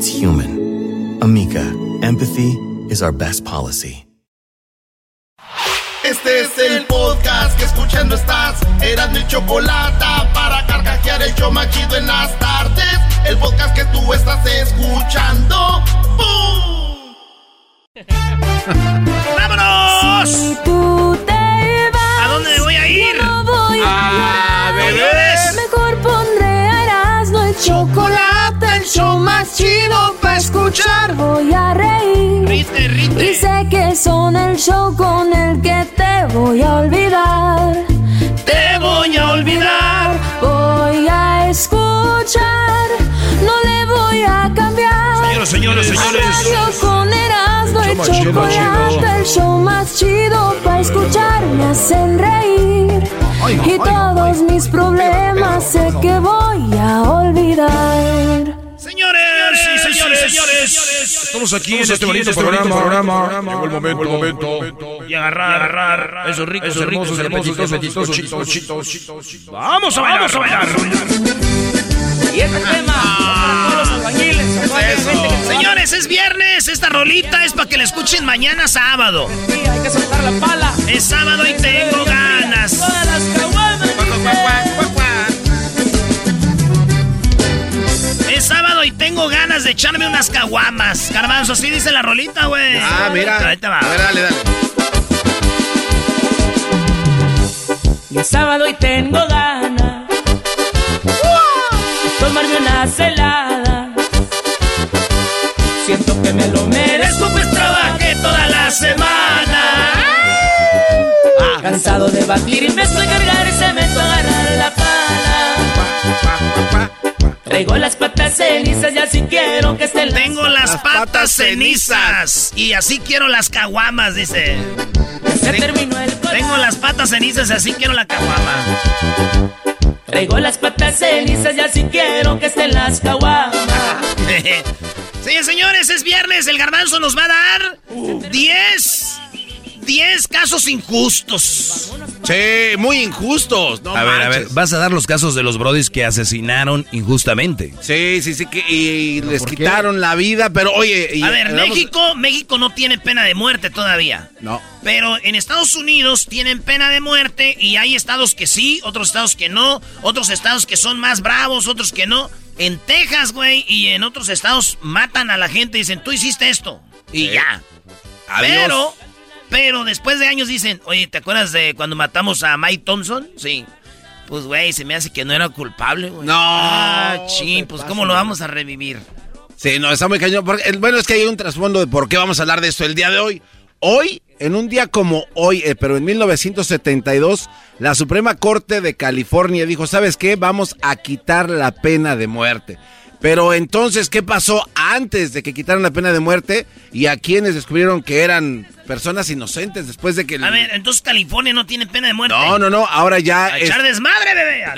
It's human. Amica, empathy is our best policy. Este es el podcast que escuchando estás. Eran mi chocolate para carcajear el show machido en las tardes. El podcast que tú estás escuchando. ¡Bum! ¡Vámonos! Si tú te vas, ¿A dónde me voy a ir? no voy A a beber. Mejor pondré a Erasmo el chocolate, show más chido para escuchar. Voy a reír. Rite, rite. Y sé que son el show con el que te voy a olvidar. Te voy a olvidar. Voy a escuchar, no le voy a cambiar. Señoras, señores, señores. Radio con Erasmo y chocolate, el show más chido para escuchar me hacen reír. Y todos mis problemas sé que voy a olvidar. Señores y señores, señores. Estamos aquí en este bonito programa. Llegó el momento, el momento. Y agarrar, agarrar esos ricos, Esos hermosos, hermosos, hermosos, apetitosos, apetitosos, chitos, chitos. chitos. Vamos a bailar, vamos a bailar. Y este tema todos los albañiles. Señores, es viernes. Esta rolita es para que la escuchen mañana sábado. Sí, hay que soltar la pala. Es sábado y tengo ganas. Todas las sábado y tengo ganas de echarme unas caguamas. Garbanzo, así dice la rolita, güey. Ah, mira. Ahí te va. A ver, dale, dale. Y es sábado y tengo ganas. Tomarme unas heladas. Siento que me lo merezco, pues trabajé toda la semana. Cansado de batir y me estoy cargar y se me a agarrar la pala. Traigo las patas cenizas y así quiero que estén Tengo las patas cenizas. Y así quiero las caguamas, dice. Se terminó el Tengo las patas cenizas y así quiero la caguama. Traigo las patas cenizas y así quiero que estén las caguamas. Sí, señores, es viernes. El garbanzo nos va a dar 10 10 casos injustos. Sí, muy injustos. No A ver, a ver, vas a dar los casos de los brodis que asesinaron injustamente. Sí, sí, sí, que, y les quitaron la vida, pero oye... y- A ver, vamos- México, México no tiene pena de muerte todavía. No. Pero en Estados Unidos tienen pena de muerte y hay estados que sí, otros estados que no, otros estados que son más bravos, otros que no. En Texas, güey, y en otros estados matan a la gente y dicen, tú hiciste esto. Y Sí. ya. Adiós. Pero, pero después de años dicen, oye, ¿te acuerdas de cuando matamos a Mike Thompson? Sí. Pues, güey, se me hace que no era culpable, güey. No, Ah, ching, te pues, ¿cómo lo vamos a revivir? Sí, no, está muy cañón. porque- el- bueno, es que hay un trasfondo de por qué vamos a hablar de esto el día de hoy. Hoy, en un día como hoy, eh, pero en 1972, la Suprema Corte de California dijo, ¿sabes qué? Vamos a quitar la pena de muerte. Pero entonces, ¿qué pasó antes de que quitaran la pena de muerte? Y a quienes descubrieron que eran personas inocentes después de que... el- A ver, entonces California no tiene pena de muerte. no, no, no, ahora ya... A es- echar desmadre, bebé.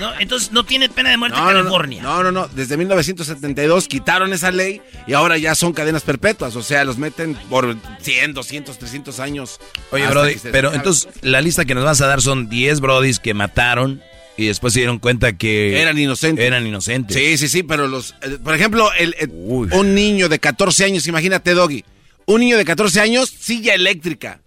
No, entonces no tiene pena de muerte No, no, no, California. No, no, no. Desde 1972 quitaron esa ley y ahora ya son cadenas perpetuas. O sea, los meten por 100, 200, 300 años. Oye, Brody, pero entonces la lista que nos vas a dar son 10 Brodis que mataron y después se dieron cuenta que Eran inocentes. eran inocentes. Sí, sí, sí, pero los... eh, por ejemplo, el, el- Uy. un niño de 14 años, imagínate, Doggy. Un niño de 14 años, silla eléctrica.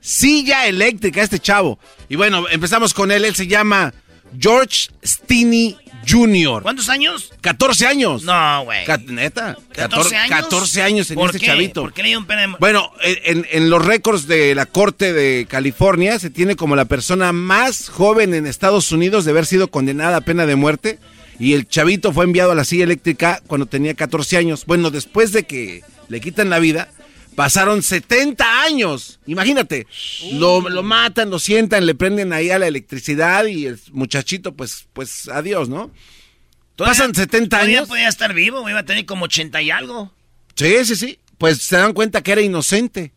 Silla eléctrica, este chavo. Y bueno, empezamos con él. Él se llama George Stinney Jr. ¿Cuántos años? 14 años. No, güey. ¿Neta? 14 años. 14 años en ¿Por este qué? chavito. ¿Por qué le dio un pena de? Bueno, en, en los récords de la Corte de California se tiene como la persona más joven en Estados Unidos de haber sido condenada a pena de muerte. Y el chavito fue enviado a la silla eléctrica cuando tenía 14 años. Bueno, después de que le quitan la vida, pasaron 70 años. Imagínate, lo, lo matan, lo sientan, le prenden ahí a la electricidad y el muchachito, pues, pues adiós, ¿no? Pasan 70 Todavía años. podía estar vivo. Iba a tener como 80 y algo. Sí, sí, sí. Pues se dan cuenta que era inocente.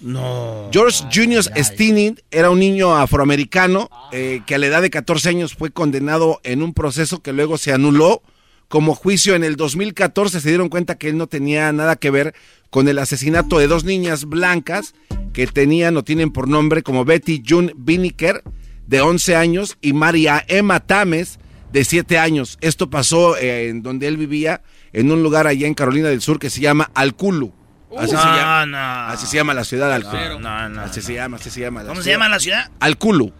No. George Junior Steening era un niño afroamericano eh, que a la edad de 14 años fue condenado en un proceso que luego se anuló como juicio en el 2014. Se dieron cuenta que él no tenía nada que ver con el asesinato de dos niñas blancas que tenían o tienen por nombre como Betty June Biniker de 11 años y María Emma Tames de 7 años. Esto pasó eh, en donde él vivía, en un lugar allá en Carolina del Sur que se llama Alculu. Así, No, se llama, no. así se llama la ciudad Alculu. No. Así se llama, así se llama. la ¿Cómo se llama la ciudad? Alculu.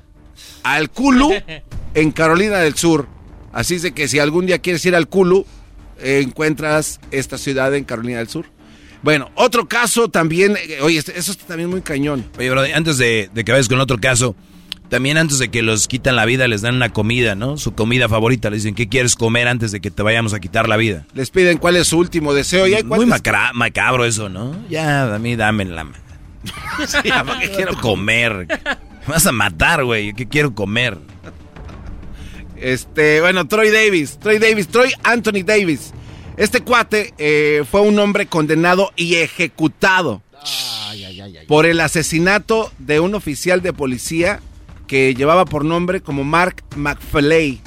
Alculu en Carolina del Sur. Así es de que si algún día quieres ir al Culu, eh, encuentras esta ciudad en Carolina del Sur. Bueno, otro caso también, eh, oye, este- eso está también muy cañón. Oye, bro, antes de, de que vayas con otro caso, también antes de que los quitan la vida les dan una comida, ¿no? Su comida favorita. Les dicen, ¿qué quieres comer antes de que te vayamos a quitar la vida? Les piden cuál es su último deseo. Y hay Muy macra- macabro eso, ¿no? Ya, a mí dame la... Sí, ¿para qué quiero Quiero comer. Me vas a matar, güey. ¿Qué quiero comer? Este, bueno, Troy Davis, Troy Davis, Troy Anthony Davis. Este cuate eh, fue un hombre condenado y ejecutado por el asesinato de un oficial de policía que llevaba por nombre como Mark McFlay.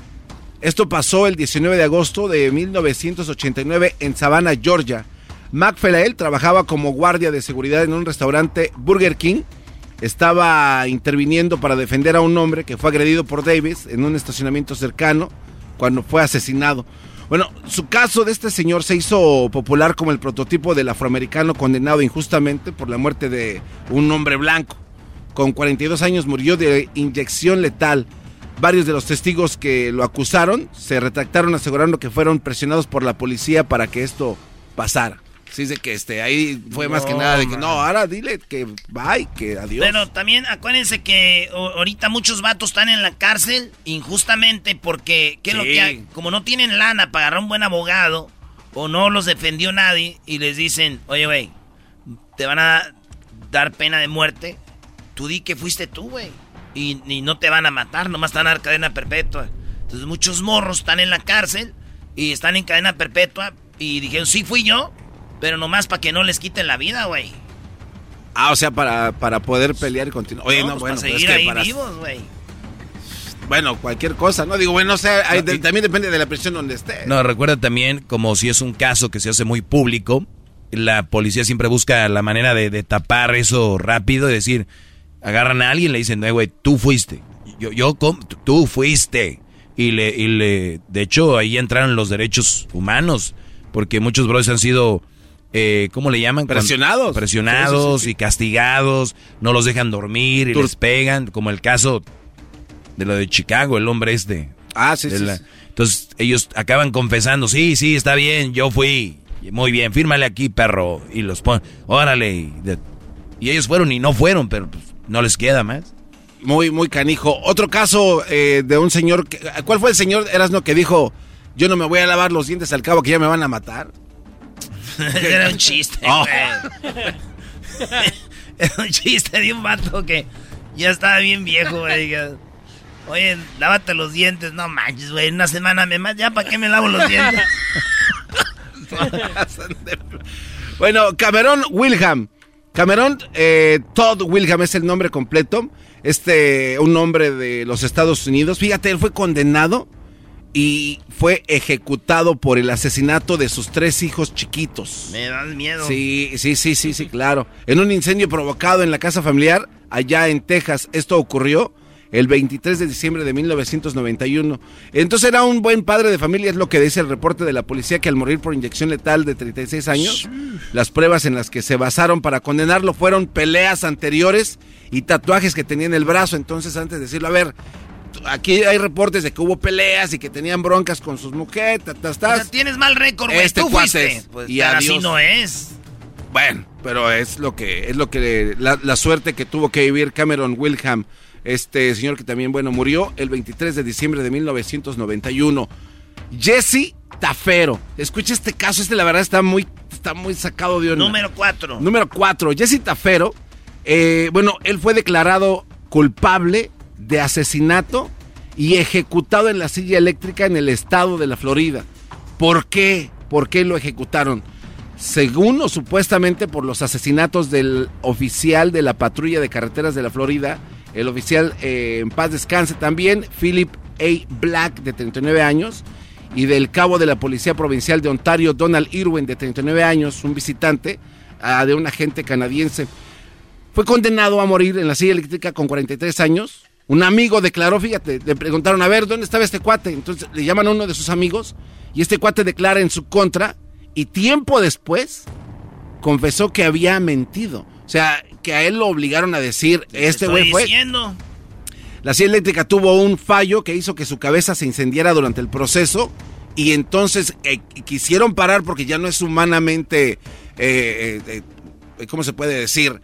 Esto pasó el 19 de agosto de 1989 en Savannah, Georgia. McFlay trabajaba como guardia de seguridad en un restaurante Burger King estaba interviniendo para defender a un hombre que fue agredido por Davis en un estacionamiento cercano cuando fue asesinado. Bueno, su caso de este señor se hizo popular como el prototipo del afroamericano condenado injustamente por la muerte de un hombre blanco. Con 42 años murió de inyección letal. Varios de los testigos que lo acusaron se retractaron asegurando que fueron presionados por la policía para que esto pasara. Es de que este, ahí fue más que nada de que no, ahora dile que bye, que adiós. Pero también acuérdense que ahorita muchos vatos están en la cárcel injustamente porque, ¿qué es lo Sí. que hay? Como no tienen lana para agarrar un buen abogado o no los defendió nadie y les dicen, oye, güey, te van a dar pena de muerte, tú di que fuiste tú, güey. Y, y no te van a matar, nomás te van a dar cadena perpetua. Entonces muchos morros están en la cárcel y están en cadena perpetua y dijeron, sí fui yo, pero nomás para que no les quiten la vida, güey. Ah, o sea, para, para poder pelear y continuar. Oye, no, pues bueno, para es que ahí para- vivos, güey. bueno, cualquier cosa, ¿no? Digo, bueno, no hay- de- también depende de la prisión donde esté. No, recuerda también, como si es un caso que se hace muy público, la policía siempre busca la manera de, de tapar eso rápido y decir, agarran a alguien y le dicen, "Eh, güey, tú fuiste. Yo, yo, tú fuiste. Y le, y le, de hecho, ahí entraron los derechos humanos, porque muchos brothers han sido, eh, ¿cómo le llaman? Presionados. Presionados Sí, sí, sí. y castigados, no los dejan dormir y Tur- les pegan, como el caso de lo de Chicago, el hombre este. Ah, sí, la-. Entonces ellos acaban confesando, sí, sí, está bien, yo fui. Muy bien, fírmale aquí, perro. Y los ponen, órale. Y, de- y ellos fueron y no fueron, pero pues, no les queda más. Muy, muy canijo. Otro caso eh, de un señor. Que, ¿Cuál fue el señor Erasno que dijo: Yo no me voy a lavar los dientes al cabo que ya me van a matar? Era un chiste, Oh. Era un chiste de un vato que ya estaba bien viejo, güey. Oye, lávate los dientes. No manches, güey. Una semana me más. ¿Ya para qué me lavo los dientes? Bueno, Cameron Wilham. Cameron eh, Todd Wilham es el nombre completo. Este, un hombre de los Estados Unidos. Fíjate, él fue condenado y fue ejecutado por el asesinato de sus tres hijos chiquitos. me das miedo. Sí, sí, sí, sí, sí, claro. En un incendio provocado en la casa familiar allá en Texas, esto ocurrió el 23 de diciembre de 1991. Entonces era un buen padre de familia, es lo que dice el reporte de la policía, que al morir por inyección letal de 36 años, las pruebas en las que se basaron para condenarlo fueron peleas anteriores y tatuajes que tenía en el brazo. Entonces, antes de decirlo, a ver, aquí hay reportes de que hubo peleas y que tenían broncas con sus mujeres. O sea, tienes mal récord, güey. Este Tú fuiste. Pues, y así no es. Bueno, pero es lo que es lo que la, la, suerte que tuvo que vivir Cameron Wilhelm, este señor que también bueno murió el 23 de diciembre de 1991. Jesse Tafero. Escucha este caso, este la verdad está muy está muy sacado de onda. Número 4. Número 4. Jesse Tafero, eh, bueno, él fue declarado culpable de asesinato y ejecutado en la silla eléctrica en el estado de la Florida. ¿Por qué? ¿Por qué lo ejecutaron? Según o supuestamente por los asesinatos del oficial de la patrulla de carreteras de la Florida, el oficial eh, en paz descanse también, Philip A. Black, de 39 años, y del cabo de la Policía Provincial de Ontario, Donald Irwin, de 39 años, un visitante uh, de un agente canadiense. Fue condenado a morir en la silla eléctrica con 43 años. Un amigo declaró, fíjate, le preguntaron, a ver, ¿dónde estaba este cuate? Entonces le llaman a uno de sus amigos y este cuate declara en su contra y tiempo después confesó que había mentido. O sea, que a él lo obligaron a decir, este güey fue... Diciendo? La silla eléctrica tuvo un fallo que hizo que su cabeza se incendiara durante el proceso y entonces eh, quisieron parar porque ya no es humanamente, eh, eh, ¿cómo se puede decir?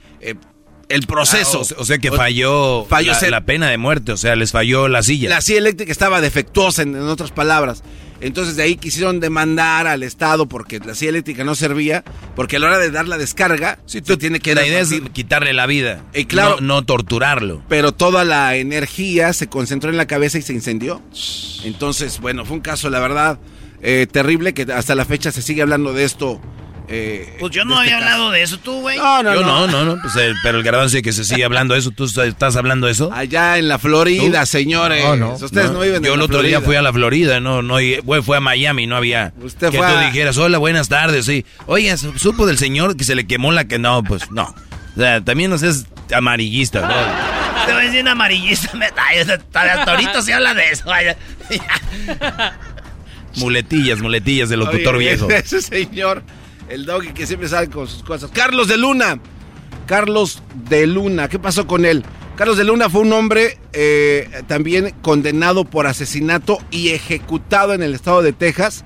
El proceso. Ah, o, sea que falló, falló la, pena de muerte, o sea, les falló la silla. La silla eléctrica estaba defectuosa, en, otras palabras. Entonces de ahí quisieron demandar al Estado porque la silla eléctrica no servía, porque a la hora de dar la descarga, sí, tú tienes que... La idea es quitarle la vida, y claro, no, torturarlo. Pero toda la energía se concentró en la cabeza y se incendió. Entonces, bueno, fue un caso, la verdad, eh, terrible que hasta la fecha se sigue hablando de esto eh, pues yo no este había hablado de eso, tú, güey. No, no, yo no, no, no. Pues, eh, pero el garbanzo dice que se sigue hablando de eso. ¿Tú estás hablando de eso? Allá en la Florida, señores. No, no. Ustedes no, viven Yo el otro día fui a la Florida, no, no, fue a Miami, no había. Usted que tú dijeras, hola, buenas tardes, sí. Oye, supo del señor que se le quemó la que no, pues no. O sea, también no seas amarillista, ¿no? Te voy a decir amarillista. Hasta ahorita se habla de eso. Vaya. muletillas, muletillas de locutor viejo. Ese señor el doggy que siempre sale con sus cosas. Carlos de Luna. Carlos de Luna. ¿Qué pasó con él? Carlos de Luna fue un hombre eh, también condenado por asesinato y ejecutado en el estado de Texas.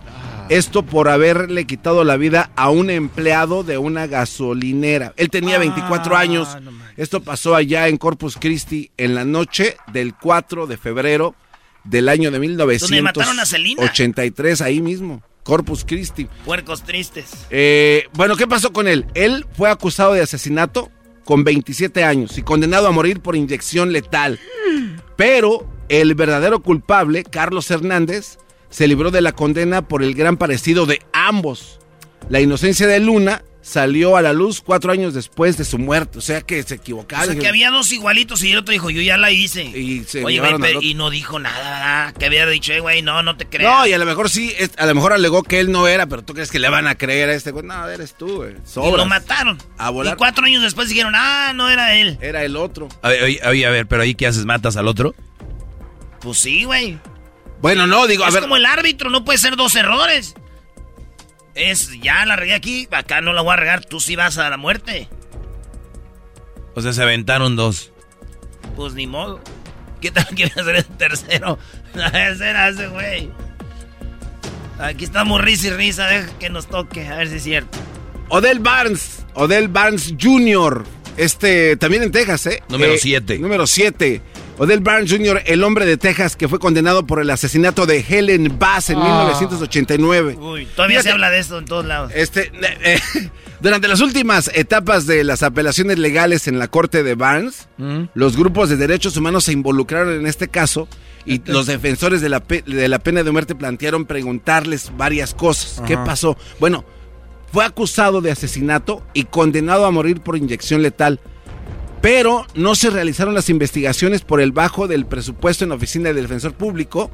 Esto por haberle quitado la vida a un empleado de una gasolinera. Él tenía 24 ah, años. Esto pasó allá en Corpus Christi en la noche del 4 de febrero del año de 1983, ahí mismo. Corpus Christi. Puercos tristes. Eh, bueno, ¿qué pasó con él? Él fue acusado de asesinato con 27 años y condenado a morir por inyección letal. Pero el verdadero culpable, Carlos Hernández, se libró de la condena por el gran parecido de ambos. La inocencia de Luna salió a la luz cuatro años después de su muerte. O sea que se equivocaron. O sea que había dos igualitos y el otro dijo, yo ya la hice. Y se Oye, y no dijo nada, Que había dicho, güey, no, no te creas. No, y a lo mejor sí, a lo mejor alegó que él no era, pero tú crees que le van a creer a este güey. No, eres tú, güey. Y lo mataron. A volar. Y cuatro años después dijeron, ah, no era él. Era el otro. A ver, oye, a ver, pero ahí qué haces, matas al otro. Pues sí, güey. Bueno, no, digo, a ver. Es como el árbitro, no puede ser dos errores. Es, ya la regué aquí, acá no la voy a regar, tú sí vas a la muerte. O sea, se aventaron dos. Pues ni modo. ¿Qué tal que hacer el tercero? Ese era ese güey. Aquí estamos risa y risa, deja que nos toque, a ver si es cierto. Odell Barnes, Odell Barnes Jr., este, también en Texas, ¿eh? Número 7. Eh, número 7. Odell Barnes Jr., el hombre de Texas que fue condenado por el asesinato de Helen Bass en 1989. Ah. Uy, todavía se habla de esto en todos lados. Este, eh, eh, durante las últimas etapas de las apelaciones legales en la corte de Barnes, mm. los grupos de derechos humanos se involucraron en este caso y los defensores de la, de la pena de muerte plantearon preguntarles varias cosas. ¿Qué pasó? Bueno, fue acusado de asesinato y condenado a morir por inyección letal pero no se realizaron las investigaciones por el bajo del presupuesto en la oficina del defensor público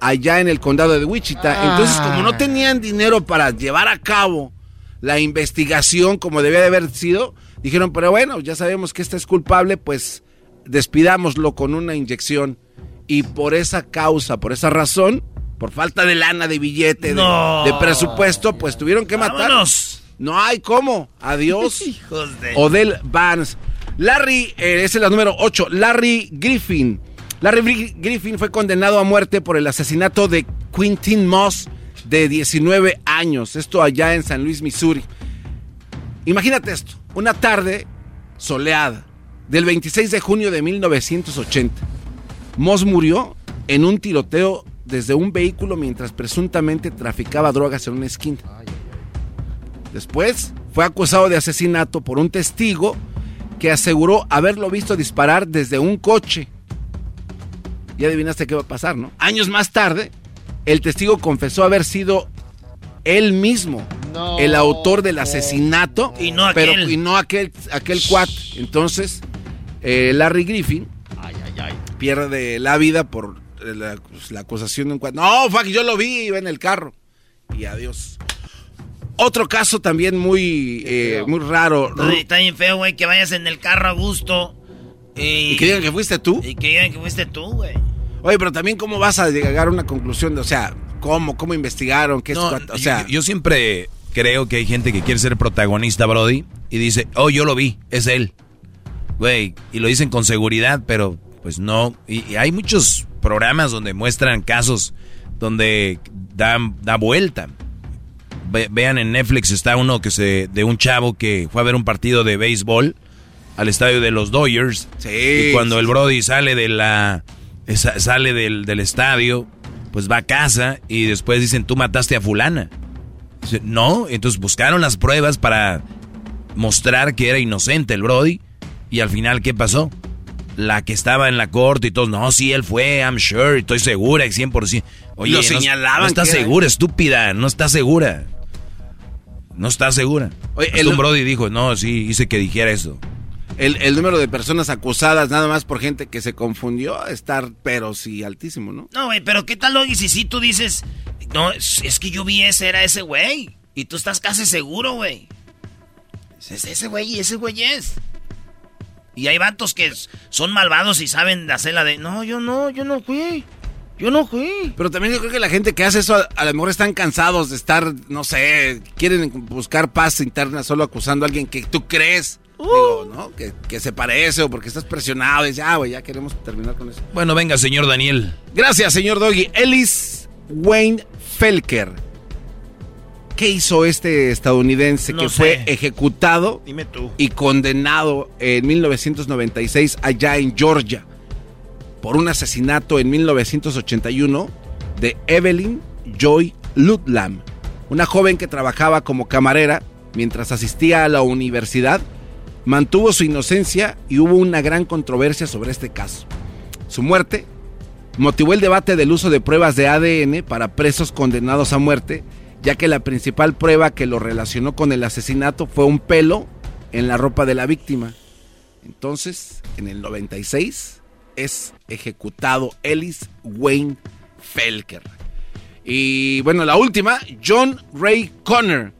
allá en el condado de Wichita. Entonces, como no ah. tenían dinero para llevar a cabo la investigación como debía de haber sido, dijeron, pero bueno, ya sabemos que este es culpable, pues despidámoslo con una inyección. Y por esa causa, por esa razón, por falta de lana, de billete, de, presupuesto, pues tuvieron que matarnos. No hay cómo. Adiós. Hijos de... Odell Barnes. Larry, eh, esa es la número 8. Larry Griffin. Larry Griffin fue condenado a muerte por el asesinato de Quintin Moss, de 19 años. Esto allá en San Luis, Missouri. Imagínate esto, una tarde soleada del 26 de junio de 1980. Moss murió en un tiroteo desde un vehículo mientras presuntamente traficaba drogas en una esquina. Después fue acusado de asesinato por un testigo que aseguró haberlo visto disparar desde un coche ya adivinaste qué va a pasar, ¿no? Años más tarde, el testigo confesó haber sido él mismo el autor del asesinato. Y no aquel. Pero, y no aquel, aquel cuat. Entonces, eh, Larry Griffin pierde la vida por la, pues, acusación de un cuat. No, fuck, yo lo vi, iba en el carro. Y adiós. Otro caso también muy, eh, muy raro. está bien feo, güey, que vayas en el carro a gusto. Y, y que digan que fuiste tú. Y que digan que fuiste tú, güey. Oye, pero también cómo vas a llegar a una conclusión de, o sea, cómo, cómo investigaron, qué es, o sea, yo, siempre creo que hay gente que quiere ser protagonista, Brody, y dice, oh, yo lo vi, es él. Güey, y lo dicen con seguridad, pero pues no. Y, hay muchos programas donde muestran casos donde dan da vuelta. Vean en Netflix está uno que se de un chavo que fue a ver un partido de béisbol al estadio de los Dodgers. Sí. Y cuando el Brody sale de la sale del, estadio, pues va a casa y después dicen, tú mataste a fulana. no, entonces buscaron las pruebas para mostrar que era inocente el Brody. Y al final, ¿qué pasó? La que estaba en la corte y todos, no, sí, él fue, I'm sure, estoy segura, 100%. Oye, Lo señalaban. No, está segura, estúpida, no está segura. No está segura. Oye, el Brody dijo, no, sí, hice que dijera eso el, número de personas acusadas nada más por gente que se confundió estar, pero sí, altísimo, ¿no? No, güey, pero ¿qué tal, Logi, si sí tú dices, no, es, que yo vi ese, era ese güey, y tú estás casi seguro, güey. Es ese güey y ese güey es. Y hay vatos que son malvados y saben hacer la de, no, yo no, yo no fui. Yo no fui. Pero también yo creo que la gente que hace eso a, lo mejor están cansados de estar, no sé, quieren buscar paz interna solo acusando a alguien que tú crees Digo, uh. ¿no? Que, se parece o porque estás presionado. Y ya, güey, ya queremos terminar con eso. Bueno, venga, señor Daniel. Gracias, señor Doggy. Ellis Wayne Felker. ¿Qué hizo este estadounidense que fue ejecutado y condenado en 1996 allá en Georgia por un asesinato en 1981 de Evelyn Joy Ludlam, una joven que trabajaba como camarera mientras asistía a la universidad mantuvo su inocencia y hubo una gran controversia sobre este caso. Su muerte motivó el debate del uso de pruebas de ADN para presos condenados a muerte, ya que la principal prueba que lo relacionó con el asesinato fue un pelo en la ropa de la víctima. Entonces, en el 96 es ejecutado Ellis Wayne Felker. Y bueno, la última, John Ray Connor.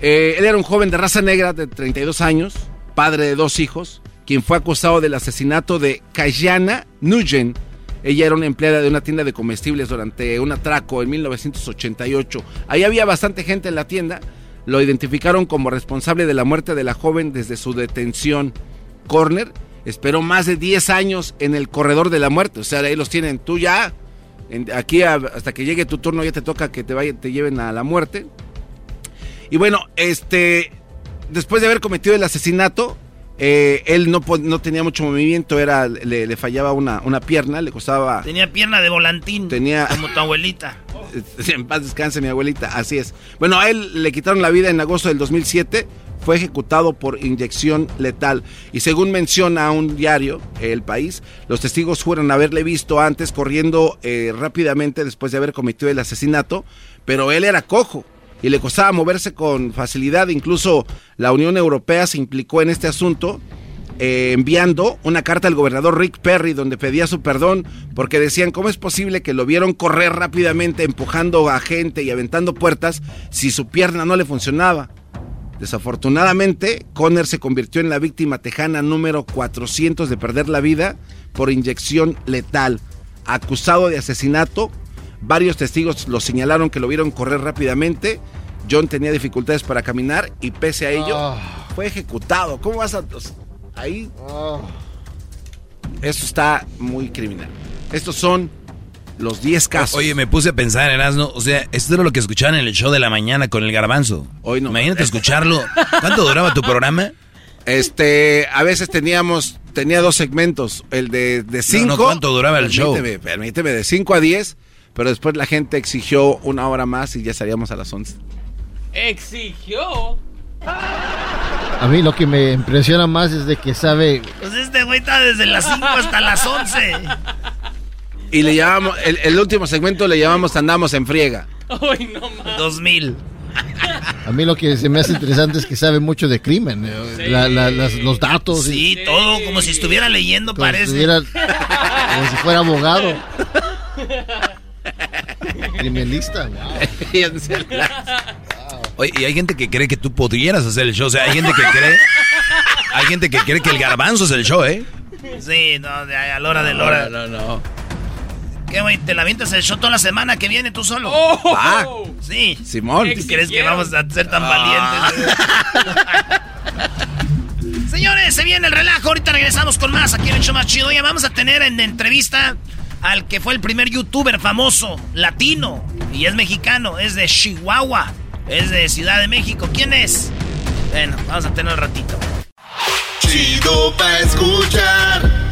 Eh, él era un joven de raza negra de 32 años, padre de dos hijos, quien fue acusado del asesinato de Kayana Nugent. Ella era una empleada de una tienda de comestibles durante un atraco en 1988. Ahí había bastante gente en la tienda. Lo identificaron como responsable de la muerte de la joven desde su detención. Corner esperó más de 10 años en el corredor de la muerte. O sea, ahí los tienen. Tú ya, aquí hasta que llegue tu turno ya te toca que te, vaya, te lleven a la muerte. Y bueno, este, después de haber cometido el asesinato, eh, él no, no tenía mucho movimiento, era, le, fallaba una, una, pierna, le costaba... Tenía pierna de volantín, tenía, como tu abuelita. en paz descanse mi abuelita, así es. Bueno, a él le quitaron la vida en agosto del 2007, fue ejecutado por inyección letal. Y según menciona un diario, El País, los testigos juran haberle visto antes corriendo eh, rápidamente después de haber cometido el asesinato, pero él era cojo y le costaba moverse con facilidad. Incluso la Unión Europea se implicó en este asunto. Eh, enviando una carta al gobernador Rick Perry donde pedía su perdón porque decían cómo es posible que lo vieron correr rápidamente empujando a gente y aventando puertas si su pierna no le funcionaba. Desafortunadamente, Conner se convirtió en la víctima tejana número 400 de perder la vida por inyección letal. Acusado de asesinato, Varios testigos lo señalaron que lo vieron correr rápidamente. John tenía dificultades para caminar y pese a ello ah. fue ejecutado. ¿Cómo vas a...? Ahí... Ah. Eso está muy criminal. Estos son los 10 casos. Oye, me puse a pensar, Erasno, o sea, esto era lo que escuchaban en el show de la mañana con el garbanzo. Hoy no. Imagínate escucharlo. ¿Cuánto duraba tu programa? Este, a veces teníamos, tenía dos segmentos, el de 5. No, no, ¿Cuánto duraba el show? Permíteme, de 5 a 10, pero después la gente exigió una hora más y ya salíamos a las 11. ¿Exigió? A mí lo que me impresiona más es de que sabe... Pues este güey está desde las 5 hasta las 11. Y le llamamos, el, último segmento le llamamos Andamos en friega. Ay, no más. 2000. A mí lo que se me hace interesante es que sabe mucho de crimen, eh, los datos. Sí, todo como si estuviera leyendo, parece. como si fuera abogado. Criminalista, Oye, y hay gente que cree que tú podrías hacer el show. O sea, hay gente que cree. Hay gente que cree que el garbanzo es el show, ¿eh? Sí, no, a la hora de la hora. No, no, no. ¿Qué, güey? ¿Te la avientas el show toda la semana que viene tú solo? Oh, ah, sí. Simón. ¿Crees que vamos a ser tan valientes? Señores, se viene el relajo. Ahorita regresamos con más aquí en el show más chido. Ya vamos a tener en entrevista al que fue el primer youtuber famoso latino y es mexicano, es de Chihuahua. Es de Ciudad de México. ¿Quién es? Bueno, vamos a tener un ratito. Chido pa' escuchar.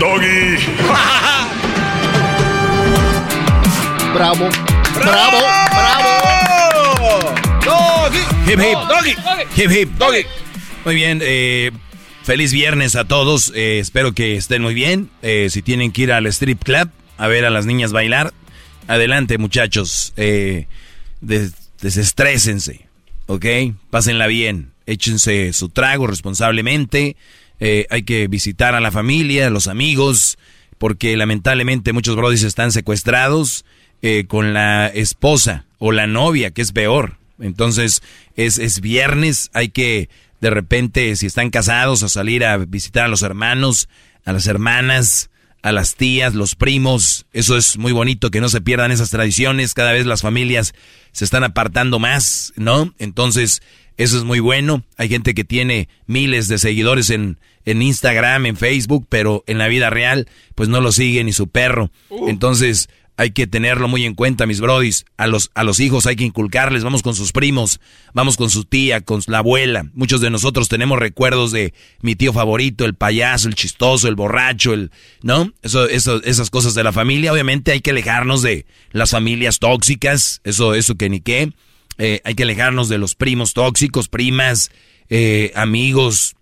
doggy. Bravo, bravo, bravo. Doggy. Hip hip. Doggy. Hip hip. Doggy. Muy bien, eh, feliz viernes a todos. Eh, espero que estén muy bien. Eh, si tienen que ir al strip club a ver a las niñas bailar, adelante muchachos. Eh, desestrésense, ¿ok? Pásenla bien, échense su trago responsablemente, eh, hay que visitar a la familia, a los amigos, porque lamentablemente muchos brodis están secuestrados eh, con la esposa o la novia, que es peor. Entonces es, es viernes, hay que de repente, si están casados, a salir a visitar a los hermanos, a las hermanas, a las tías, los primos. Eso es muy bonito que no se pierdan esas tradiciones. Cada vez las familias se están apartando más, ¿no? Entonces, eso es muy bueno. Hay gente que tiene miles de seguidores en, en Instagram, en Facebook, pero en la vida real, pues no lo sigue ni su perro. Uh. Entonces, hay que tenerlo muy en cuenta, mis brodis. A los, a los hijos hay que inculcarles, vamos con sus primos, vamos con su tía, con la abuela. Muchos de nosotros tenemos recuerdos de mi tío favorito, el payaso, el chistoso, el borracho, el, ¿no? Eso, eso, esas cosas de la familia. Obviamente hay que alejarnos de las familias tóxicas, eso, eso que ni qué. Eh, hay que alejarnos de los primos tóxicos, primas, eh, amigos,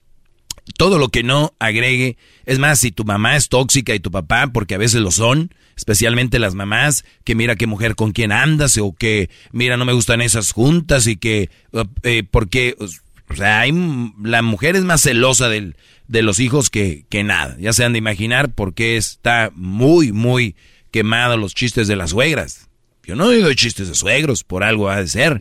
todo lo que no agregue. Es más, si tu mamá es tóxica y tu papá, porque a veces lo son, especialmente las mamás, que mira qué mujer con quién andas, o que mira no me gustan esas juntas y que, eh, porque, o sea, hay, la mujer es más celosa de los hijos que, que nada. Ya se han de imaginar porque está muy, muy quemado los chistes de las suegras. Yo no digo chistes de suegros, por algo ha de ser,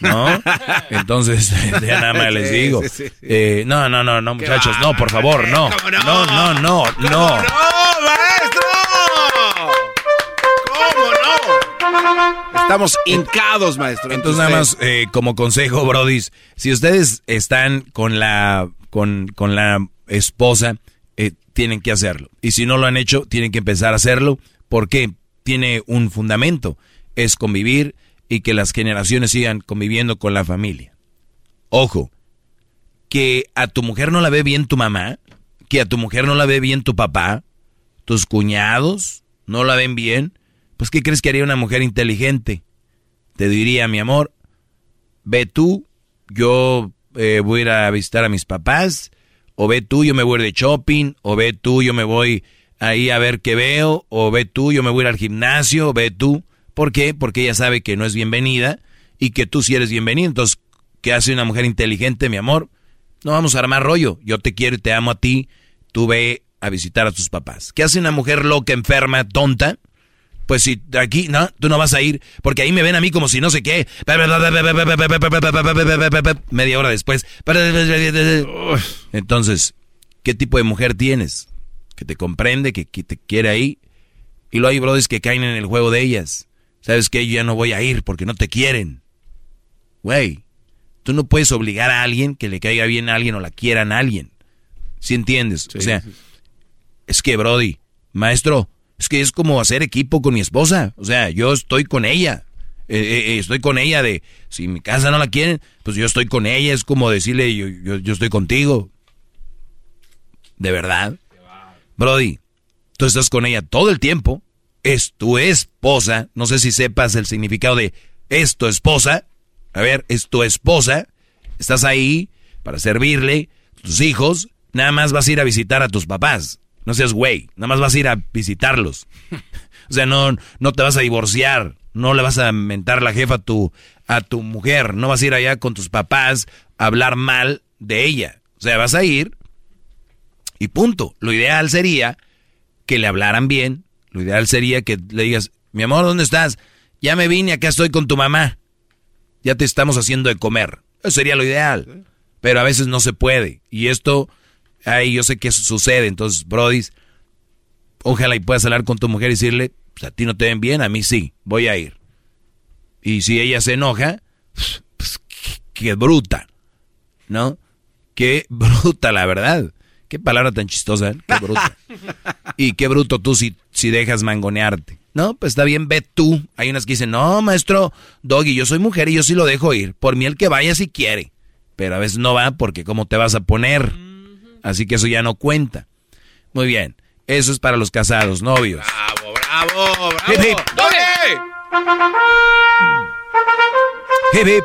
¿no? Entonces, ya nada más les digo. Eh, no, no, no, no, muchachos, no, por favor, no. No, no, no, no. maestro! ¿Cómo no? Estamos hincados, maestro. Entonces, nada más, eh, como consejo, brodis, si ustedes están con la, con, con la esposa, eh, tienen que hacerlo. Y si no lo han hecho, tienen que empezar a hacerlo, porque tiene un fundamento es convivir y que las generaciones sigan conviviendo con la familia. Ojo, que a tu mujer no la ve bien tu mamá, que a tu mujer no la ve bien tu papá, tus cuñados no la ven bien, pues ¿qué crees que haría una mujer inteligente? Te diría, mi amor, ve tú, yo eh, voy a ir a visitar a mis papás, o ve tú, yo me voy de shopping, o ve tú, yo me voy ahí a ver qué veo, o ve tú, yo me voy al gimnasio, o ve tú. ¿Por qué? Porque ella sabe que no es bienvenida y que tú sí eres bienvenido. Entonces, ¿qué hace una mujer inteligente, mi amor? No vamos a armar rollo. Yo te quiero y te amo a ti. Tú ve a visitar a tus papás. ¿Qué hace una mujer loca, enferma, tonta? Pues si aquí, no, tú no vas a ir, porque ahí me ven a mí como si no sé qué. Media hora después. Entonces, ¿qué tipo de mujer tienes? Que te comprende, que, te quiere ahí. Y luego hay brothers que caen en el juego de ellas. ¿Sabes qué? Yo ya no voy a ir porque no te quieren. Güey, tú no puedes obligar a alguien que le caiga bien a alguien o la quieran a alguien. ¿Sí entiendes? o sea, es que, Brody, maestro, es que es como hacer equipo con mi esposa. O sea, yo estoy con ella. Eh, eh, eh, estoy con ella de, si mi casa no la quieren, pues yo estoy con ella. Es como decirle, yo, yo, estoy contigo. ¿De verdad? Brody, tú estás con ella todo el tiempo. Es tu esposa. No sé si sepas el significado de es tu esposa. A ver, es tu esposa. Estás ahí para servirle. Tus hijos. Nada más vas a ir a visitar a tus papás. No seas güey, nada más vas a ir a visitarlos. o sea, no, no te vas a divorciar, no le vas a mentar la jefa a tu, a tu mujer, no vas a ir allá con tus papás a hablar mal de ella. O sea, vas a ir y punto. Lo ideal sería que le hablaran bien, lo ideal sería que le digas, mi amor, ¿dónde estás? Ya me vine, acá estoy con tu mamá. Ya te estamos haciendo de comer. Eso sería lo ideal. Pero a veces no se puede. Y esto Ay, yo sé que eso sucede. Entonces, Brody, ojalá y puedas hablar con tu mujer y decirle, pues a ti no te ven bien, a mí sí, voy a ir. Y si ella se enoja, pues qué, bruta, ¿no? Qué bruta, la verdad. Qué palabra tan chistosa, ¿eh? qué bruta. y qué bruto tú si, si dejas mangonearte. No, pues está bien, ve tú. Hay unas que dicen, no, maestro Doggy, yo soy mujer y yo sí lo dejo ir. Por mí el que vaya si quiere. Pero a veces no va porque cómo te vas a poner. Así que eso ya no cuenta. Muy bien. Eso es para los casados, novios. Bravo, bravo, bravo. Hip, hip. Hip, hip.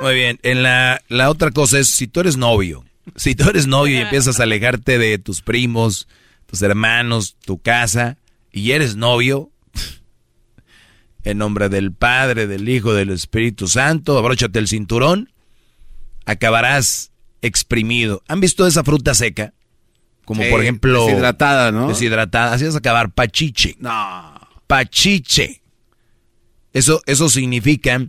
Muy bien. En la, la otra cosa es, si tú eres novio, si tú eres novio y empiezas a alejarte de tus primos, tus hermanos, tu casa, y eres novio, en nombre del Padre, del Hijo, del Espíritu Santo, abróchate el cinturón, acabarás exprimido. ¿Han visto esa fruta seca? Como por ejemplo... Deshidratada, ¿no? Deshidratada. Así es acabar. Pachiche. No. Pachiche. Eso, eso significa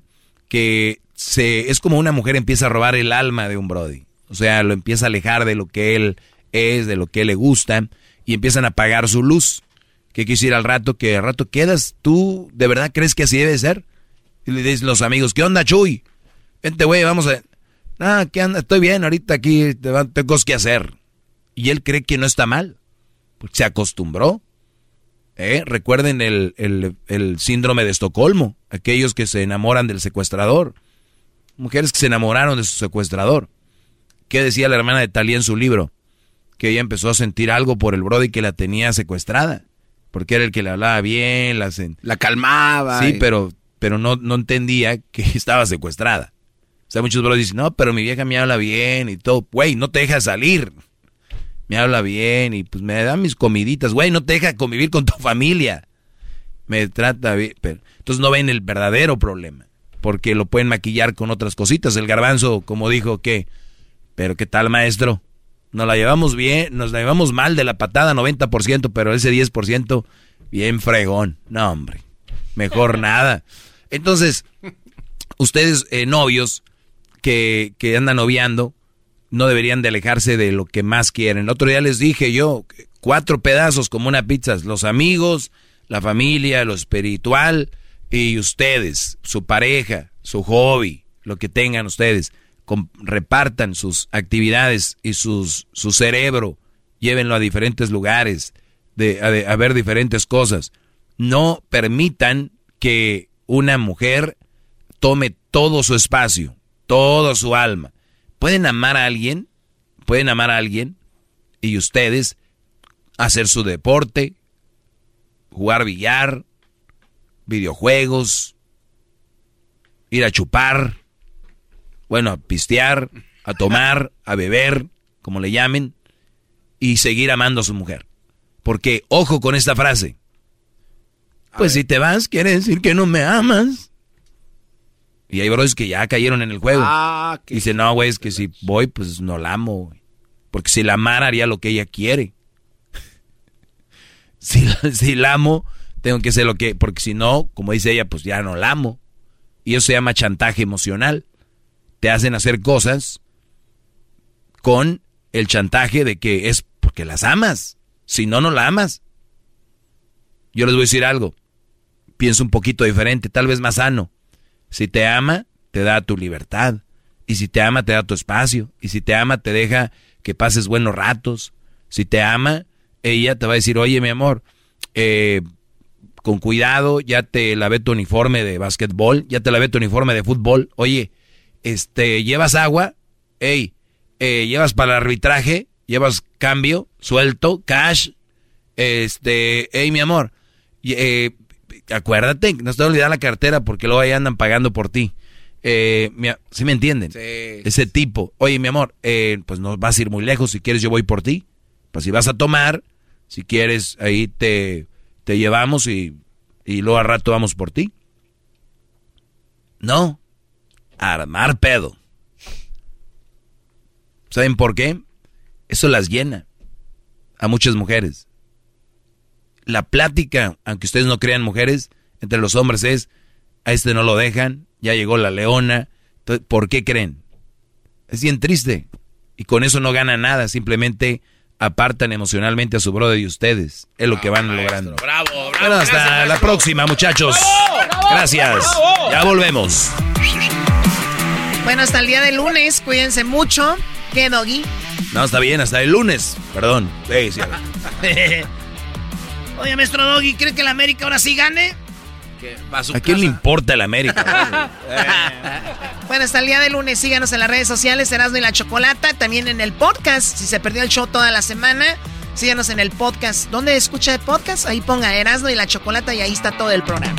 que se, es como una mujer empieza a robar el alma de un Brody. O sea, lo empieza a alejar de lo que él es, de lo que le gusta, y empiezan a apagar su luz. ¿Qué quisiera al rato? Que al rato quedas, ¿tú de verdad crees que así debe ser? Y le dicen los amigos, ¿qué onda, Chuy? Vente, güey, vamos a... Ah, ¿qué anda? Estoy bien, ahorita aquí tengo cosas que hacer. Y él cree que no está mal. Porque se acostumbró. ¿Eh? Recuerden el, el, síndrome de Estocolmo. Aquellos que se enamoran del secuestrador. Mujeres que se enamoraron de su secuestrador. ¿Qué decía la hermana de Talía en su libro? Que ella empezó a sentir algo por el Brody que la tenía secuestrada. Porque era el que le hablaba bien, la, la calmaba. Sí, pero, pero no, no entendía que estaba secuestrada sea, muchos bros dicen, no, pero mi vieja me habla bien y todo. Güey, no te deja salir. Me habla bien y pues me da mis comiditas. Güey, no te deja convivir con tu familia. Me trata bien. Pero, entonces no ven el verdadero problema. Porque lo pueden maquillar con otras cositas. El garbanzo, como dijo, ¿qué? Pero ¿qué tal, maestro? Nos la llevamos bien, nos la llevamos mal de la patada 90%, pero ese 10% bien fregón. No, hombre. Mejor nada. Entonces, ustedes eh, novios, que, que andan noviando no deberían de alejarse de lo que más quieren. El otro día les dije yo, cuatro pedazos como una pizza, los amigos, la familia, lo espiritual y ustedes, su pareja, su hobby, lo que tengan ustedes, repartan sus actividades y sus, su cerebro, llévenlo a diferentes lugares, de, a ver diferentes cosas. No permitan que una mujer tome todo su espacio todo su alma. Pueden amar a alguien, pueden amar a alguien y ustedes hacer su deporte, jugar billar, videojuegos, ir a chupar, bueno, a pistear, a tomar, a beber, como le llamen, y seguir amando a su mujer. Porque, ojo con esta frase. Pues si te vas, quiere decir que no me amas. Y hay bros que ya cayeron en el juego. Ah, Dice, no, güey, es que si voy, pues no la amo, Porque si la amara haría lo que ella quiere. si, si la amo, Tengo que hacer lo que, porque si no, como dice ella, pues ya no la amo. Y eso se llama chantaje emocional. Te hacen hacer cosas con el chantaje de que es porque las amas. Si no, no la amas. Yo les voy a decir algo. Pienso un poquito diferente, tal vez más sano. Si te ama, te da tu libertad. Y si te ama, te da tu espacio. Y si te ama, te deja que pases buenos ratos. Si te ama, ella te va a decir, oye, mi amor, eh, con cuidado, ya te lavé tu uniforme de básquetbol, ya te lavé tu uniforme de fútbol. Oye, este, ¿llevas agua? Ey, eh, ¿llevas para el arbitraje? ¿Llevas cambio? ¿Suelto? ¿Cash? Este, hey, mi amor, eh, acuérdate, no te olvidar la cartera porque luego ahí andan pagando por ti. Eh, ¿Sí me entienden? Ese tipo. Oye, mi amor, eh, pues no vas a ir muy lejos. Si quieres, yo voy por ti. Pues si vas a tomar, si quieres, ahí te, te llevamos y, y luego al rato vamos por ti. No. Armar pedo. ¿Saben por qué? Eso las llena a muchas mujeres. La plática, aunque ustedes no crean mujeres, entre los hombres es, a este no lo dejan, ya llegó la leona. ¿Por qué creen? Es bien triste. Y con eso no ganan nada, simplemente apartan emocionalmente a su brother y ustedes. Es lo que van logrando. Bravo, bravo. Bueno, hasta la próxima, muchachos. Gracias. Ya volvemos. Bueno, hasta el día de lunes, cuídense mucho. ¿Qué, Doggy? No, está bien, hasta el lunes. Perdón. Sí, sí. Oye, maestro Doggy, ¿cree que la América ahora sí gane? ¿A quién le importa el América? bueno, hasta el día de lunes síganos en las redes sociales, Erasmo y la Chocolata, también en el podcast, si se perdió el show toda la semana, síganos en el podcast. ¿Dónde escucha el podcast? Ahí ponga Erasmo y la Chocolata y ahí está todo el programa.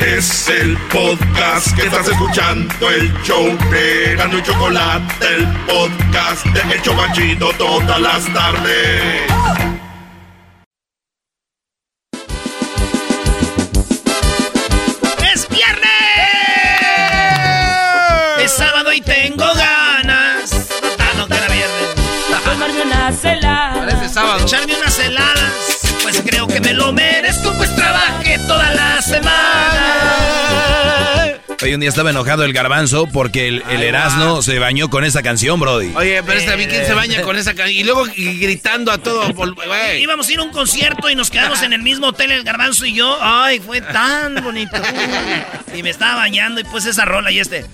Es el podcast que estás escuchando, el show de Erasmo y Chocolate, el podcast de El Chobachito todas las tardes. ¡Es viernes! Es sábado y tengo ganas. Ah, no, que era viernes. Tomarme una celada. Parece sábado. Echarme unas heladas. Pues creo que me lo merezco, pues trabajé toda la semana. Hoy un día estaba enojado el garbanzo porque el, el Erasmo se bañó con esa canción, Brody. Oye, pero está bien quién se baña con esa canción. Y luego gritando a todo. Íbamos a ir a un concierto y nos quedamos en el mismo hotel, el garbanzo y yo. Ay, fue tan bonito. Y me estaba bañando y pues esa rola y este.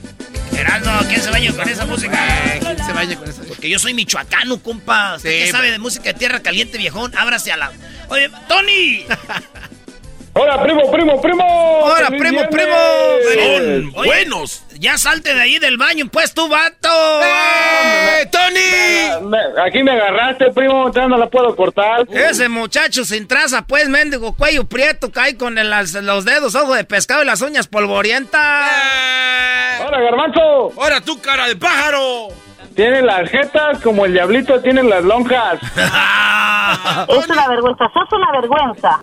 Geraldo, ¿quién se baña con esa música? ¿Quién se baña con esa? Porque yo soy michoacano, compa. ¿Usted Sí, qué sabe de música de tierra caliente, viejón? Ábrase a la. Oye, Tony. Hola, primo, primo, primo. Hola, ¡Feliz primo, viernes! primo. Son buenos. Ya salte de ahí del baño, pues, tú, vato. ¡Eh, Tony! Me- aquí me agarraste, primo, ya no la puedo cortar. Ese muchacho sin traza, pues, mendigo, cuello prieto, cae con el- las- los dedos, ojo de pescado y las uñas polvorientas. Hola, garbanzo. ¡Ahora tú, cara de pájaro! Tiene las jetas como el diablito tiene las lonjas. Es una vergüenza, sos una vergüenza.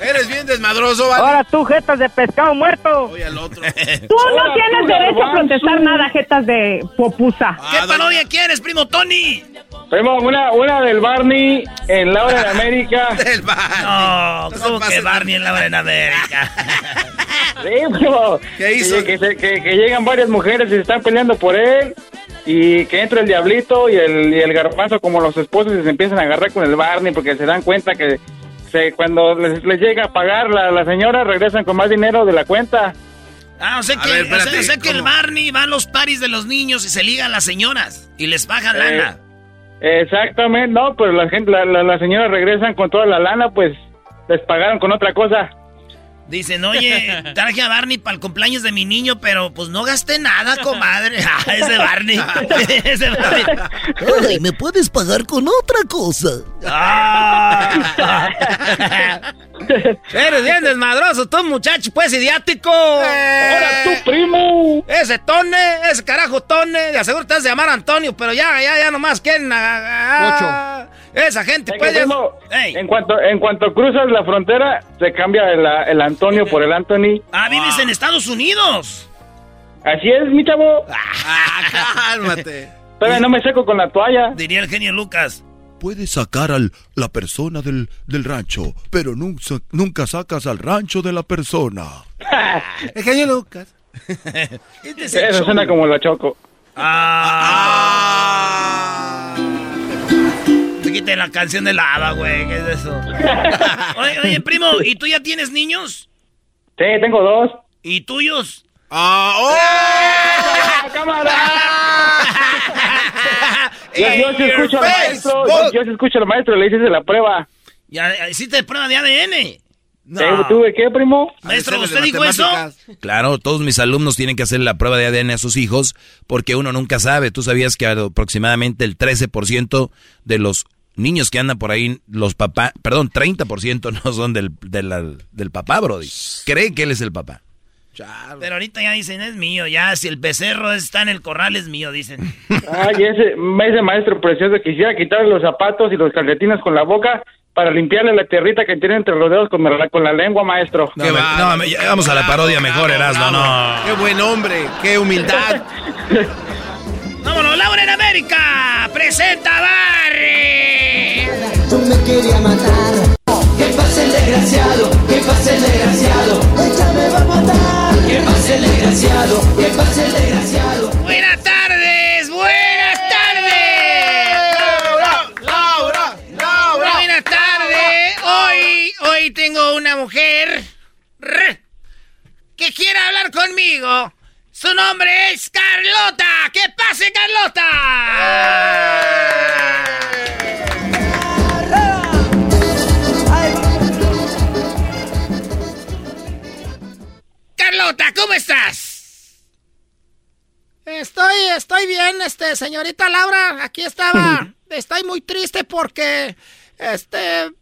Eres bien desmadroso, ¿vale? Ahora tú, jetas de pescado muerto. Oye, al otro. Tú no tienes tú, derecho a protestar nada, jetas de popusa. ¿Qué parodia quieres, primo Tony? Primo, una, una del Barney en la hora de América. El bar. No, No ¿cómo que Barney en la hora en América? Sí, primo. ¿Qué hizo? Que, que se- que- que llegan varias mujeres y se están peleando por él. Y que entra el diablito y el, y el garbanzo como los esposos y se empiezan a agarrar con el Barney porque se dan cuenta que se, cuando les, les llega a pagar la, la señora regresan con más dinero de la cuenta. Ah, o sea que, ver, o sea- espérate, o sea que el. Barney va a los paris de los niños y se liga a las señoras y les baja Eh, lana. Exactamente, no, pero la gente, la, la, la señora regresan con toda la lana, pues les pagaron con otra cosa. Dicen, oye, traje a Barney para el cumpleaños de mi niño, pero pues no gasté nada, comadre. Ah, ese Barney. ese Barney. Ay, ¿me puedes pagar con otra cosa? Ah. Eres bien desmadroso, tú muchacho, pues idiático. Ahora tú, primo. Ese Tone, ese carajo Tone, de aseguro te has de llamar Antonio, pero ya, ya, ya nomás quieren. ah, esa gente, pues. primo, Ey. en cuanto en cuanto cruzas la frontera, se cambia el, el Antonio por el Anthony. Ah, vives en Estados Unidos. Así es, mi chavo. Ah, cálmate. Todavía no me seco con la toalla. Diría el genio Lucas. puedes sacar a la persona del, del rancho, pero nunca, nunca sacas al rancho de la persona. el genio Lucas. Este Eso suena como la choco. Ah. Te quiten la canción de lava, güey. ¿Qué es eso? oye, oye, primo, ¿y tú ya tienes niños? Sí, tengo dos. ¿Y tuyos? ¡Ah! ¡Oh! ¡Cámara! yo, yo sí escucho al maestro, yo, sí escucho al maestro, le hice la prueba. ¿Ya hiciste prueba de ADN? No. ¿Tuve qué, primo? Maestro, ¿usted dijo eso? Claro, todos mis alumnos tienen que hacer la prueba de ADN a sus hijos porque uno nunca sabe. Tú sabías que aproximadamente el 13% de los niños que andan por ahí, los papás, perdón, 30% no son del, del, del papá, Brody. Cree que él es el papá. Pero ahorita ya dicen, es mío, ya, si el becerro está en el corral es mío, dicen. Ay, ese, ese maestro precioso quisiera quitarle los zapatos y los calcetines con la boca para limpiarle la tierrita que tiene entre los dedos con la, con la lengua, maestro. No, no, vamos a la parodia mejor, Erasmo, no. Qué buen hombre, qué humildad. ¡Vámonos, Laura en América! ¡Presenta Barry! Tú me querías matar. ¿Qué pasa el desgraciado? ¿Qué pasa el desgraciado? Ella me va a matar. ¿Qué pasa el desgraciado? ¿Qué pasa el desgraciado? Buenas tardes, buenas tardes. Laura, Laura. Buenas tardes. Hoy, hoy tengo una mujer que quiere hablar conmigo. Su nombre es Carlota. ¡Que pase, Carlota! Carlota, ¿cómo estás? Estoy, estoy bien, este, señorita Laura. Aquí estaba. estoy muy triste porque, este,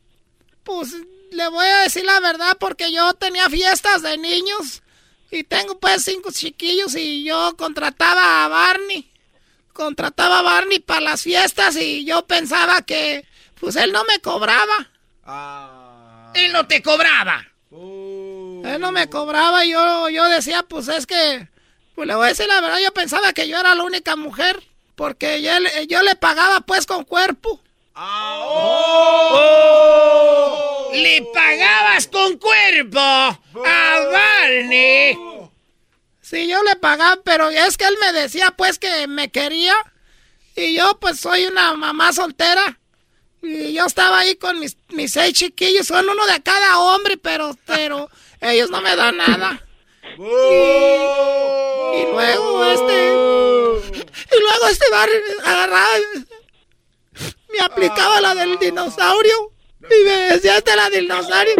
pues, le voy a decir la verdad porque yo tenía fiestas de niños y tengo pues cinco chiquillos y yo contrataba a Barney. Contrataba a Barney para las fiestas y yo pensaba que, pues, él no me cobraba. Él no te cobraba. Él no me cobraba y yo, yo decía, pues es que, pues le voy a decir la verdad, yo pensaba que yo era la única mujer, porque yo, le- yo le pagaba pues con cuerpo. ¡Le pagabas con cuerpo a Barney! Sí, yo le pagaba, pero es que él me decía pues que me quería y yo pues soy una mamá soltera. Y yo estaba ahí con mis, mis seis chiquillos, son uno de cada hombre, pero, pero ellos no me dan nada. Y, y luego este. Y luego este bar agarraba. Me aplicaba la del dinosaurio. Y me decía esta la del dinosaurio.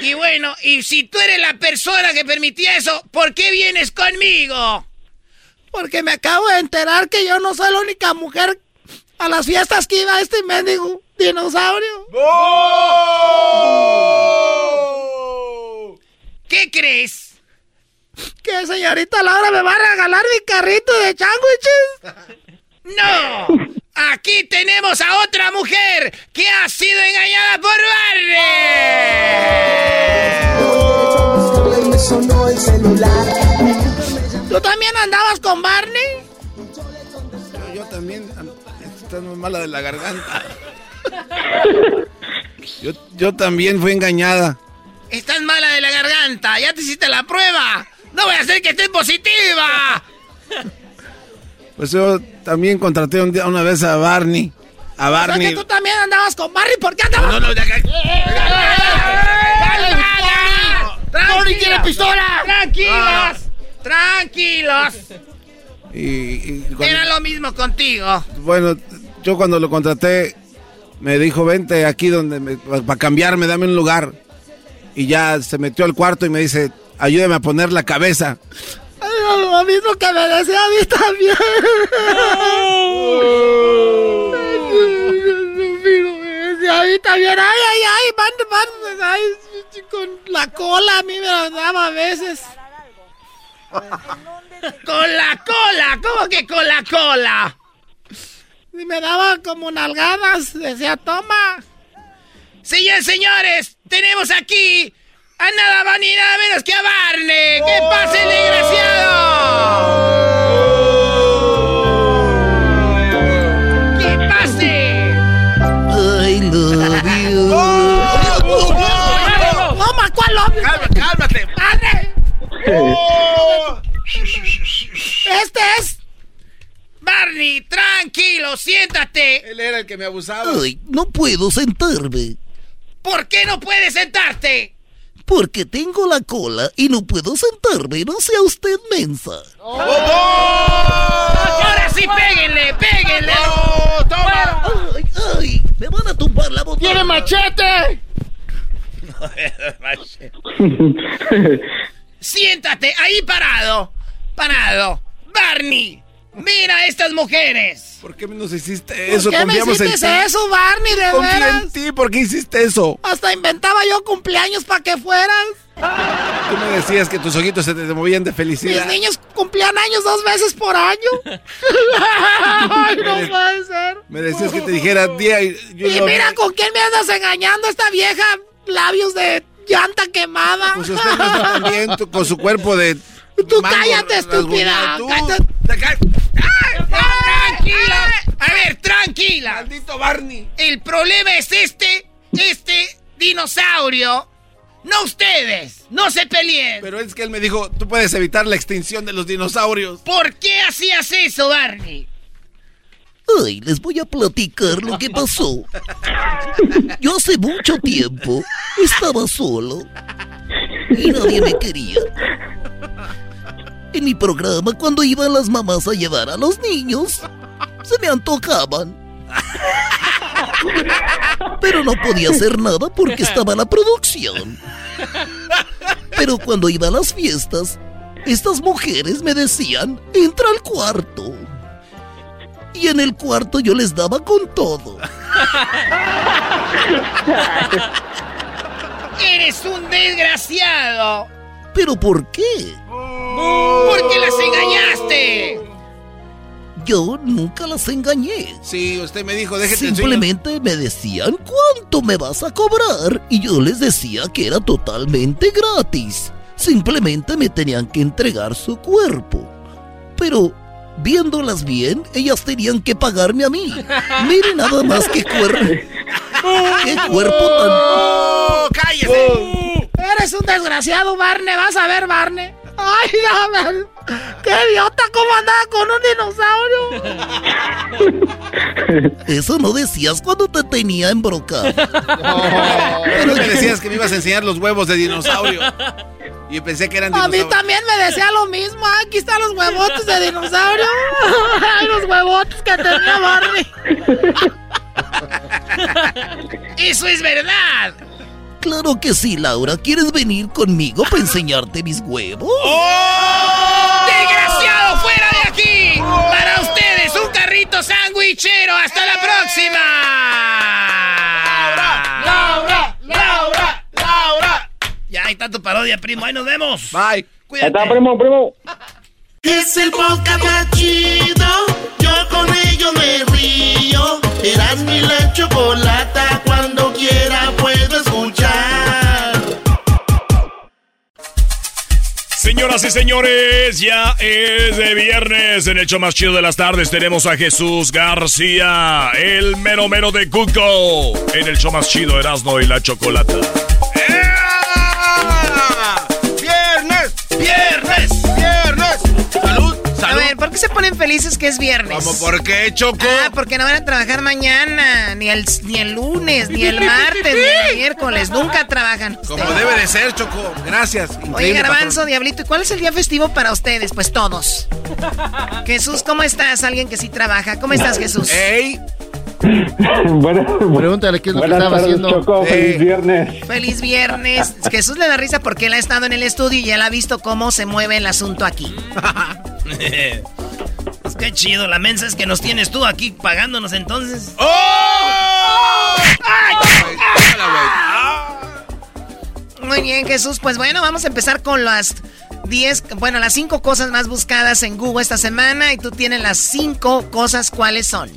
Y bueno, y si tú eres la persona que permitía eso, ¿por qué vienes conmigo? Porque me acabo de enterar que yo no soy la única mujer a las fiestas que iba este mendigo dinosaurio. ¿Qué crees? Que señorita Laura me va a regalar mi carrito de sándwiches. ¡No! Aquí tenemos a otra mujer que ha sido engañada por Barney. ¿Tú también andabas con Barney? Yo, yo también. Estás muy mala de la garganta. Yo, yo también fui engañada. Estás mala de la garganta, ya te hiciste la prueba. No voy a hacer que estés positiva. Pues yo también contraté un día, una vez a Barney. A O sea Barney. que tú también andabas con Barney, ¿por qué andabas? No, no, acá. ¡Tranquilos! quiere pistola! ¡Tranquilos! ¡Tranquilos! Y, y cuando- Era lo mismo contigo. bueno, yo cuando lo contraté, me dijo, vente aquí donde para cambiarme, dame un lugar. Y ya se metió al cuarto y me dice, ayúdame a poner la cabeza. Lo mismo que me decía a mí también. A mí también. Ay, ay, ay, van, van, ay, con la cola a mí me la daba a veces. ¡Con la cola! ¿Cómo que con la cola? Y me daba como nalgadas. Decía, toma. Señores, señores, tenemos aquí ¡A nada va ni nada menos que a Barney! ¡Que pase el desgraciado! ¡Que pase! I love ¡No, no ¿cuál love ¡Cálmate, cálmate! Oh. ¡Este es! Barney, tranquilo, siéntate. Él era el que me abusaba. Ay, no puedo sentarme. ¿Por qué no puedes sentarte? Porque tengo la cola y no puedo sentarme. No sea usted mensa. Ahora sí, péguenle, péguenle. ¡Toma! Ay, ay, me van a tumbar la botella. ¡Tiene machete! Siéntate ahí parado. Parado. Barney, mira estas mujeres. ¿Por qué nos hiciste eso? ¿Por qué me en hiciste eso, Barney, de Confío veras? en ti. ¿Por qué hiciste eso? Hasta inventaba yo cumpleaños para que fueras. Tú me decías que tus ojitos se te movían de Mis felicidad. niños cumplían años dos veces por año. Ay, no puede ser. Me decías que te dijera día y yo Y mira con quién me andas engañando esta vieja. Labios de llanta quemada. Pues usted no está bien tú- con su cuerpo de. Tú mango cállate, estúpida. Tú- Cállate. Tranquila. A ver, tranquila. Maldito Barney. El problema es este, este dinosaurio. No ustedes. No se peleen. Pero es que él me dijo, tú puedes evitar la extinción de los dinosaurios. ¿Por qué hacías eso, Barney? Ay, les voy a platicar lo que pasó. Yo hace mucho tiempo estaba solo y nadie me quería. En mi programa, cuando iban las mamás a llevar a los niños, se me antojaban. Pero no podía hacer nada porque estaba la producción. Pero cuando iba a las fiestas, estas mujeres me decían, entra al cuarto. Y en el cuarto yo les daba con todo. Eres un desgraciado. ¿Pero por qué? Porque las engañaste. Yo nunca las engañé. Sí, usted me dijo, enseñar. Simplemente me decían cuánto me vas a cobrar y yo les decía que era totalmente gratis. Simplemente me tenían que entregar su cuerpo. Pero viéndolas bien, ellas tenían que pagarme a mí. Miren nada más qué cuerpo. Qué cuerpo tan ¡Oh, cállese! Eres un desgraciado, Barney. Vas a ver, Barney. Ay, dame. ¡Qué idiota! ¿Cómo andaba con un dinosaurio? Eso no decías cuando te tenía embrocado. Pero me decías que me ibas a enseñar los huevos de dinosaurio. Y pensé que eran A mí dinosaurios. también me decía lo mismo. Ay, Aquí están los huevotes de dinosaurio. Ay, los huevotes que tenía Barney. Eso es verdad. Claro que sí, Laura. ¿Quieres venir conmigo para enseñarte mis huevos? ¡Desgraciado, fuera de aquí! Para ustedes, un carrito sandwichero. ¡Hasta la próxima! Laura, Laura, Laura. Ya hay tanto parodia, primo. Ahí nos vemos. Bye. Ahí Cuídate. está, primo, primo. Es el podcast más chido. Yo con ello me río. Eras mi la chocolata. Cuando quiera puedo escuchar. Señoras y señores, ya es de viernes. En el show más chido de las tardes tenemos a Jesús García, el mero mero de Cuco. En el show más chido Erasmo y la Chocolata. ¡Viernes! ¡Viernes! Qué se ponen felices que es viernes? ¿Cómo por qué, Choco? Ah, porque no van a trabajar mañana, ni el, ni el lunes, ni el martes, ni el miércoles. Nunca trabajan. Como debe de ser, Choco. Gracias. Oye, Garbanzo, patrón. Diablito, ¿y cuál es el día festivo para ustedes? Pues todos. Jesús, ¿cómo estás? Alguien que sí trabaja. ¿Cómo estás, Jesús? ¡Ey! Bueno, Pregúntale qué es lo que buenas estaba tardes, haciendo. Choco. Eh. Feliz viernes. Feliz viernes. Jesús le da risa porque él ha estado en el estudio y él ha visto cómo se mueve el asunto aquí. Pues qué chido. La mensa es que nos tienes tú aquí pagándonos entonces. ¡Oh! ¡Ay! Güey. Ah. Muy bien, Jesús. Pues bueno, vamos a empezar con las 10, bueno, las 5 cosas más buscadas en Google esta semana y tú tienes las 5 cosas, ¿cuáles son?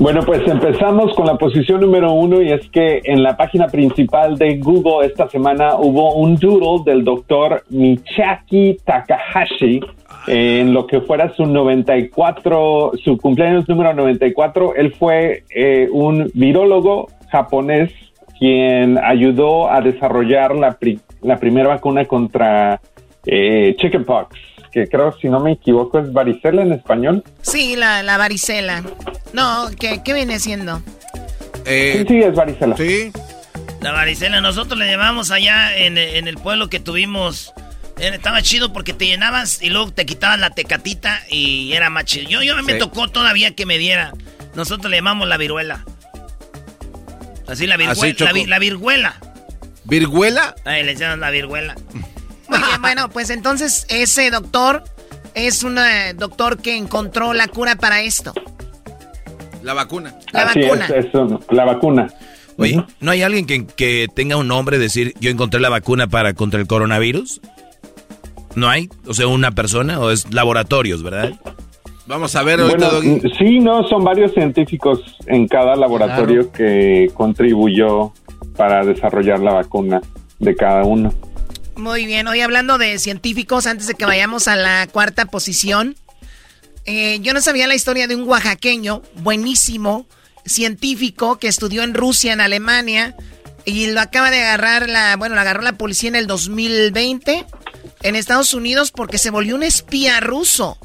Bueno, pues empezamos con la posición número uno y es que en la página principal de Google esta semana hubo un doodle del doctor Michaki Takahashi en lo que fuera su 94, su cumpleaños número 94. Él fue eh, un virólogo japonés quien ayudó a desarrollar la, pri- la primera vacuna contra eh, chickenpox. Que creo, si no me equivoco, es varicela en español. Sí, la, la varicela. No, ¿qué, qué viene siendo? sí, sí, es varicela. Sí. La varicela, nosotros le llevamos allá en, en el pueblo que tuvimos. Eh, Estaba chido porque te llenabas y luego te quitaban la tecatita y era más chido. Yo, yo me Sí. tocó todavía que me diera. Nosotros le llamamos la viruela. Así la Así, viruela. Choco. la, vi- la virguela. ¿Virguela? Ahí le decíamos la viruela. Muy bien, bueno, pues entonces ese doctor es un eh, doctor que encontró la cura para esto. La vacuna. La Así vacuna. es, eso, la vacuna. Oye, ¿no hay alguien que, que tenga un nombre decir yo encontré la vacuna para contra el coronavirus? ¿No hay? O sea, una persona o es laboratorios, ¿verdad? Vamos a ver ahorita, Bueno, Doggy. sí, no, son varios científicos en cada laboratorio que contribuyó para desarrollar la vacuna de cada uno. Muy bien, hoy hablando de científicos, antes de que vayamos a la cuarta posición, eh, yo no sabía la historia de un oaxaqueño buenísimo, científico, que estudió en Rusia, en Alemania, y lo acaba de agarrar la, bueno, lo agarró la policía en el 2020 en Estados Unidos porque se volvió un espía ruso.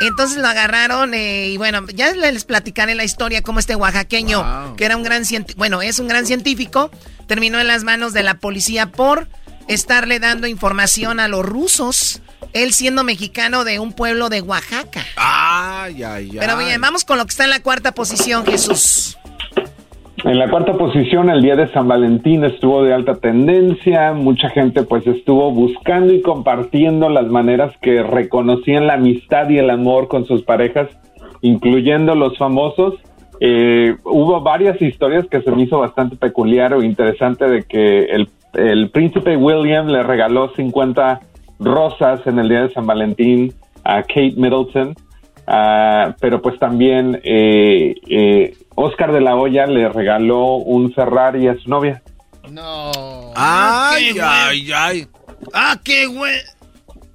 Entonces lo agarraron eh, y bueno, ya les platicaré la historia cómo este oaxaqueño, que era un gran científico, bueno, es un gran científico, terminó en las manos de la policía por estarle dando información a los rusos, él siendo mexicano de un pueblo de Oaxaca. Ay, ay, ay. Pero bien, vamos con lo que está en la cuarta posición, Jesús. En la cuarta posición, el día de San Valentín estuvo de alta tendencia, mucha gente pues estuvo buscando y compartiendo las maneras que reconocían la amistad y el amor con sus parejas, incluyendo los famosos. Eh, hubo varias historias que se me hizo bastante peculiar o interesante de que el, el príncipe William le regaló 50 rosas en el día de San Valentín a Kate Middleton. Ah, pero pues también eh, eh, Oscar de la Hoya le regaló un Ferrari a su novia. Ay, qué ay, ay. Ah, qué güey.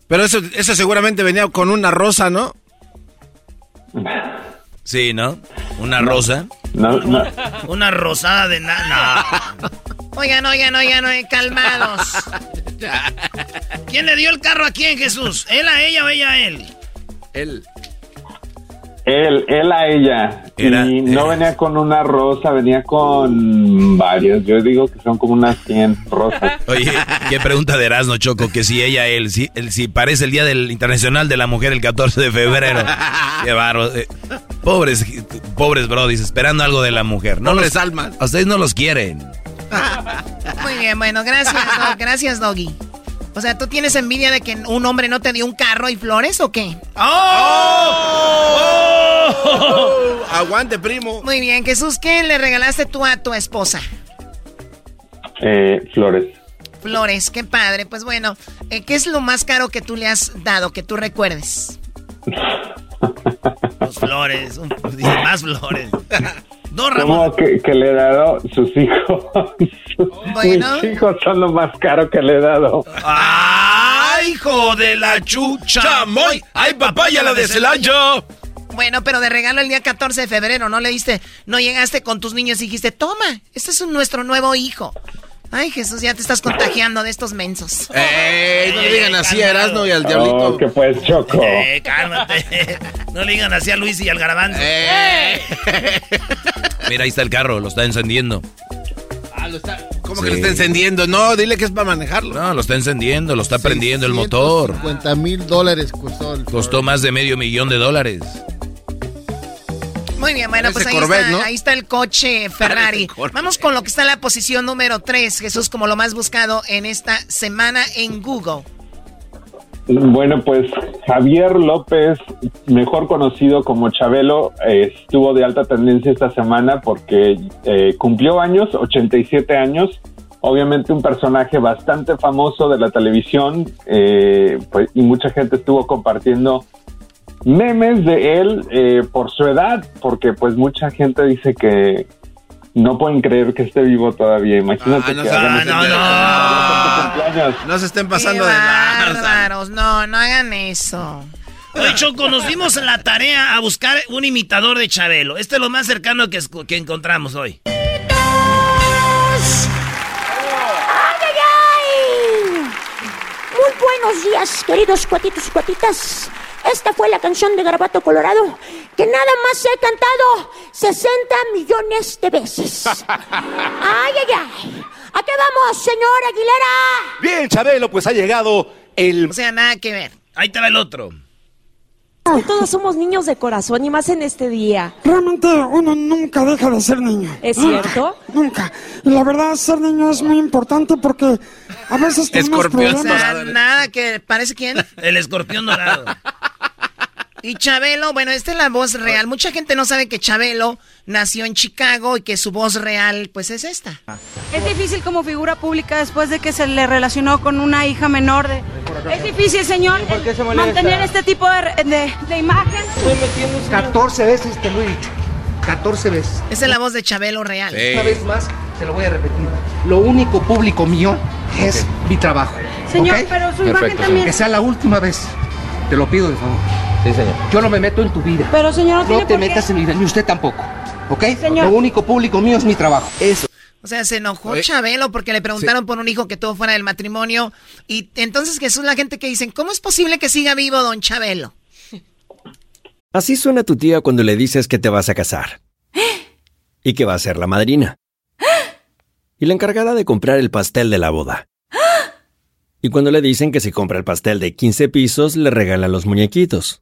Pero eso, eso seguramente venía con una rosa, ¿no? Sí, ¿no? Una rosa. No, no. Una rosada de nada. Oigan, oigan, oigan, oigan, calmados. ¿Quién le dio el carro a quién, Jesús? ¿Él a ella o ella a él? Él. Él, él a ella. Era- y no era- venía con una rosa, venía con varias. Yo digo que son como unas 100 rosas. Oye, qué pregunta de Erasmo Choco, que si ella, él, si, el, si parece el Día del Internacional de la Mujer el 14 de febrero. Qué barro. eh, pobres, pobres brodis, esperando algo de la mujer. No Pobres los- almas. A ustedes no los quieren. Muy bien, bueno, gracias, Dog- gracias, Doggy. O sea, ¿tú tienes envidia de que un hombre no te dio un carro y flores o qué? ¡Oh! Aguante, primo. Muy bien, Jesús, ¿qué le regalaste tú a tu esposa? Eh, flores. Flores, qué padre. Pues bueno, eh, ¿qué es lo más caro que tú le has dado, que tú recuerdes? Dos flores, un- más flores. Dos ramos. Como que, que le he dado sus hijos. Bueno. Mis hijos son lo más caro que le he dado. ¡Ay, hijo de la chucha! ¡Moy! ¡Ay, papaya la de Celaya! Bueno, pero de regalo el día 14 de febrero, ¿no le diste? No llegaste con tus niños y dijiste, toma, este es un- nuestro nuevo hijo. Ay, Jesús, ya te estás contagiando de estos mensos. ¡Ey! No le digan así a. Erasmo y al Oh, diablito. que pues, Choco. Eh, cálmate. No le digan así a Luis y al garbanzo. Eh. Mira, ahí está el carro, lo está encendiendo. ¿Cómo Sí. que lo está encendiendo? No, dile que es para manejarlo. No, lo está encendiendo, lo está prendiendo el motor. 50 mil dólares costó el Costó más de medio millón de dólares. Muy bien, bueno, Parece pues ahí, Corvette, está, ¿no? ahí está el coche Ferrari. Vamos con lo que está en la posición número 3, Jesús, como lo más buscado en esta semana en Google. Bueno, pues Javier López, mejor conocido como Chabelo, eh, estuvo de alta tendencia esta semana porque eh, cumplió años, 87 años. Obviamente un personaje bastante famoso de la televisión eh, pues, y mucha gente estuvo compartiendo memes de él eh, por su edad, porque pues mucha gente dice que no pueden creer que esté vivo todavía. Imagínate Ah, no que ah, no, se estén pasando Qué de bárbaros, no, no hagan eso. Oye, Choco, nos dimos en la tarea a buscar un imitador de Chabelo. Este es lo más cercano que, encontramos hoy. ¡Ay, ay, ay! Muy Buenos días, queridos cuatitos y cuatitas. Esta fue la canción de Garabato Colorado que nada más he cantado 60 millones de veces. ¡Ay, ay, ay! ¿A qué vamos, señor Aguilera? Bien, Chabelo, pues ha llegado el... O sea, nada que ver. Ahí te va el otro. Todos somos niños de corazón y más en este día. Realmente uno nunca deja de ser niño. ¿Es cierto? Nunca. Y la verdad, ser niño es muy importante porque a veces tenemos Escorpión problemas. dorado. Nada que... ¿Parece quién? El escorpión dorado. Y Chabelo, bueno, esta es la voz real. Mucha gente no sabe que Chabelo nació en Chicago y que su voz real, pues, es esta. Es difícil como figura pública después de que se le relacionó con una hija menor de... Es difícil, señor, qué se mantener este tipo de, de- de imagen. 14 veces te lo he dicho. 14 veces. Esa es la voz de Chabelo real. Una vez más, te lo voy a repetir. Lo único público mío es mi trabajo. Señor, pero su imagen también... Que sea la última vez. Te lo pido de favor. Sí, señor. Yo no me meto en tu vida. Pero, señor, no tiene te por qué. metas en mi vida, ni usted tampoco. ¿Ok? Señor. Lo único público mío es mi trabajo. Eso. O sea, se enojó Oye. Chabelo porque le preguntaron por un hijo que tuvo fuera del matrimonio. Y entonces Jesús, la gente que dicen, ¿cómo es posible que siga vivo don Chabelo? Así suena tu tía cuando le dices que te vas a casar. Y que va a ser la madrina. Y la encargada de comprar el pastel de la boda. Y cuando le dicen que si compra el pastel de 15 pisos, le regalan los muñequitos.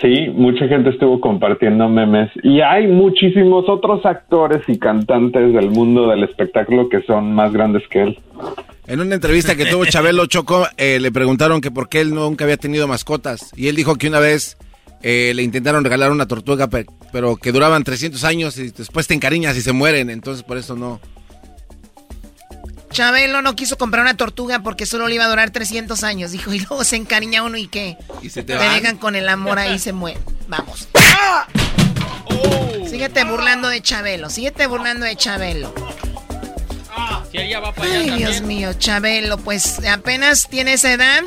Sí, mucha gente estuvo compartiendo memes y hay muchísimos otros actores y cantantes del mundo del espectáculo que son más grandes que él. En una entrevista que tuvo Chabelo Choco, eh, le preguntaron que por qué él nunca había tenido mascotas. Y él dijo que una vez eh, le intentaron regalar una tortuga, pe- pero que duraban 300 años y después te encariñas y se mueren. Entonces por eso no. Chabelo no quiso comprar una tortuga porque solo le iba a durar 300 años. Dijo, y luego se encariña uno y qué. Y se te te dejan con el amor ahí y se mueren. Vamos. Síguete burlando de Chabelo. Síguete burlando de Chabelo. Si ella va para allá Ay, también. Dios mío, Chabelo, pues apenas tiene esa edad.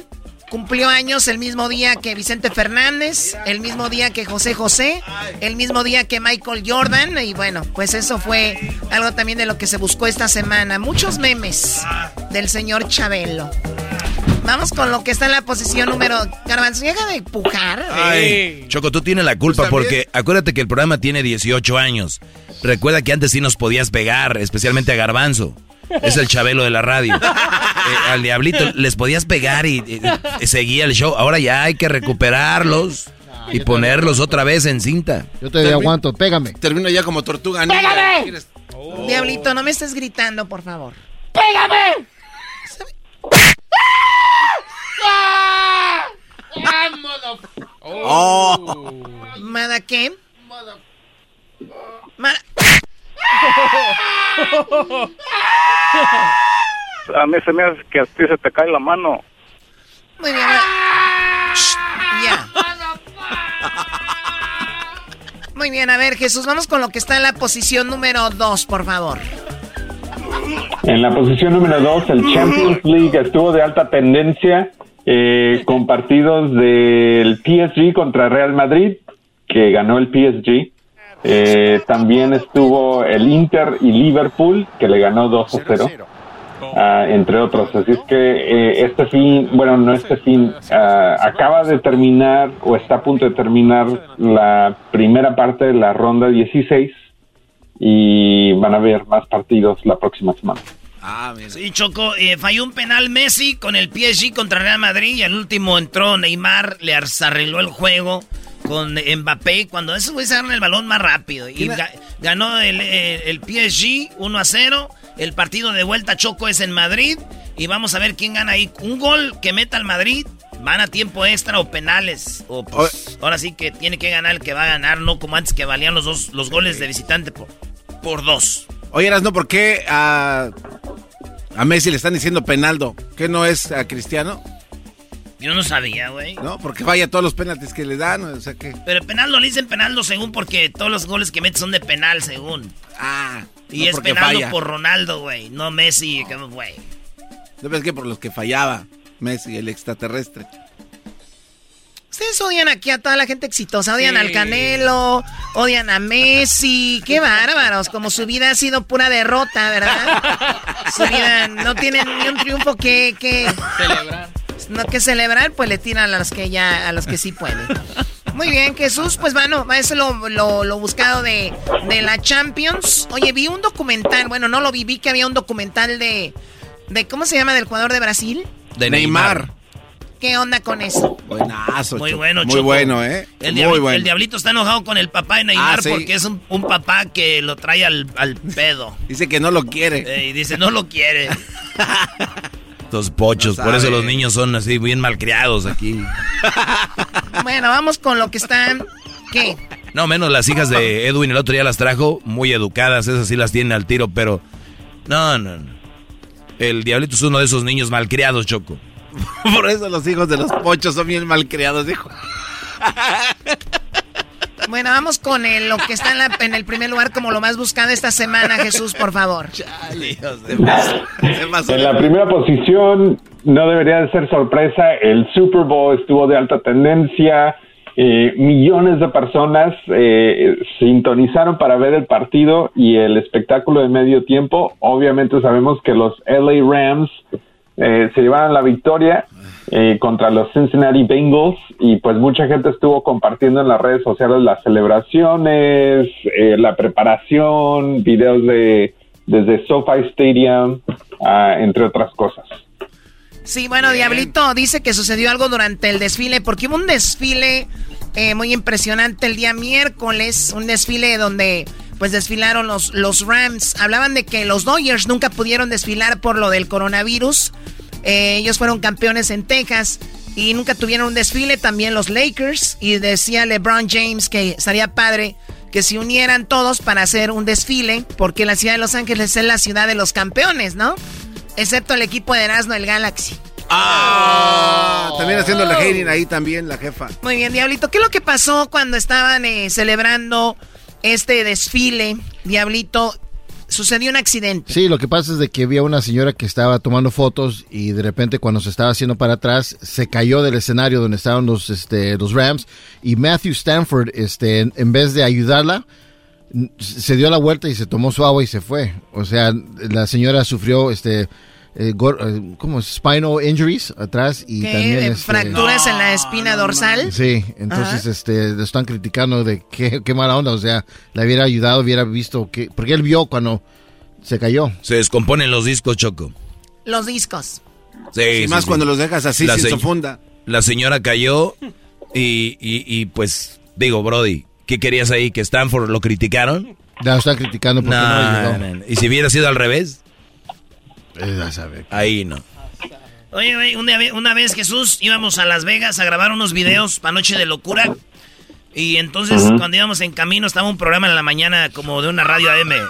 Cumplió años el mismo día que Vicente Fernández, el mismo día que José José, el mismo día que Michael Jordan. Y bueno, pues eso fue algo también de lo que se buscó esta semana. Muchos memes del señor Chabelo. Vamos con lo que está en la posición número... Garbanzo, deja de pujar. Ay, Choco, tú tienes la culpa porque acuérdate que el programa tiene 18 años. Recuerda que antes sí nos podías pegar, especialmente a Garbanzo. Es el chabelo de la radio. Eh, al diablito les podías pegar y, y- y seguía el show. Ahora ya hay que recuperarlos y ponerlos otra vez en cinta. Yo te aguanto, pégame. Termino ya como tortuga. ¡Pégame! ¿Quieres? Diablito, no me estés gritando, por favor. ¡Pégame! Oh. ¿Mada qué? Mada... A mí se me hace que a ti se te cae la mano. Muy bien. Ya. Muy bien, a ver, Jesús, vamos con lo que está en la posición número 2, por favor. En la posición número 2, el Champions League estuvo de alta tendencia eh, con partidos del PSG contra Real Madrid, que ganó el PSG. Eh, también estuvo el Inter y Liverpool, que le ganó 2 a 0. ah, entre otros. Así es que eh, este fin, bueno, no este fin, ah, acaba de terminar o está a punto de terminar la primera parte de la ronda 16 y van a haber más partidos la próxima semana. Ah, Sí, Choco, eh, falló un penal Messi con el PSG contra Real Madrid y al último entró Neymar, le arregló el juego con Mbappé cuando esos güeyes agarran el balón más rápido. Y ga- ganó el, el- el PSG 1 a 0. El partido de vuelta Choco es en Madrid. Y vamos a ver quién gana ahí. Un gol que meta al Madrid. Van a tiempo extra o penales. O pues, ahora sí que tiene que ganar el que va a ganar, no como antes que valían los dos los goles de visitante por, por dos. Oye, no ¿por qué a, a Messi le están diciendo penaldo? ¿Qué no es a Cristiano? Yo no sabía, güey. No, porque vaya todos los penaltis que le dan, o sea que... Pero penaldo le dicen penaldo según porque todos los goles que mete son de penal según. Ah. Y no es penaldo falla. por Ronaldo, güey. No Messi, que- güey. ¿No ves que por los que fallaba Messi, el extraterrestre? Ustedes odian aquí a toda la gente exitosa, odian Sí. al Canelo, odian a Messi, qué bárbaros, como su vida ha sido pura derrota, ¿verdad? Su vida no tienen ni un triunfo que, que Celebrar. No que celebrar, pues le tiran a los que ya, a los que sí pueden. Muy bien, Jesús, pues bueno, eso es lo, lo, lo buscado de, de la Champions. Oye, vi un documental, bueno, no lo vi, vi que había un documental de, de ¿cómo se llama? del jugador de Brasil. De Neymar. ¿Qué onda con eso? Buenazo, Muy Choco. bueno, Muy Choco. bueno, ¿eh? El, Muy bueno. el diablito está enojado con el papá de Neymar Ah, sí. porque es un, un papá que lo trae al, al pedo. Dice que no lo quiere. Eh, y dice, no lo quiere. Estos pochos, No por eso los niños son así bien malcriados aquí. Bueno, vamos con lo que está. ¿Qué? No, menos las hijas de Edwin el otro día las trajo muy educadas, esas sí las tienen al tiro, pero no, no, no. El diablito es uno de esos niños malcriados, Choco. Por eso los hijos de los pochos son bien malcriados, dijo. Bueno, vamos con el- lo que está en, la- en el primer lugar como lo más buscado esta semana, Jesús, por favor. En la primera posición, no debería de ser sorpresa, el Super Bowl estuvo de alta tendencia, eh, millones de personas eh, sintonizaron para ver el partido y el espectáculo de medio tiempo. Obviamente sabemos que los LA Rams eh, se llevaron la victoria eh, contra los Cincinnati Bengals y pues mucha gente estuvo compartiendo en las redes sociales las celebraciones, eh, la preparación, videos de desde SoFi Stadium, ah, entre otras cosas. Sí, bueno, Diablito dice que sucedió algo durante el desfile, porque hubo un desfile eh, muy impresionante el día miércoles, un desfile donde pues desfilaron los, los Rams. Hablaban de que los Dodgers nunca pudieron desfilar por lo del coronavirus. Eh, ellos fueron campeones en Texas y nunca tuvieron un desfile. También los Lakers. Y decía LeBron James que estaría padre que se unieran todos para hacer un desfile, porque la ciudad de Los Ángeles es la ciudad de los campeones, ¿no? Excepto el equipo de Erasmo, el Galaxy. Ah, también haciendo la hating ahí también, la jefa. Muy bien, Diablito. ¿Qué es lo que pasó cuando estaban eh, celebrando este desfile, Diablito? Sucedió un accidente. Sí, lo que pasa es de que había una señora que estaba tomando fotos y de repente cuando se estaba haciendo para atrás se cayó del escenario donde estaban los, este, los Rams y Matthew Stanford, este, en, vez de ayudarla, se dio la vuelta y se tomó su agua y se fue. O sea, la señora sufrió, este, eh, eh, ¿cómo? es? Spinal injuries atrás y ¿Qué? también este, fracturas en la espina dorsal. Sí, entonces Ajá. este le están criticando de qué, qué mala onda, o sea, le hubiera ayudado, hubiera visto que porque él vio cuando se cayó. Se descomponen los discos, Choco. Los discos. Sí, Y sí, más sí. cuando los dejas así, sin se- funda. La señora cayó y, y, y, pues, digo, Brody, ¿qué querías ahí? ¿Que Stanford lo criticaron? Ya lo están criticando porque no, No, ayudó. no, no. ¿Y si hubiera sido al revés? Eh. Ahí no. Oye, güey, una vez Jesús íbamos a Las Vegas a grabar unos videos para Noche de Locura. Y entonces, cuando íbamos en camino, estaba un programa en la mañana como de una radio AM.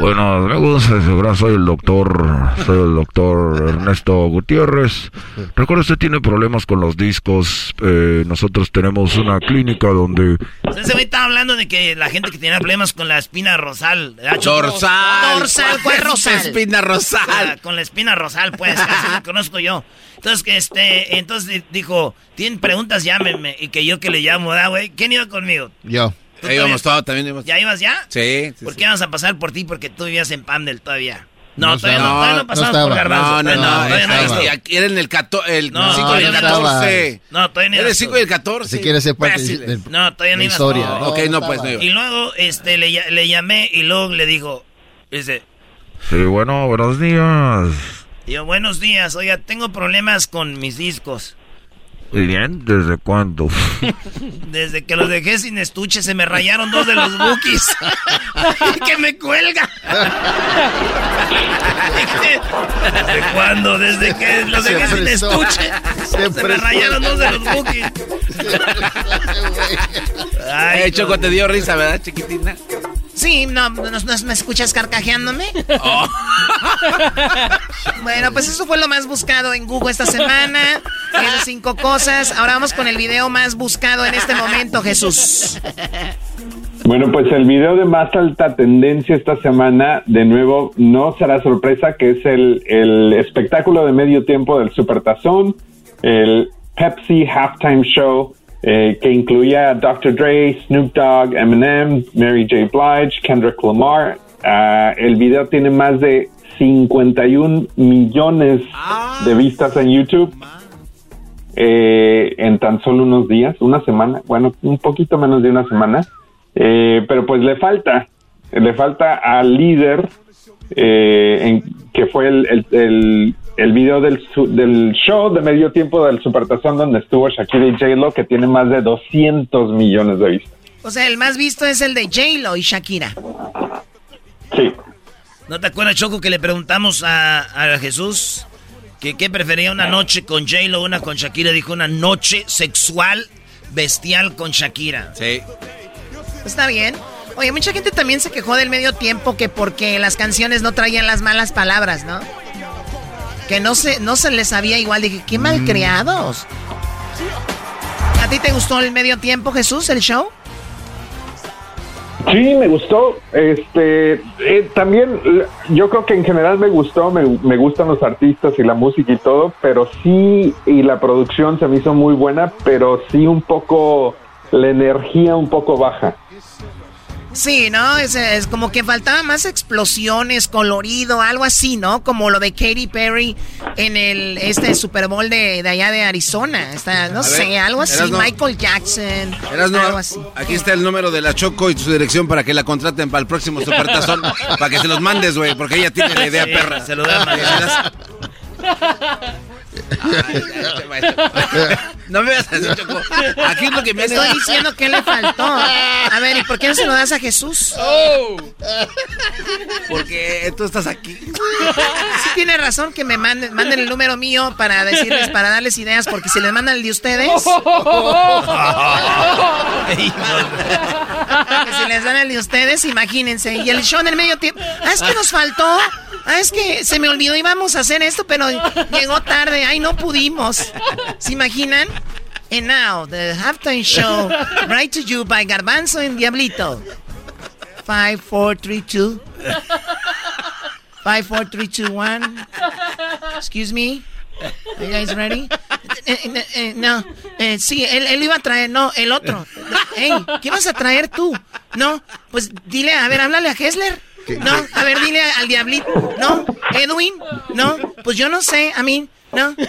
Bueno, me gusta asegurar, soy el doctor, soy el doctor Ernesto Gutiérrez. Recuerda, usted tiene problemas con los discos. Eh, nosotros tenemos una clínica donde... Ese güey estaba hablando de que la gente que tenía problemas con la espina rosal. Dorsal. Dorsal, ¿cuál rosal? Espina rosal. Ah, con la espina rosal, pues, casi la conozco yo. Entonces, que este, entonces dijo, tienen preguntas, llámenme. Y que yo que le llamo, ¿verdad, güey? ¿Quién iba conmigo? Yo. ¿Tú Ahí íbamos todos, también íbamos. ¿Ya ibas ya? Sí. sí, ¿Por sí. qué vamos a pasar por ti? Porque tú vivías en Pandel todavía. No, No todavía, no, todavía no No pasamos estaba. por Garbanzo. No, no, todavía no. no. Aquí Era en el, cato, el No, 5 y el no 14. No, todavía no Era el ibas 5 tú. y el 14. Si quieres ser parte del- No, todavía no historia. No. Ok, no, pues no iba. Y luego este, le, le llamé y luego le dijo, dice, Sí, bueno, buenos días. Yo, buenos días, oiga, tengo problemas con mis discos. Bien, ¿desde cuándo? Desde que los dejé sin estuche se me rayaron dos de los bookies. que me cuelga. ¿Desde cuándo? Desde que los dejé sin estuche. Se Se, me rayaron dos de los bookies. Ay, Eh, Choco, te dio risa, ¿verdad, chiquitina? Sí, no, no, no- ¿me escuchas carcajeándome? Oh. Bueno, pues eso fue lo más buscado en Google esta semana. Esas cinco cosas. Ahora vamos con el video más buscado en este momento, Jesús. Bueno, pues el video de más alta tendencia esta semana, de nuevo, no será sorpresa, que es el, el espectáculo de medio tiempo del Supertazón, el Pepsi Halftime Show, eh, que incluía a Dr. Dre, Snoop Dogg, Eminem, Mary J. Blige, Kendrick Lamar. Ah, el video tiene más de 51 millones de vistas en YouTube. eh, en tan solo unos días, una semana, bueno, un poquito menos de una semana. Eh, pero pues le falta, le falta al líder, eh, en- que fue el, el video del, su- del show de medio tiempo del Supertazón donde estuvo Shakira y J-Lo, que tiene más de 200 millones de vistas. O sea, el más visto es el de J-Lo y Shakira. Sí. ¿No te acuerdas, Choco, que le preguntamos a, a Jesús que qué prefería una noche con J-Lo o una con Shakira? Dijo una noche sexual bestial con Shakira. Sí. Está bien. Oye, mucha gente también se quejó del medio tiempo que porque las canciones no traían las malas palabras, ¿no? Que no se, no se les sabía igual. Dije, qué malcriados. ¿A ti te gustó el medio tiempo, Jesús, el show? Sí, me gustó. Este, eh, también yo creo que en general me gustó, me, me gustan los artistas y la música y todo, pero sí, y la producción se me hizo muy buena, pero sí un poco, la energía un poco baja. Sí, ¿no? Es, es como que faltaba más explosiones, colorido, algo así, ¿no? Como lo de Katy Perry en el este Super Bowl de, de allá de Arizona. Está, no A sé, ver, algo así. Michael Jackson. Erasno, algo así. aquí está el número de la Choco y su dirección para que la contraten para el próximo Supertazón. para que se los mandes, güey, porque ella tiene la idea Sí, perra. se lo da. Ay, este maestro. No me veas así, Choco. Aquí es lo que me Estoy diciendo que le faltó. A ver, ¿y por qué no se lo das a Jesús? Porque tú estás aquí. Sí tiene razón que me manden, manden el número mío para decirles, para darles ideas, porque si les mandan el de ustedes, que si les dan el de ustedes, imagínense. Y el show en el medio tiempo. Ah, es que nos faltó. Ah, es que se me olvidó, íbamos a hacer esto, pero llegó tarde. Ay, no pudimos. ¿Se imaginan? And now, the halftime show, right to you by Garbanzo and Diablito. Five, four, three, two. Five, four, three, two, one. Excuse me. Are you guys ready? Eh, eh, eh, no, sí, él, él iba a traer, no, el otro. Hey, ¿qué vas a traer tú? No, pues dile, a ver, háblale a Hessler. No, a ver, dile al diablito. No, Edwin. No, pues yo no sé, a mí, no. Que,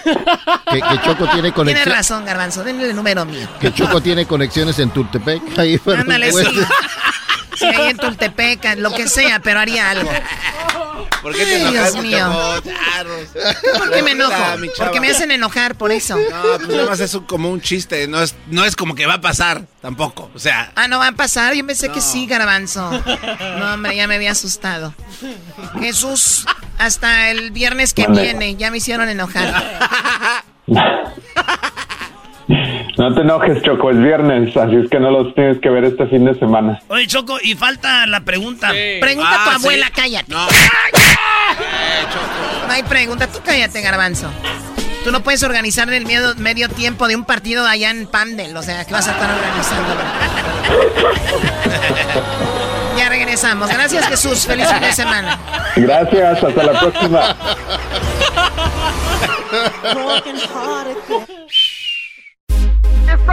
que Choco tiene Tiene conexión. razón, Garbanzo, denle el número mío. Que Choco tiene conexiones en Tultepec. Ahí Ándale, sí. Sí, ahí en Tultepec, lo que sea, pero haría algo. ¿Por qué te Ay, enojas, Dios mío. ¿Por qué me enojo? Porque me hacen enojar, por eso. No, pues nada más es un- como un chiste. No es, no es como que va a pasar tampoco. O sea, Ah, no va a pasar. Yo pensé que sí, Garbanzo. No, hombre, ya me había asustado. Jesús, hasta el viernes que Vale. viene, ya me hicieron enojar. No, te enojes, Choco, es viernes, así es que no los tienes que ver este fin de semana. Oye, Choco, y falta la pregunta. Pregunta a Ah, tu abuela, sí. cállate. No. No hay pregunta, tú cállate, garbanzo. Tú no puedes organizar el medio, medio tiempo de un partido allá en Pandel, o sea, que vas a estar organizándolo. ya regresamos. Gracias, Jesús. Feliz fin de semana. Gracias, hasta la próxima.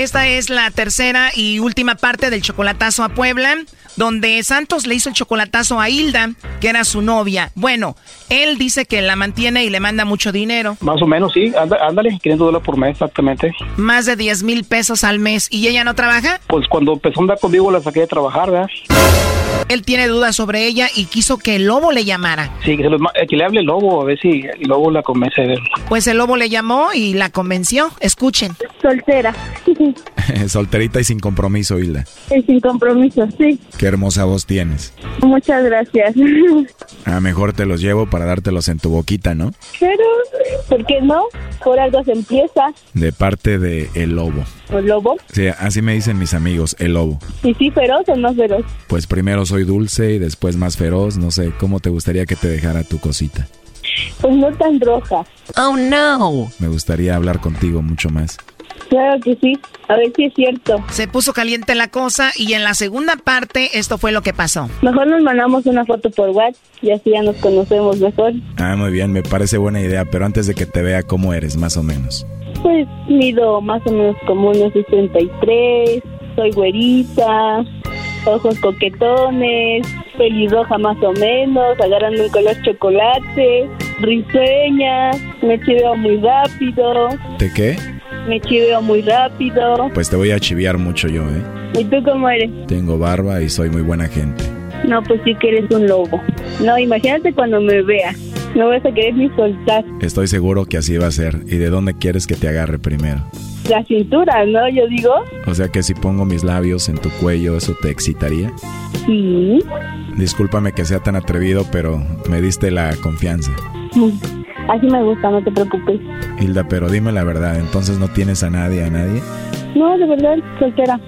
Esta es la tercera y última parte del chocolatazo a Puebla, donde Santos le hizo el chocolatazo a Hilda, que era su novia. Bueno, él dice que la mantiene y le manda mucho dinero, Más o menos, sí. Anda- ándale, 500 dólares por mes, exactamente. más de 10 mil pesos al mes, y ella no trabaja. Pues cuando empezó a andar conmigo la saqué de trabajar, ¿verdad? Él tiene dudas sobre ella y quiso que el lobo le llamara. Sí, que, se los eh, que le hable el lobo, a ver si el lobo la convence de él. Pues el lobo le llamó y la convenció. Escuchen. Soltera. Solterita y sin compromiso, Hilda. Y sin compromiso, sí. Qué hermosa voz tienes. Muchas gracias. A mejor te los llevo para dártelos en tu boquita, ¿no? Pero, ¿por qué no? Por algo se empieza. De parte de El Lobo. ¿O lobo? Sí, así me dicen mis amigos, El Lobo. ¿Y sí feroz o no feroz? Pues primero soy dulce y después más feroz. No sé, ¿cómo te gustaría que te dejara tu cosita? Pues no tan roja. Oh, no. Me gustaría hablar contigo mucho más. Claro que sí. A ver si es cierto. Se puso caliente la cosa y en la segunda parte esto fue lo que pasó. Mejor nos mandamos una foto por WhatsApp y así ya nos conocemos mejor. Ah, muy bien, me parece buena idea, pero antes de que te vea cómo eres, más o menos. Pues mido más o menos como unos 63, soy güerita, ojos coquetones, pelirroja más o menos, agarrando un color chocolate, risueña, me chiveo muy rápido, ¿Te qué? Me chiveo muy rápido. Pues te voy a chiviar mucho yo, ¿eh? ¿Y tú cómo eres? Tengo barba y soy muy buena gente. No, pues sí que eres un lobo. No, imagínate cuando me veas. No vas a querer ni soltar Estoy seguro que así va a ser. ¿Y de dónde quieres que te agarre primero? la cintura, ¿no? Yo digo, O sea que si pongo mis labios en tu cuello, ¿eso te excitaría? sí. Discúlpame que sea tan atrevido, pero me diste la confianza. Así me gusta, no te preocupes. Hilda, pero dime la verdad, ¿entonces no tienes a nadie, a nadie? No, de verdad, soltera,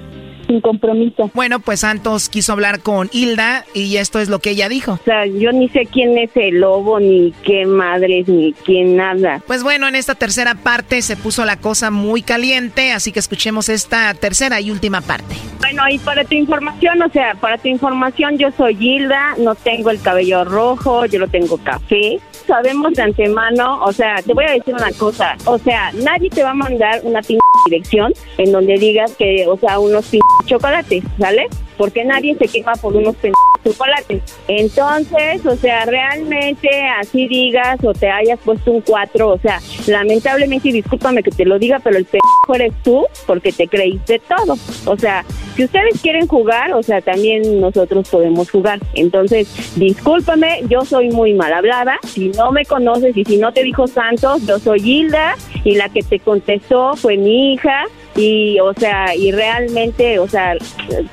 sin compromiso. Bueno, pues Santos quiso hablar con Hilda y esto es lo que ella dijo. O sea, yo ni sé quién es el lobo, ni qué madres, ni quién nada. Pues bueno, en esta tercera parte se puso la cosa muy caliente, así que escuchemos esta tercera y última parte. Bueno, y para tu información, o sea, para tu información, yo soy Hilda, no tengo el cabello rojo, yo lo tengo café. Sabemos de antemano, o sea, te voy a decir una cosa, o sea, nadie te va a mandar una pinche dirección en donde digas que, o sea, unos pinches chocolates, ¿sale? Porque nadie se queja por unos pinches chocolates. Entonces, o sea, realmente así digas o te hayas puesto un 4, o sea, lamentablemente, discúlpame que te lo diga, pero el pendejo eres tú porque te creíste todo. O sea, si ustedes quieren jugar, o sea, también nosotros podemos jugar. Entonces, discúlpame, yo soy muy mal hablada. Si no me conoces y si no te dijo Santos, yo soy Hilda y la que te contestó fue mi hija. Y, o sea, y realmente, o sea,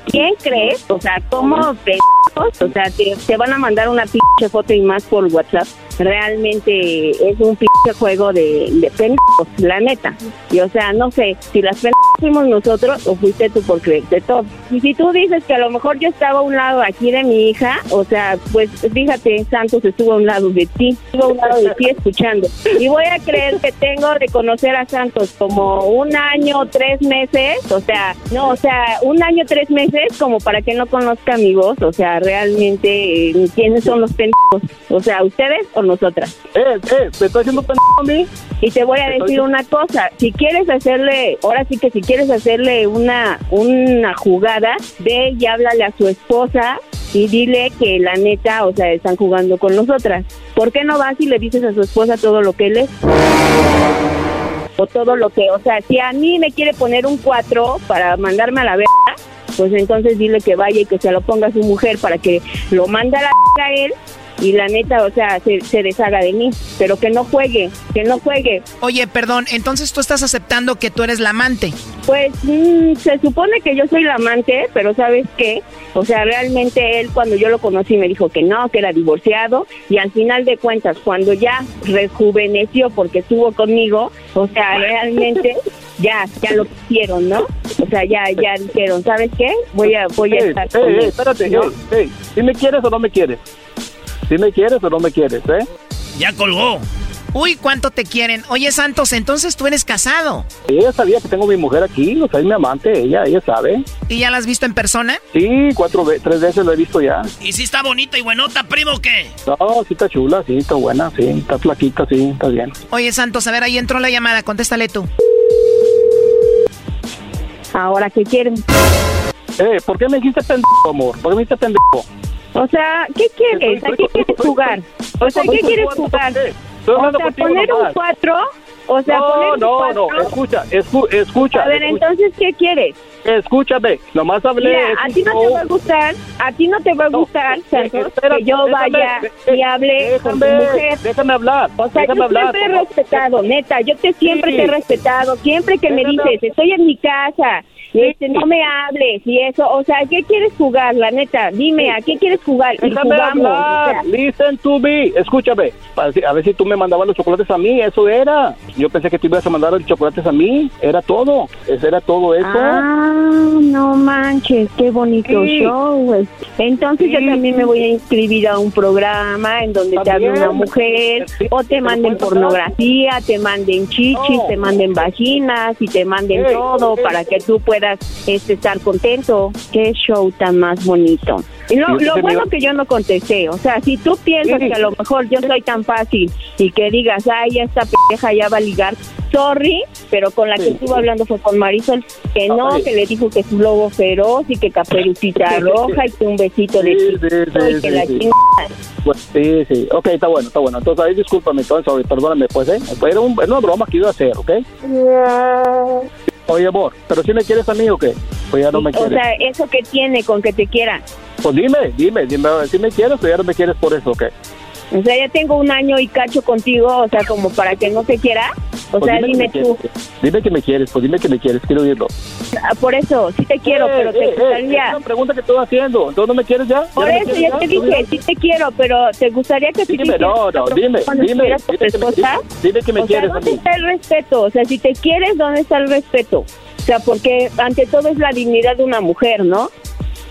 ¿quién crees? O sea, ¿cómo pendejos? O sea, te, te van a mandar una pinche foto y más por WhatsApp. Realmente es un pinche juego de, de pendejos, la neta. Y, o sea, no sé, si las pendejos fuimos nosotros o fuiste tú por creerte todo. Y si tú dices que a lo mejor yo estaba a un lado aquí de mi hija, o sea, pues fíjate, Santos estuvo a un lado de ti, estuvo a un lado de ti escuchando. Y voy a creer que tengo de conocer a Santos como un año, tres meses, o sea, no, o sea, un año, tres meses como para que no conozca mi voz, o sea, realmente, eh, ¿quiénes son los pendejos? O sea, ¿ustedes o nosotras? Eh, eh, ¿me estoy haciendo pendejo a mí? Y te voy a decir una cosa, si quieres hacerle, ahora sí que si quieres hacerle una, una jugada, ve y háblale a su esposa y dile que la neta, o sea, están jugando con nosotras. ¿Por qué no vas y le dices a su esposa todo lo que él es? O todo lo que, o sea, si a mí me quiere poner un 4 para mandarme a la verga, pues entonces dile que vaya y que se lo ponga a su mujer para que lo mande a la verga a él y la neta, o sea, se, se deshaga de mí, pero que no juegue, que no juegue. Oye, perdón, entonces tú estás aceptando que tú eres la amante. Pues mm, se supone que yo soy la amante, pero ¿sabes qué? O sea, realmente él cuando yo lo conocí me dijo que no, que era divorciado y al final de cuentas, cuando ya rejuveneció porque estuvo conmigo, o sea, realmente ya, ya lo quisieron, ¿no? O sea, ya, ya dijeron, ¿sabes qué? Voy a, voy a Ey, estar ey, con ey, él, espérate, ¿no? ey, ey, ¿sí me quieres o no me quieres? ¿Sí me quieres o no me quieres, eh? Ya colgó. Uy, ¿cuánto te quieren? Oye, Santos, entonces tú eres casado. Ella sabía que tengo mi mujer aquí, o sea, es mi amante, ella, ella sabe. ¿Y ya la has visto en persona? Sí, cuatro ve tres veces lo he visto ya. ¿Y si está bonita y buenota, primo, o qué? No, sí está chula, sí, está buena, sí, está flaquita, sí, está bien. Oye, Santos, a ver, ahí entró la llamada, contéstale tú. Ahora, ¿qué quieren? Eh, ¿por qué me dijiste pendejo, amor? ¿Por qué me dijiste pendejo? O sea, ¿qué quieres? ¿A qué quieres jugar? O sea, ¿qué quieres jugar? O sea, poner un nomás. 4, o sea, no, poner un no, no, escucha, escu- escucha. A ver, escucha. entonces, ¿qué quieres? Escúchame, nomás hablé. Mira, a ti no te va a gustar, a ti no te va a gustar, Santos, espérate, que yo déjame, vaya eh, y hable con tu déjame, mujer. Déjame hablar, O sea, déjame yo hablar. siempre he respetado, neta, yo te siempre Sí. te he respetado, siempre que me Déjame- dices, estoy en mi casa, este, no me hables y eso, o sea, ¿qué quieres jugar, la neta? Dime, ¿a qué quieres jugar? Y Déjame jugamos, o hablar, sea, listen to me, escúchame, a ver si tú me mandabas los chocolates a mí, eso era. Yo pensé que tú ibas a mandar los chocolates a mí, era todo, eso era todo eso. Ah, no manches, qué bonito Sí. show, güey. Entonces yo también me voy a inscribir a un programa en donde te hable También. una mujer, o te manden pornografía, te manden chichis, No. te manden vaginas y te manden Ey, todo ey. para que tú puedas este, estar contento. Qué show tan más bonito. Y lo, bueno que yo no contesté, o sea, si tú piensas que a lo mejor yo soy tan fácil y que digas, ay, esta pendeja ya va a ligar, sorry, pero con la que Sí. estuvo hablando fue con Marisol, que no, Ay. que le dijo que es un lobo feroz y que caperucita roja y que un besito de Sí, y que la. Pues, sí, sí, ok, está bueno, está bueno. Entonces ahí discúlpame, entonces, perdóname, pues, ¿eh? Era, un- era una broma que iba a hacer, ¿ok? Oye, amor, ¿pero si me quieres a mí o qué? Pues ya no me O quieres. sea, eso que tiene con que te quiera. Pues dime, dime, dime, si me quieres o ya no me quieres por eso, ¿ok? O sea, ya tengo un año y cacho contigo, o sea, como para que no te quiera. O Pues sea, dime me tú. quieres. Dime que me quieres, pues dime que me quieres, quiero oírlo. Ah, Por eso, sí te quiero, Eh, pero eh, te eh, gustaría... es una pregunta que estoy haciendo, ¿entonces no me quieres ya? ¿Ya Por me eso ya te ¿Quiero dije, sí te quiero, pero ¿te gustaría que si te Dime, no, no, dime, dime, estuvieras con tu dime que me- esposa? dime que me o sea, quieres a ¿dónde mí. está el respeto? O sea, si te quieres, ¿dónde está el respeto? O sea, porque ante todo es la dignidad de una mujer, ¿no?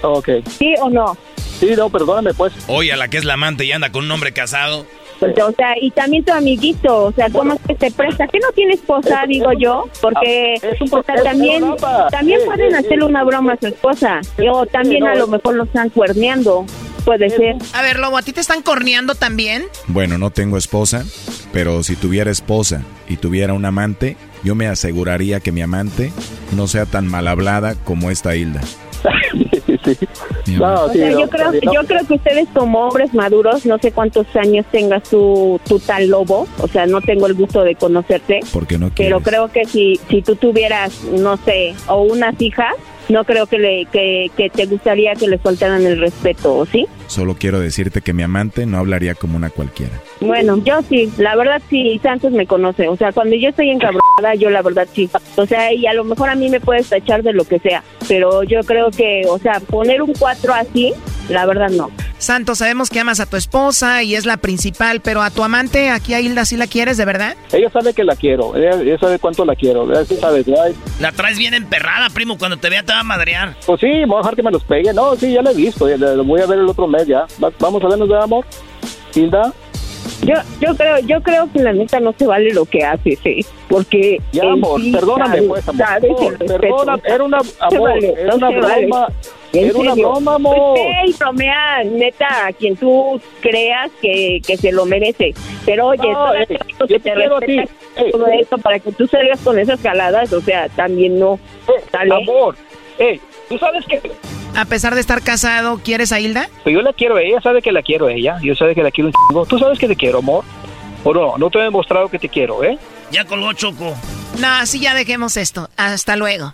Ok. ¿Sí o no? Sí, no, perdóname, pues. Oye, a la que es la amante y anda con un hombre casado. Pues, o sea, y también tu amiguito, o sea, ¿cómo es que te presta? ¿Que no tiene esposa, digo yo? Porque Es un- o sea, también, también Eh, pueden eh, hacerle eh. una broma a su esposa. O también no, a lo mejor lo están cuerneando. Puede ser. A ver, Lobo, ¿a ti te están corneando también? Bueno, no tengo esposa, pero si tuviera esposa y tuviera un amante, yo me aseguraría que mi amante no sea tan mal hablada como esta Hilda. sí. No, O sí, sea, no, yo creo, sí, no. yo creo que ustedes como hombres maduros, no sé cuántos años tengas tu, tu tal lobo, o sea, no tengo el gusto de conocerte, Porque no pero creo que si, si tú tuvieras, no sé, o unas hijas, no creo que, le, que, que te gustaría que le soltaran el respeto, ¿o sí? Solo quiero decirte que mi amante no hablaría como una cualquiera. Bueno, yo sí, la verdad sí, Santos me conoce, o sea, cuando yo estoy encabronada, yo la verdad sí, o sea, y a lo mejor a mí me puedes tachar de lo que sea, pero yo creo que, o sea, poner un 4 así, la verdad no. Santos, sabemos que amas a tu esposa y es la principal, pero a tu amante, aquí a Hilda, ¿sí la quieres de verdad? Ella sabe que la quiero, ella, ella sabe cuánto la quiero, ella sí sabe, ay, La traes bien emperrada, primo. Cuando te vea te va a madrear. Pues sí, voy a dejar que me los pegue. No, sí, ya lo he visto. ya Lo voy a ver el otro mes ya. Va- Vamos a vernos de amor. Hilda. Yo, yo creo, yo creo que la neta no se vale lo que hace, sí, porque Ya, amor, sí perdóname, sabes- pues, amor. sabes Amor, sea, era una- amor, vale, era no una vale. broma, En era una broma, amor. Pues ve y bromea, neta, a quien tú creas que, que se lo merece. Pero oye, No, todavía eh, yo que te te quiero a ti. respetas Eh, todo esto para que tú salgas con esas caladas, o sea, también no. ¿sale? Amor, hey, tú sabes que A pesar de estar casado, ¿quieres a Hilda? pues yo la quiero, ella sabe que la quiero a ella. Yo sabe que la quiero un chingo. Tú sabes que te quiero, amor. O no, no te he demostrado que te quiero, ¿eh? Ya colgó Choco. No, así ya dejemos esto. Hasta luego.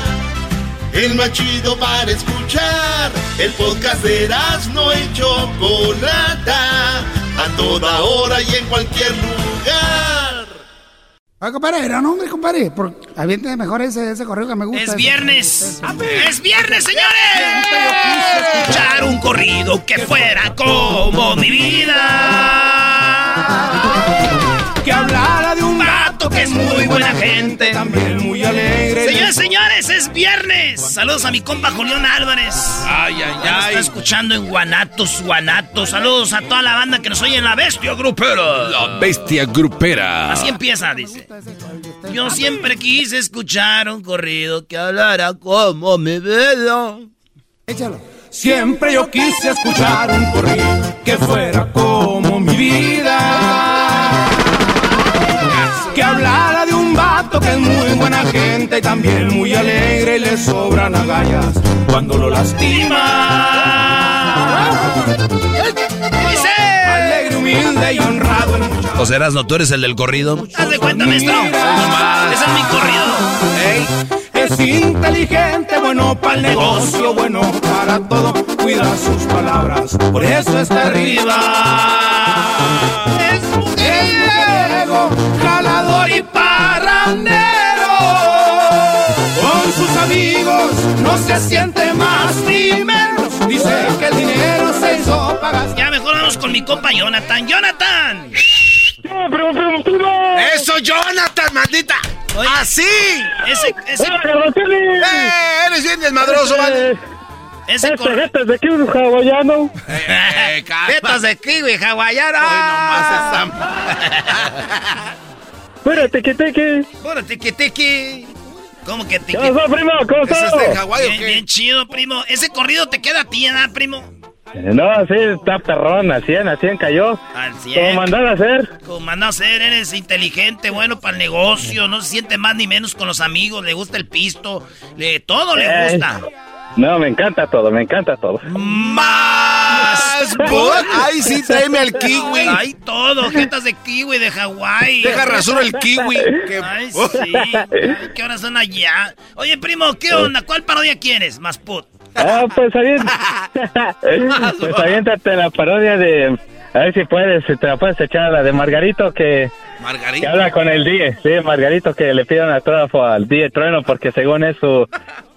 El más chido para escuchar. El podcast de no y Chocolata. A toda hora y en cualquier lugar. Ah, compadre, era nombre, compadre. Por... Aviente mejor ese, ese correo que me gusta. Es viernes. Es viernes, señores. Escuchar un corrido que fuera como mi vida. Que hablara de un que es muy buena gente. También muy alegre. Señores, señores, es viernes. Saludos a mi compa Julián Álvarez. Ay, ay, nos ay. está escuchando en Guanatos, Guanatos. Saludos a toda la banda que nos oye en la bestia grupera. La bestia grupera. Así empieza, dice. Yo siempre quise escuchar un corrido que hablara como mi vida. Échalo. Siempre yo quise escuchar un corrido que fuera como mi vida. Que hablara de un vato que es muy buena gente y también muy alegre y le sobran agallas cuando lo lastima. Alegre, humilde y honrado O sea, Erasno, tú eres el del corrido. Haz de cuenta, maestro. Ese es mi corrido. Es inteligente, bueno para el negocio, bueno para todo, cuida sus palabras, por eso está arriba. Es mujeriego, jalador y parrandero. Con sus amigos no se siente más ni menos. Dice que el dinero se hizo pagar. Ya mejor vamos con mi compa Jonathan. ¡Jonathan! ¡Eso, Jonathan, maldita! ¡Así! Ese, ese, ¡Eh! Eres bien desmadroso, vale. Ese Este de kiwi hawaiano. Eh, calma. Tetas de kiwi hawaiano. Hoy nomás Espérate, que te que. Puro tiqui tiqui. ¿Cómo que tiqui? ¿Qué pasó, primo? ¿Cómo ¿Ese estás? es de Hawái o Bien, bien chido, primo. Ese corrido te queda a ti, ¿verdad, primo? No, sí, está perrón, al 100, al 100 cayó. Al Como 100. mandar a hacer. Como manda a ser, eres inteligente, bueno para el negocio, no se siente más ni menos con los amigos, le gusta el pisto, le, todo le Ey. gusta. No, me encanta todo, me encanta todo. Más Bud, Ay, sí, tráeme al kiwi. Hay todo, jetas de kiwi de Hawái. Deja rasuro el kiwi. que- Ay, sí. Ay, ¿Qué horas son allá? Oye, primo, ¿qué onda? ¿Cuál parodia quieres? Más put. Ah, pues aviéntate. pues aviéntate la parodia de. A ver si puedes, si te la puedes echar a la de Margarito que, que Margarita. habla con el Die. Sí, Margarito que le pide un autógrafo al Die Trueno porque según es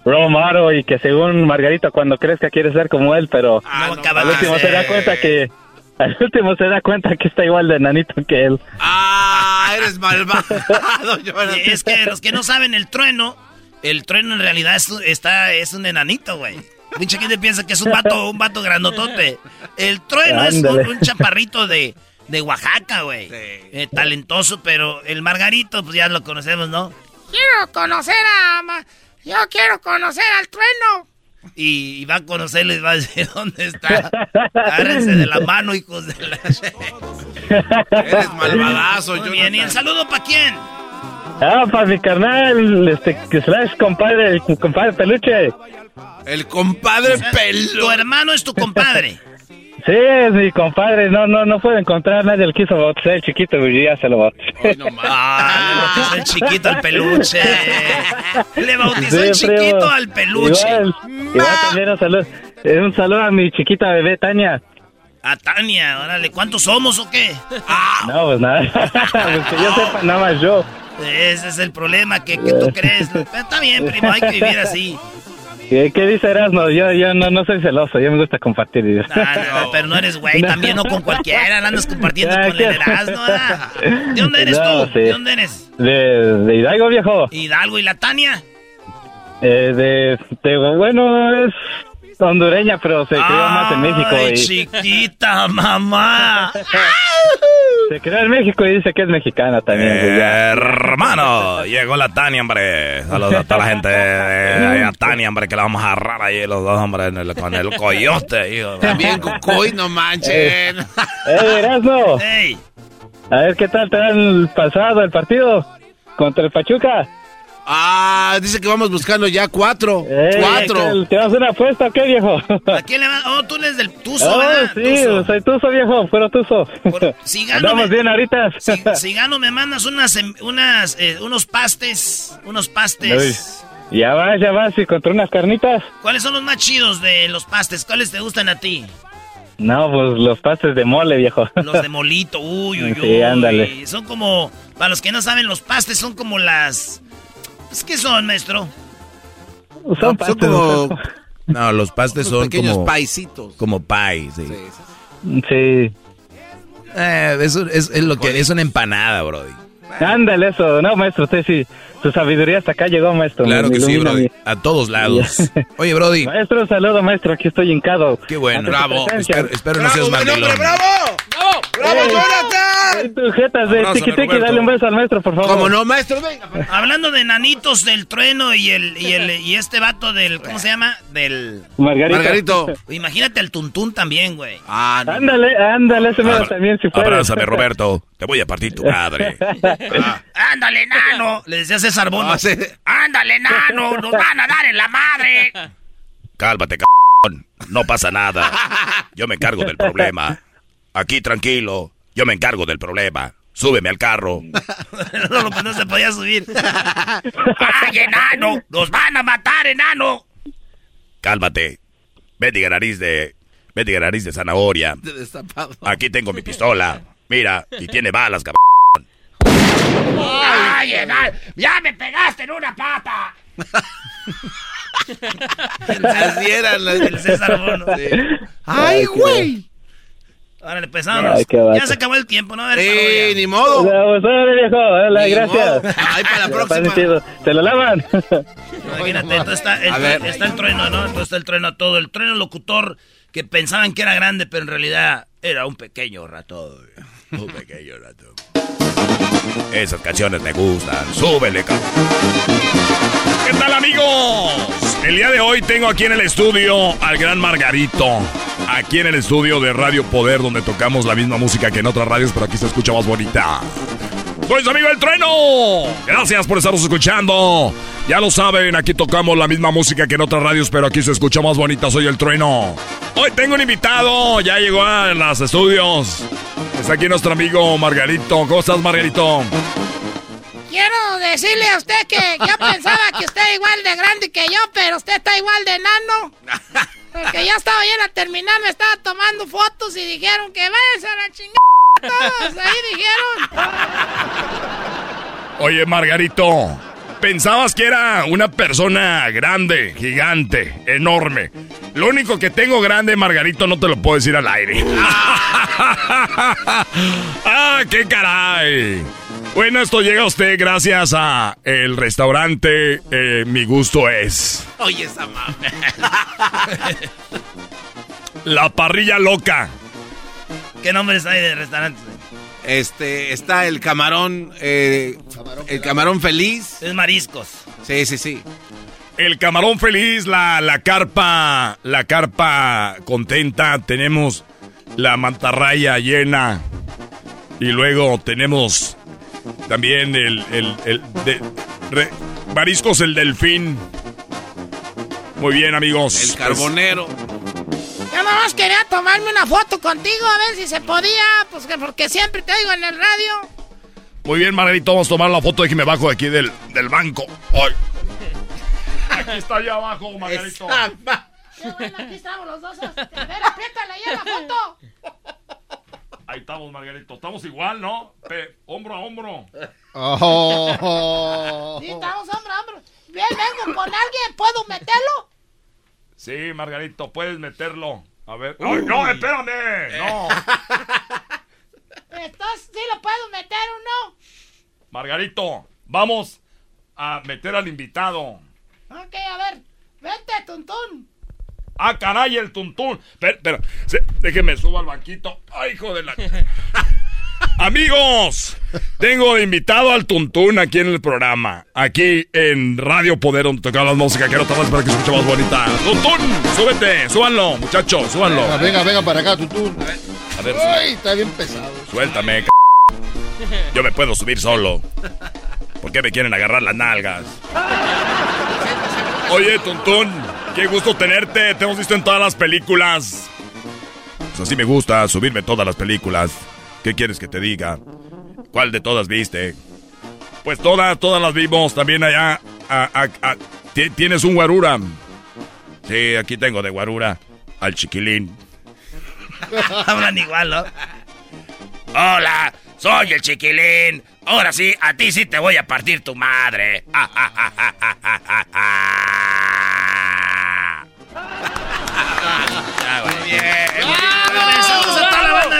model y que según Margarito cuando crezca quiere ser como él, pero no, acaba al último se da cuenta que. Al último se da cuenta que está igual de nanito que él. Ah, eres malvado, Es que los que no saben, el trueno, el trueno en realidad es, un- está, es un enanito, güey. Mucha gente piensa que es un vato, un vato grandotote. El trueno es un chaparrito de, de Oaxaca, güey. Eh, talentoso, pero el Margarito, pues ya lo conocemos, ¿no? Quiero conocer a... Ma- Yo quiero conocer al trueno. Y, y va a conocerlo y va a decir dónde está. Agárrense de la mano, hijos de la... Eres malvadazo, Muy bien, ¿y el saludo para quién? Ah, para mi carnal, este, que slash compadre, el compadre peluche. El compadre Tu pelo. hermano es tu compadre. Sí, es mi compadre. No, no, no puede encontrar nadie. El quiso bautizar el chiquito y ya se lo bautizó. Ah, le bautizó el chiquito al peluche. Le bautizó el chiquito al peluche. Igual, igual también un saludo, un saludo a mi chiquita bebé Tania. A Tania, órale, ¿cuántos somos o qué? No, pues nada. pues que yo sepa, nada más yo. Ese es el problema, que, que tú crees. Pero Está bien, primo, hay que vivir así. ¿Qué, qué dice Erasmo? Yo, yo no, no soy celoso, yo me gusta compartir. Ah, no, pero no eres güey, también no con cualquiera, la andas compartiendo con el Erasmo, ¿verdad? ¿De dónde eres No, tú? sí. ¿De dónde eres? De, de Hidalgo, viejo. Hidalgo y la Tania. Eh, de, de- bueno, es hondureña, pero se crió más en México. Ay, Y, chiquita, mamá. se crió en México y dice que es mexicana también. Hermano, llegó la Tania, hombre. Saludos a toda la gente de a Tania, hombre, que la vamos a agarrar ahí los dos, hombre, en el- con el coyote, hijo. También Cucuy, no manchen. ¡Eh, Erasmo! Ey. A ver qué tal te el pasado, el partido contra el Pachuca. Ah, dice que vamos buscando ya cuatro. Cuatro. ¿Te vas a hacer una apuesta o qué, viejo? ¿A quién le va? Oh, tú eres del Tuzo, Oh, ¿verdad? sí, soy Tuzo, viejo, pero Tuzo. Si gano, Andamos me- bien ahorita. Si, si gano, me mandas unas, em- unas, eh, unos pastes, unos pastes. Uy, Ya vas, ya vas, y contra unas carnitas. ¿Cuáles son los más chidos de los pastes? ¿Cuáles te gustan a ti? No, pues los pastes de mole, viejo. Los de molito, uy, uy, uy. Sí, ándale. Son como, para los que no saben, los pastes son como las... Pues, ¿Qué son, maestro? Son Son como... No, los pastes son pequeños como... paisitos. Como pie, sí. Sí. Eh, eso es, es lo que... Es una empanada, brody. Ándale eso. No, maestro, usted sí. Su sabiduría hasta acá llegó, maestro. Claro Me que sí, brody. A todos lados. Oye, brody. Maestro, un saludo, maestro. Aquí estoy hincado. Qué bueno. Bravo. Espero, espero no seas mandilón. ¡Bravo! ¡Bravo, Eh, tu jetas de dale un beso al maestro, por favor. ¿Cómo no, maestro? Venga. Hablando de nanitos del trueno y el, y el y este vato del, ¿cómo se llama? Del... Margarito. Margarito. Imagínate el tuntún también, güey. Ah, no. Ándale, ándale, ese mero Abra- también si puedes. Abrázame, Roberto. Te voy a partir tu madre. ¡Ándale, nano! Le decía César Bono. Ah, sí. ¡Ándale, nano! ¡Nos van a dar en la madre! Cálmate, cabrón. No pasa nada. Yo me encargo del problema. Aquí tranquilo. Yo me encargo del problema. Súbeme al carro. no, no, pues no se podía subir. ¡Ay, enano! ¡Nos van a matar, enano! Cálmate. Bendiga nariz de. Bendiga nariz de zanahoria. De destapado. Aquí tengo mi pistola. Mira, y tiene balas, cabrón. ¡Ay, enano! ¡Ya me pegaste en una pata! Así era la- El César Bono. ¡Ay, güey! Órale, pues vámonos. Ay. Ya se acabó el tiempo, ¿no? A ver, ¡Sí, parodia. ni modo! Pues, órale, viejo, órale, Ni gracias. modo. Ay, para la próxima. ¿Se lo lavan? Imagínate, entonces está el, A ver. está el trueno, ¿no? Entonces está el trueno a todo. El trueno locutor que pensaban que era grande, pero en realidad era un pequeño ratón. Un pequeño ratón. Esas canciones me gustan. Súbele, cabrón. ¿Qué tal amigos? El día de hoy tengo aquí en el estudio al gran Margarito. Aquí en el estudio de Radio Poder, donde tocamos la misma música que en otras radios, pero aquí se escucha más bonita. Soy su amigo El Trueno. Gracias por estarnos escuchando. Ya lo saben, aquí tocamos la misma música que en otras radios, pero aquí se escucha más bonita. Soy El Trueno. Hoy tengo un invitado. Ya llegó a los estudios. Está aquí nuestro amigo Margarito. ¿Cómo estás, Margarito? Quiero decirle a usted que yo pensaba que usted era igual de grande que yo, pero usted está igual de enano. Porque ya estaba bien a terminar, me estaba tomando fotos y dijeron que váyanse a la chingada todos. Ahí dijeron. Oye, Margarito, pensabas que era una persona grande, gigante, enorme. Lo único que tengo grande, Margarito, no te lo puedo decir al aire. ¡Ah, qué caray! Bueno, esto llega a usted gracias a el restaurante eh, Mi Gusto Es. Oye, esa. La parrilla loca. ¿Qué nombres hay de restaurantes? Este, está el camarón, eh, el camarón feliz. Es mariscos. Sí, sí, sí. El camarón feliz, la, la carpa, la carpa contenta, tenemos la mantarraya llena y luego tenemos también el, el, el de- re- mariscos el delfín. Muy bien amigos. El carbonero. No nomás quería tomarme una foto contigo a ver si se podía, pues que porque siempre te digo en el radio. Muy bien, Margarito, vamos a tomar la foto de que me bajo de aquí del, del banco. Ay. Aquí está allá abajo, Margarito. Qué bueno, aquí estamos los dos. A ver, apriétale ahí a la foto. Ahí estamos, Margarito. Estamos igual, ¿no? Pe- hombro a hombro. Oh. Sí, estamos hombro a hombro. Bien, vengo con alguien, ¿puedo meterlo? Sí, Margarito, puedes meterlo. A ver. ¡Ay, no, espérame! No. Entonces, ¿sí lo puedo meter o no? Margarito, vamos a meter al invitado. Ok, a ver. Vente, Tuntún. ¡Ah, caray, el tuntún! Pero, pero, se- déjeme subo al banquito. ¡Ay, hijo de la... Amigos, tengo de invitado al Tuntún aquí en el programa. Aquí en Radio Poder, donde tocamos la música. Quiero tomar para que se escuche más bonita. Tuntún, súbete, súbanlo, muchachos, súbanlo. Venga, venga, venga para acá, tutú. A ver, Ay, está bien pesado. suéltame, c... Yo me puedo subir solo. ¿Por qué me quieren agarrar las nalgas? Oye, Tuntún, qué gusto tenerte. Te hemos visto en todas las películas. Pues así me gusta, subirme todas las películas. ¿Qué quieres que te diga? ¿Cuál de todas viste? Pues todas, todas las vimos. También allá. a- a- a- ti- ¿Tienes un guarura? Sí, aquí tengo de guarura al chiquilín. Hablan igual, ¿no? Hola, soy el chiquilín. Ahora sí, a ti sí te voy a partir tu madre. Saludos a toda la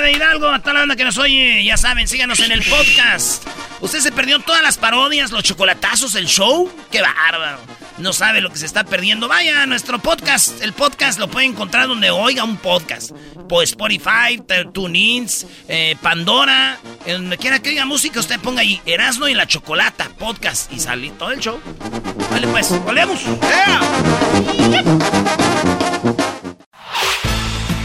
de Hidalgo, a toda la banda que nos oye. Ya saben, síganos en el podcast. ¿Usted se perdió todas las parodias, los chocolatazos, el show? ¡Qué bárbaro! No sabe lo que se está perdiendo. Vaya a nuestro podcast. El podcast lo puede encontrar donde oiga un podcast. Por Spotify, TuneIns, eh, Pandora. Donde quiera que oiga música, usted ponga ahí Erasmo y la Chocolata Podcast. Y sale todo el show. Vale, pues, volvemos.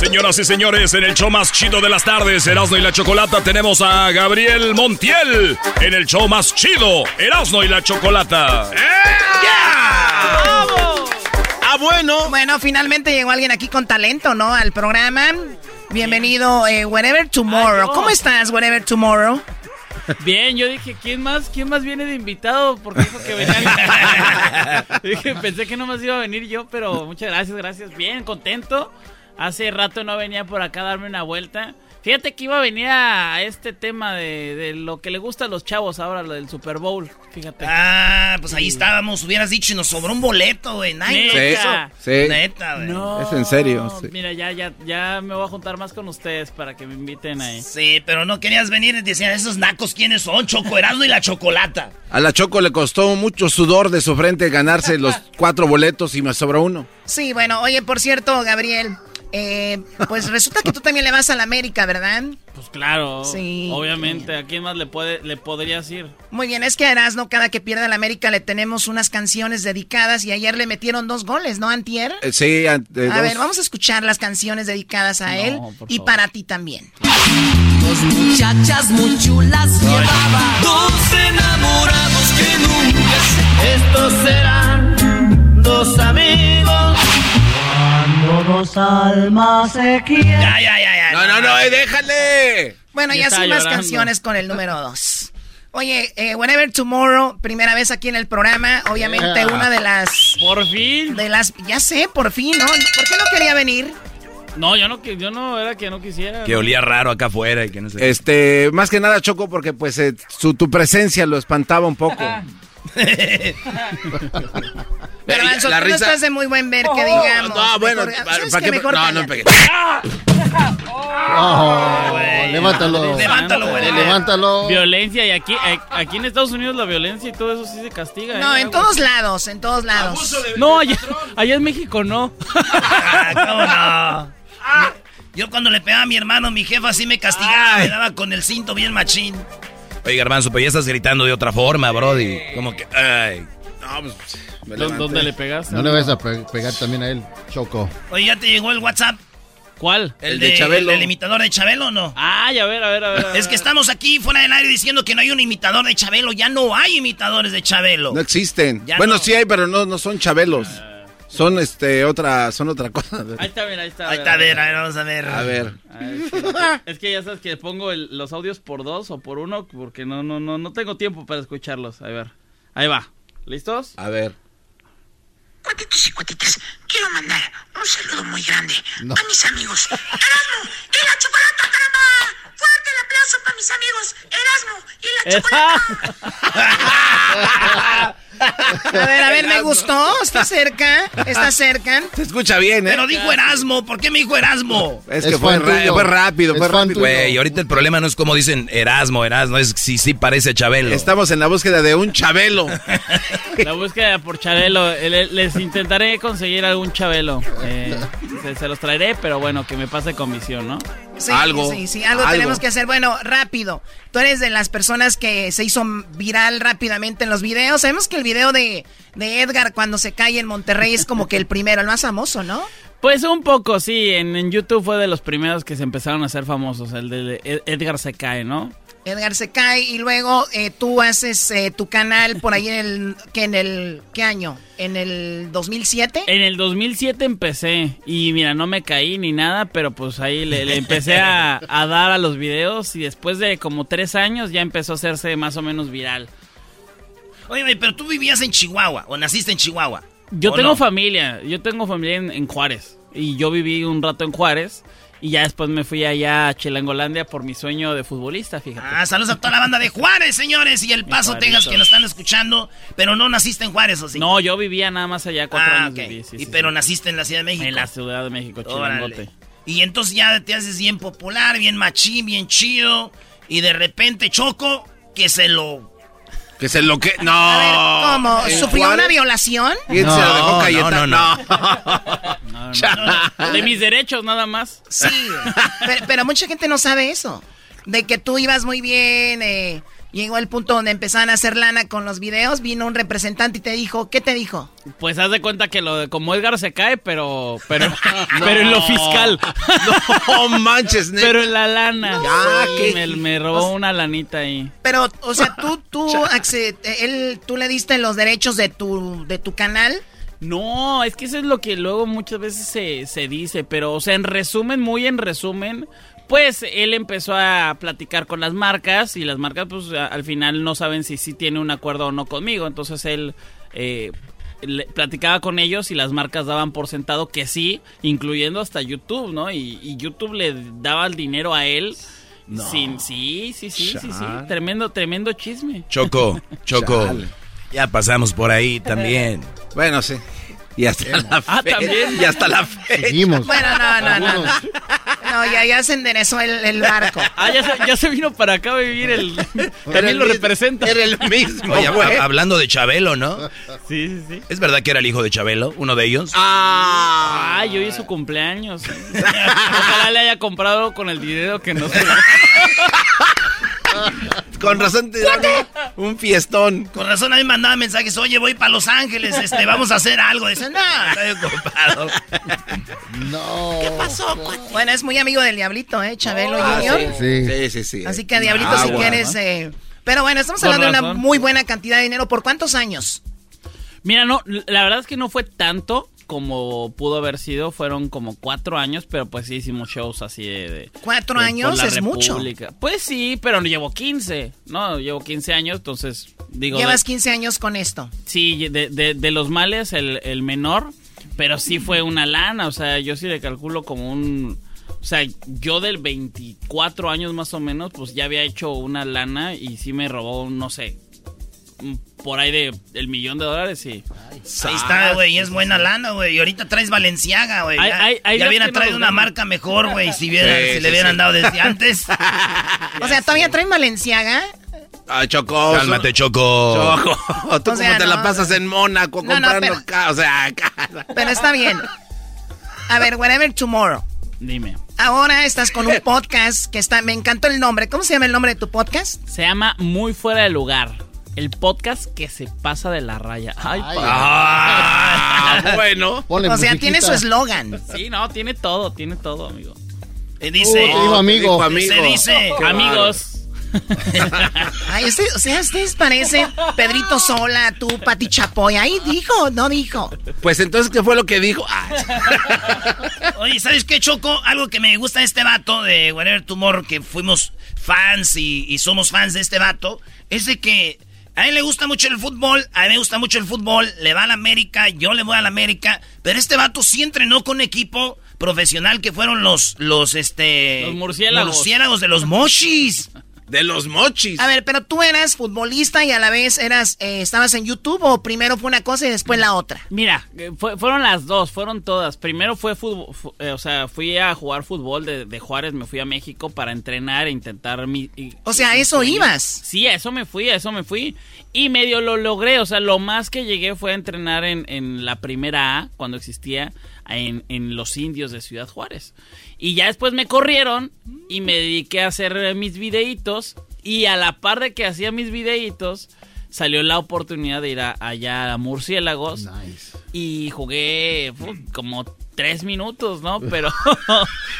Señoras y señores, en el show más chido de las tardes, Erasmo y la Chocolata, tenemos a Gabriel Montiel. En el show más chido, Erasmo y la Chocolata. Ah, bueno. Bueno, finalmente llegó alguien aquí con talento, ¿no? Al programa. Bienvenido, eh, Whatever Tomorrow. Ay, ¿Cómo estás, Whatever Tomorrow? Bien, yo dije, ¿quién más, quién más viene de invitado? Porque dijo que venía. dije, pensé que no más iba a venir yo, pero muchas gracias, gracias. Bien, contento. Hace rato no venía por acá a darme una vuelta. Fíjate que iba a venir a este tema de, de lo que le gusta a los chavos ahora, lo del Super Bowl. Fíjate. Ah, pues ahí estábamos. Hubieras dicho y nos sobró un boleto, güey. Neta. quiso. Sí. Neta, güey. No, Es en serio, sí. Mira, ya, ya, ya me voy a juntar más con ustedes para que me inviten ahí. Sí, pero no querías venir y decían, esos nacos, ¿quiénes son? Choco Erasmo y la Chocolata. A la Choco le costó mucho sudor de su frente ganarse los cuatro boletos y me sobra uno. Sí, bueno, oye, por cierto, Gabriel, eh, pues resulta que tú también le vas a la América, ¿verdad? Pues claro, Sí. obviamente, ¿a quién más le puede le podrías ir? Muy bien, es que a Erasmo, cada que pierde la América, le tenemos unas canciones dedicadas y ayer le metieron dos goles, ¿no, Antier? Eh, sí, ante A ver, vamos a escuchar las canciones dedicadas a él y para ti también. Dos muchachas muy chulas llevaba Dos enamorados que nunca se Estos serán dos amigos dos almas se quieren Ya, ya, ya, ya. No, no, no, eh, déjale. Bueno, Ya y así está más canciones con el número dos. Oye, eh, Whenever Tomorrow, primera vez aquí en el programa, obviamente Yeah. una de las... Por fin. De las... Ya sé, por fin, ¿no? ¿Por qué no quería venir? No, yo no, yo no era que no quisiera. Que olía raro acá afuera y que no sé. Este, más que nada Choco porque pues eh, su, tu presencia lo espantaba un poco. Pero la Anzo, tú no risa- estás de muy buen ver, que digamos. No, bueno, Mejor- ¿para, ¿sabes para qué? Mejor No, no pegué. Oh, levántalo. Levántalo, güey. Levántalo. Violencia y aquí, eh, aquí en Estados Unidos la violencia y todo eso sí se castiga. No, ¿eh? en todos lados, en todos lados. No, allá, allá en México no. ¿Cómo no? Yo cuando le pegaba a mi hermano, mi jefa así me castigaba, me daba con el cinto bien machín. Oye, Garbanzo, pero ya estás gritando de otra forma, Brody. Como que, ay. Pues, me ¿Dó- levanté. ¿Dónde le pegaste? No le vas a pe- pegar también a él, Choco. Oye, ¿ya te llegó el WhatsApp? ¿Cuál? El, de, Chabelo. ¿El, imitador de Chabelo o no? Ay, a ver, a ver, a ver. Es que estamos aquí fuera del aire diciendo que no hay un imitador de Chabelo. Ya no hay imitadores de Chabelo. No existen. Ya bueno, no. sí hay, pero no, no son chabelos. Son este otra, son otra cosa. Ahí está, mira, ahí está. Ahí está, a ver, a ver, vamos a ver. A ver. Es, que, es que ya sabes que pongo el- los audios por dos o por uno porque no, no, no, no tengo tiempo para escucharlos. A ver, ahí va. ¿Listos? A ver. Cuatitos y cuatitas, quiero mandar un saludo muy grande No. a mis amigos. Erasmo y la chocolata, caramba. Fuerte el aplauso para mis amigos. Erasmo y la chocolata. A ver, a ver, me gustó. Está cerca. Está cerca. Se escucha bien, ¿eh? Pero dijo Erasmo. ¿Por qué me dijo Erasmo? Es que fue, ra- fue rápido, fue rápido. Güey, ahorita el problema no es como dicen Erasmo, Erasmo, es si sí parece Chabelo. Estamos en la búsqueda de un Chabelo. La búsqueda por Chabelo. eh, le- Les intentaré conseguir algún Chabelo. Eh, se, se los traeré, pero bueno, que me pase comisión, ¿no? Sí, Sí, sí, algo, tenemos que hacer. Bueno, rápido. Tú eres de las personas que se hizo viral rápidamente en los videos. Sabemos que el video de, de Edgar cuando se cae en Monterrey es como que el primero, el más famoso, ¿no? Pues un poco, sí. En, en YouTube fue de los primeros que se empezaron a hacer famosos. El de Ed- Edgar se cae, ¿no? Edgar se cae y luego eh, tú haces eh, tu canal por ahí en el, que en el, ¿qué año? ¿En el 2007? En el 2007 empecé y mira, no me caí ni nada, pero pues ahí le, le empecé a, a dar a los videos y después de como tres años ya empezó a hacerse más o menos viral. Oye, pero tú vivías en Chihuahua o naciste en Chihuahua. Yo ¿o tengo no? familia, yo tengo familia en, en Juárez y yo viví un rato en Juárez y ya después me fui allá a Chilangolandia por mi sueño de futbolista, fíjate. Ah, saludos a toda la banda de Juárez, señores, y El Paso, Texas, que nos están escuchando, pero no naciste en Juárez, ¿o sí? No, yo vivía nada más allá cuatro Ah, años ok. viví, sí, y sí, pero sí. naciste en la Ciudad de México. En la Ciudad de México, Órale. Chilangote. Y entonces ya te haces bien popular, bien machín, bien chido, y de repente Choco, que se lo... Que se lo que. No. ¿Cómo? ¿En ¿Sufrió una violación? ¿Quién se lo dejó Cayetano? no, No, no, no. De mis derechos nada más. Sí, pero, pero mucha gente no sabe eso. De que tú ibas muy bien, eh, llegó el punto donde empezaban a hacer lana con los videos, vino un representante y te dijo, ¿qué te dijo? Pues haz de cuenta que lo de como Edgar se cae, pero pero pero en lo fiscal. No manches, neta. Pero en la lana. Ya, Sí, me, me robó una lanita ahí. Pero, o sea, tú, tú, él, tú le diste los derechos de tu, de tu canal. No, es que eso es lo que luego muchas veces se, se dice, pero, o sea, en resumen, muy en resumen, pues él empezó a platicar con las marcas y las marcas, pues a- al final no saben si sí tiene un acuerdo o no conmigo, entonces él eh, le- platicaba con ellos y las marcas daban por sentado que sí, incluyendo hasta YouTube, ¿no? Y, y YouTube le daba el dinero a él. Sin, sí, sí, sí, sí, sí, tremendo, tremendo chisme. Choco, Choco. Ya pasamos por ahí también. Bueno, sí. Y hasta la Ah, fe- también. Y hasta la fecha. Seguimos. Bueno, no, no, no. No, No, ya, ya se enderezó el, el barco. Ah, ya se, ya se vino para acá a vivir el... Era También el lo mismo- representa. Era el mismo, Oye, hablando de Chabelo, ¿no? Sí, sí, sí. ¿Es verdad que era el hijo de Chabelo? ¿Uno de ellos? Ah. Ay, hoy es su cumpleaños. Ojalá le haya comprado con el dinero que nos Con razón te dieron un fiestón. Con razón a mí me mandaba mensajes, oye, voy para Los Ángeles, este, vamos a hacer algo. Dice, no, estoy ocupado. No. ¿Qué pasó? Bueno, es muy amigo del Diablito, ¿eh? Chabelo Ah, Junior. sí. Sí, sí, sí. Así que, Diablito, si Agua, quieres... ¿no? eh, Pero bueno, estamos hablando de una muy buena cantidad de dinero. ¿Por cuántos años? Mira, no, la verdad es que no fue tanto como pudo haber sido. Fueron como cuatro años, pero pues sí hicimos shows así de... de- ¿Cuatro de- años? Es mucho. República. Pues sí, pero no llevo 15, ¿no? Llevo 15 años, entonces digo... Llevas de- 15 años con esto. Sí, de, de- de los males el, el menor, pero sí fue una lana, o sea, yo sí le calculo como un... O sea, yo del 24 años más o menos, pues ya había hecho una lana y sí me robó, no sé, un- por ahí de el millón de dólares, sí. Ahí está, güey, y es buena lana, güey. Y ahorita traes Valenciaga, güey. Ya, ya hubiera no traído una marca mejor, güey, si, hubiera- Sí, si sí, le hubieran sí. dado desde antes. O sea, ¿todavía traen Valenciaga? Ay, Choco. Cálmate, Choco. Choco. Tú O sea, como te la no. pasas en Mónaco No, no, comprando pero- ca- O sea. Pero está bien. A ver, whatever tomorrow. Dime. Ahora estás con un podcast que está... Me encantó el nombre. ¿Cómo se llama el nombre de tu podcast? Se llama Muy Fuera de Lugar. El podcast que se pasa de la raya. Ay, Ay. papá. Ah, bueno. Ponle o sea, musiquita. tiene su eslogan. Sí, no, tiene todo, tiene todo, amigo. Eh, dice, Oh, te dijo amigo. dice, dice, Qué Amigos. Ay, usted, o sea, ustedes parecen Pedrito Sola, tú, Pati Chapoy. Ahí dijo, no dijo. Pues entonces, ¿qué fue lo que dijo? Ah, Oye, ¿sabes qué, Choco? Algo que me gusta de este vato de Whatever Tomorrow, que fuimos fans y, y somos fans de este vato, es de que a él le gusta mucho el fútbol, a mí me gusta mucho el fútbol, le va a la América, yo le voy a la América, pero este vato sí entrenó con equipo profesional que fueron los, los, este... Los murciélagos. murciélagos de los mochis. De los mochis. A ver, pero tú eras futbolista y a la vez eras, eh, estabas en YouTube o primero fue una cosa y después la otra. Mira, eh, fue- fueron las dos, fueron todas. Primero fue fútbol, fu- eh, o sea, fui a jugar fútbol de, de Juárez, me fui a México para entrenar e intentar mi... y- O sea, ¿a eso ibas? Sí, a eso me fui, a eso me fui. Y medio lo logré, o sea, lo más que llegué fue a entrenar en, en la primera A, cuando existía, en, en los indios de Ciudad Juárez. Y ya después me corrieron y me dediqué a hacer mis videitos. Y a la par de que hacía mis videitos, salió la oportunidad de ir a- allá a Murciélagos. Y jugué como tres minutos, ¿no? Pero...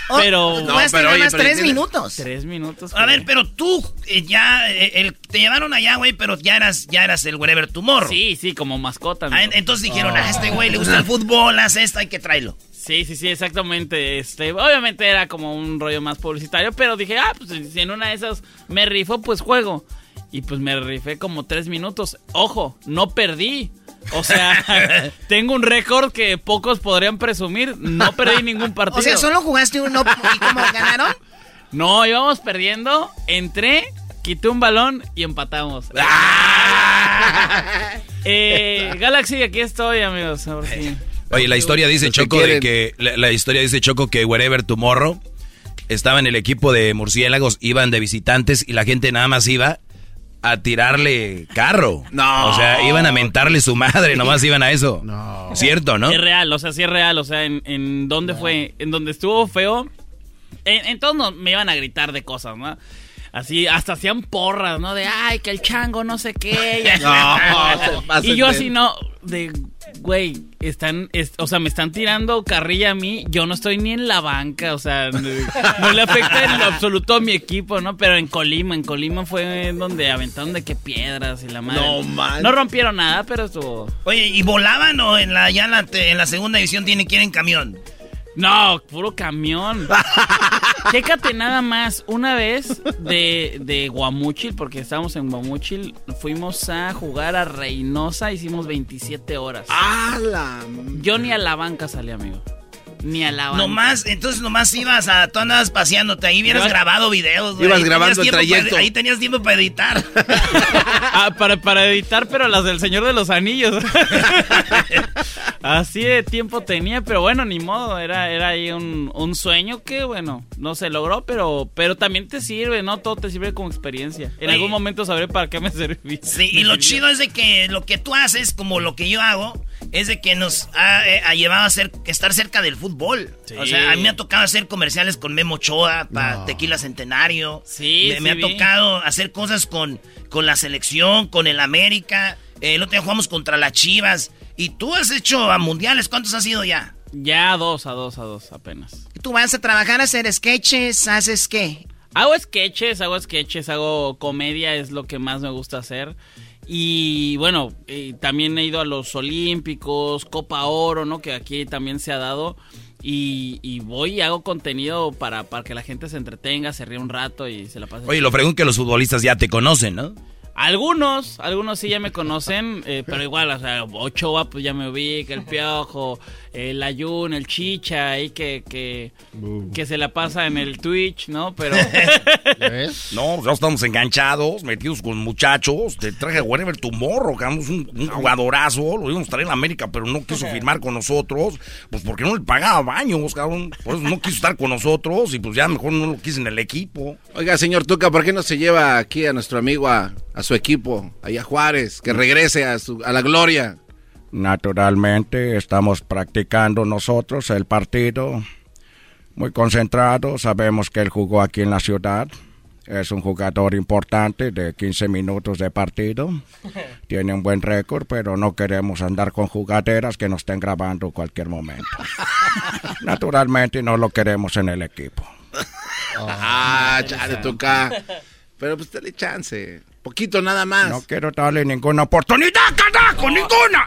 pero... No, pero oye, más pero tres tienes- minutos. Tres minutos. A ver, pero tú eh, ya, eh, el- te llevaron allá, güey, pero ya eras, ya eras el Whatever Tomorrow. Sí, sí, como mascota. Ah, en- entonces dijeron, a este güey le gusta el fútbol, hace esto, hay que traerlo. Sí, sí, sí, exactamente. Este, obviamente era como un rollo más publicitario, pero dije, ah, pues si en una de esas me rifo, pues juego. Y pues me rifé como tres minutos. Ojo, no perdí. O sea, tengo un récord que pocos podrían presumir. No perdí ningún partido. O sea, solo jugaste uno y como ganaron. No, íbamos perdiendo. Entré, quité un balón y empatamos. eh, Galaxy, aquí estoy, amigos. A ver si- Oye, la historia dice que Choco de que la, la historia dice Choco que Wherever Tomorrow estaba en el equipo de murciélagos, iban de visitantes y la gente nada más iba a tirarle carro. No. O sea, iban a mentarle su madre, nomás iban a eso. No. Cierto, ¿no? Es real, o sea, sí es real. O sea, en, en donde fue, en donde estuvo feo, en, en todos nos- me iban a gritar de cosas, ¿no? Así, hasta hacían porras, ¿no? De, ay, que el chango no sé qué. Y. No, y yo así, no, de, güey, están, es- o sea, me están tirando carrilla a mí. Yo no estoy ni en la banca, o sea, no, no le afecta en lo absoluto a mi equipo, ¿no? Pero en Colima, en Colima fue donde aventaron de que piedras y la madre. No, man. No rompieron nada, pero estuvo... Oye, ¿y volaban o en la, ya en la, en la segunda división tienen que ir en camión? No, puro camión. Chécate nada más. Una vez de, de Guamúchil, porque estábamos en Guamúchil, fuimos a jugar a Reynosa, hicimos 27 horas. ¡Hala! Yo ni a la banca salí, amigo. Ni a la banca. Nomás, entonces nomás ibas a, tú andabas paseándote, ahí hubieras grabado videos, güey. Ibas grabando tenías el trayecto. para- ahí tenías tiempo para editar. Ah, para, para editar, pero las del Señor de los Anillos. Así de tiempo tenía, pero bueno, ni modo. Era, era ahí un, un sueño que, bueno, no se logró, pero, pero también te sirve, ¿no? Todo te sirve como experiencia. En Oye. algún momento sabré para qué me serví. Sí, y lo sirvió. chido es de que lo que tú haces, como lo que yo hago, es de que nos ha, eh, ha llevado a ser, estar cerca del fútbol. Sí. O sea, a mí me ha tocado hacer comerciales con Memo Ochoa para Tequila Centenario. Sí, me, sí me ha vi. tocado hacer cosas con, con la selección, con el América. Eh, el otro día jugamos contra las Chivas. Y tú has hecho a mundiales, ¿cuántos has ido ya? Ya a dos, a dos, a dos apenas. Tú vas a trabajar a hacer sketches, haces qué? Hago sketches, hago sketches, hago comedia, es lo que más me gusta hacer. Y bueno, eh, también he ido a los Olímpicos, Copa Oro, ¿no? Que aquí también se ha dado. Y, y voy y hago contenido para, para que la gente se entretenga, se ría un rato y se la pase. Oye, lo pregunto que los futbolistas ya te conocen, ¿no? Algunos, algunos sí ya me conocen, eh, pero igual, o sea, Ochoa pues ya me ubica, el Piojo, el Ayun, el Chicha, ahí que, que, que se la pasa en el Twitch, ¿no? Pero... No, ya estamos enganchados, metidos con muchachos. Te traje a Wherever Tomorrow, que un, un jugadorazo. Lo íbamos a traer en América, pero no quiso firmar con nosotros. Pues porque no le pagaba baños, cabrón. Por eso no quiso estar con nosotros y pues ya mejor no lo quise en el equipo. Oiga, señor Tuca, ¿por qué no se lleva aquí a nuestro amigo a, a su equipo, allá Juárez, que regrese a, su, a la gloria? Naturalmente, estamos practicando nosotros el partido. Muy concentrados, sabemos que él jugó aquí en la ciudad. Es un jugador importante de 15 minutos de partido. Tiene un buen récord, pero no queremos andar con jugaderas que nos estén grabando cualquier momento. Naturalmente no lo queremos en el equipo. Ah, chale, toca. Pero pues dale chance. Poquito nada más. No quiero darle ninguna oportunidad, carajo, ninguna.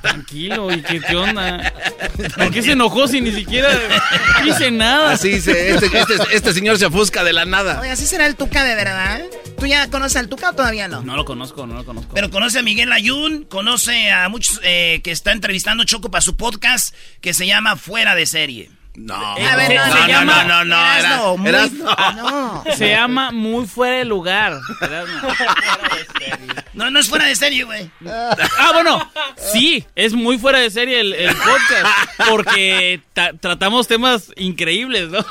Tranquilo, ¿y qué, qué onda? ¿Por qué se enojó si ni siquiera dice nada? Así se, este, este, este señor se ofusca de la nada. Oye, así será el Tuca de verdad. ¿Tú ya conoces al Tuca o todavía no? No lo conozco, no lo conozco. Pero conoce a Miguel Ayun, conoce a muchos eh, que está entrevistando Choco para su podcast que se llama Fuera de Serie. No, A ver, Se- no, se no, llama- no, no, no, Erasno, muy- eras- no. no. Se llama Muy Fuera de Lugar. No, no es fuera de serie, güey. Ah, bueno, sí, es muy fuera de serie el, el podcast, porque ta- tratamos temas increíbles, ¿no?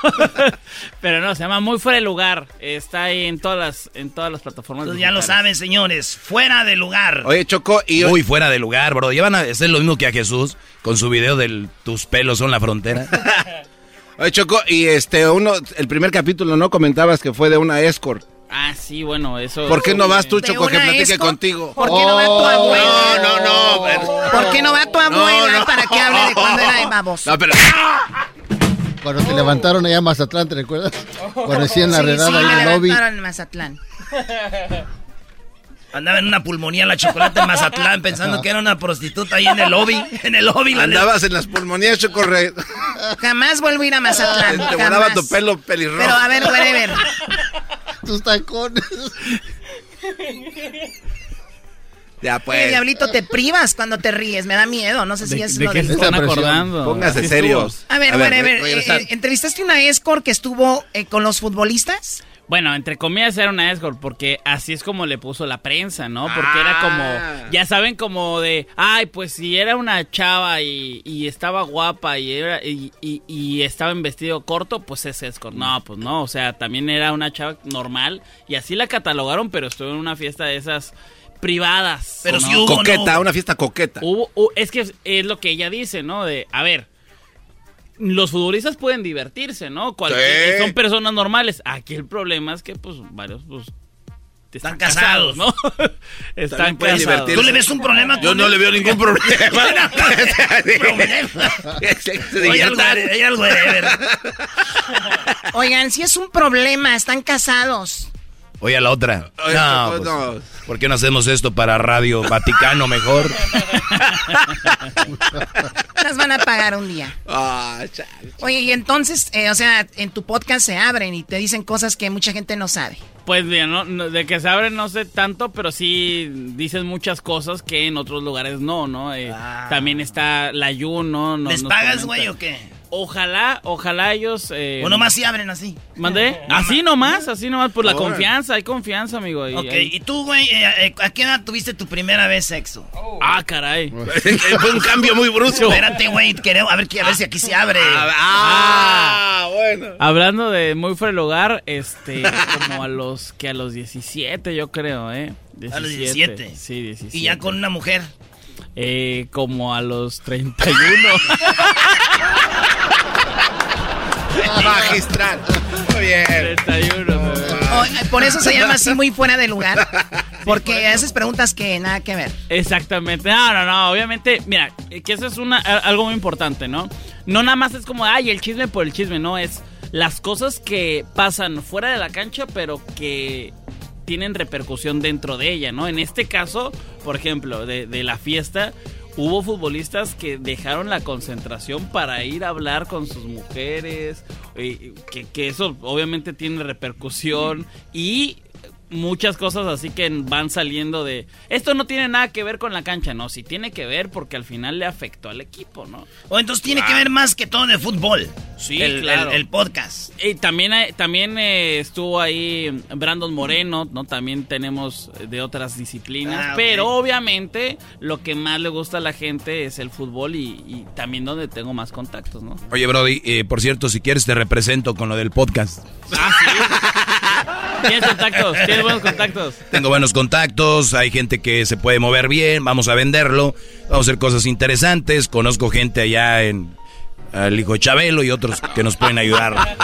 Pero no, se llama Muy Fuera de Lugar, está ahí en todas las, en todas las plataformas. Entonces ya lo saben, señores. Fuera de lugar. Oye, Choco, y Muy fuera de lugar, bro. Llevan a hacer lo mismo que a Jesús con su video del tus pelos son la frontera. Oye, Choco, y este, uno, el primer capítulo, ¿no? Comentabas que fue de una escort. Ah, sí, bueno, eso... ¿Por qué no vas tú, ¿De Choco, que platique escort? contigo? ¿Por qué no va tu abuela? No, no, no. pero- ¿Por qué no va tu abuela No, no. para que hable de cuando era de baboso? No, pero... Cuando te levantaron allá en Mazatlán, ¿te recuerdas? Cuando hacían la Sí, redada sí, ahí me en el lobby. levantaron en Mazatlán. Andaba en una pulmonía la chocolate en Mazatlán pensando que era una prostituta ahí en el lobby. En el lobby. la. Andabas en las pulmonías, Choco, re- Jamás vuelvo a ir a Mazatlán. te jamás. volaba tu pelo pelirrojo. Pero a ver, whatever. Tus tacones. Ya, pues. Diablito, te privas cuando te ríes. Me da miedo. No sé si ¿De, es de lo qué de... se están acordando? Póngase serios. A ver, A ver, whatever. re- regresar. eh, eh, ¿Entrevistaste una escort que estuvo eh, con los futbolistas? Bueno, entre comillas era una escort, porque así es como le puso la prensa, ¿no? Porque era como, ya saben, como de, ay, pues si era una chava y, y estaba guapa y, era, y, y- y estaba en vestido corto, pues es escort. No, pues no, o sea, también era una chava normal y así la catalogaron, pero estuvo en una fiesta de esas privadas. Pero ¿no? sí hubo, Coqueta, ¿no? una fiesta coqueta. Hubo- hu- es que es lo que ella dice, ¿no? De, a ver, los futbolistas pueden divertirse, ¿no? Cualquier- Sí. Son personas normales. Aquí el problema es que, pues, varios, pues, Están casados. ¿no? están pueden casados. divertirse. ¿Tú le ves un problema Yo no le veo ningún problema. Oigan, si es un problema, están casados. Oye, a la otra. Oye, No, Choco, pues, no. ¿Por qué no hacemos esto para Radio Vaticano mejor? Las van a pagar un día. Ah, chale. Oye, y entonces, eh, o sea, en tu podcast se abren y te dicen cosas que mucha gente no sabe. Pues bien, no- no- de que se abren no sé tanto, pero sí dicen muchas cosas que en otros lugares no, ¿no? Eh, También está la Yu, ¿no? Nos- ¿Les nos pagas, güey, o qué? Ojalá, ojalá ellos... Eh, O nomás si abren así. ¿Mandé? Así nomás, así nomás, por la confianza, hay confianza, amigo. y- Ok, y tú, güey, eh, eh, ¿a qué edad tuviste tu primera vez sexo? Ah, caray. Fue un cambio muy brusco. Espérate, güey, queremos- a ver, a ver si aquí se abre. Ah, bueno. Hablando de muy fuera de lugar, este, como a los, que a los 17 yo creo, ¿eh? A los 17. Sí, 17. Y ya con una mujer. Eh, como a los 31. Magistral. Muy bien. 31, bebé. O, eh, por eso se llama así muy fuera de lugar. Porque haces preguntas que nada que ver. Exactamente. No, no, no. Obviamente, mira, eh, que eso es una, algo muy importante, ¿no? No nada más es como, ay, el chisme por el chisme, no. Es las cosas que pasan fuera de la cancha, pero que tienen repercusión dentro de ella, ¿no? En este caso, por ejemplo, de, de la fiesta, hubo futbolistas que dejaron la concentración para ir a hablar con sus mujeres, eh, que, que eso obviamente tiene repercusión y muchas cosas así que van saliendo de esto no tiene nada que ver con la cancha, no, sí tiene que ver porque al final le afectó al equipo, ¿no? O entonces tiene que ver más que todo de fútbol. Sí, el, claro. el- el podcast. Y también, hay- también eh, estuvo ahí Brandon Moreno, ¿no? También tenemos de otras disciplinas. Ah. Pero obviamente lo que más le gusta a la gente es el fútbol y, y también donde tengo más contactos, ¿no? Oye, Brody, eh, por cierto, si quieres te represento con lo del podcast. Tienes contactos, tienes buenos contactos. Tengo buenos contactos, hay gente que se puede mover bien, vamos a venderlo, vamos a hacer cosas interesantes, conozco gente allá en el hijo de Chabelo y otros que nos pueden ayudar.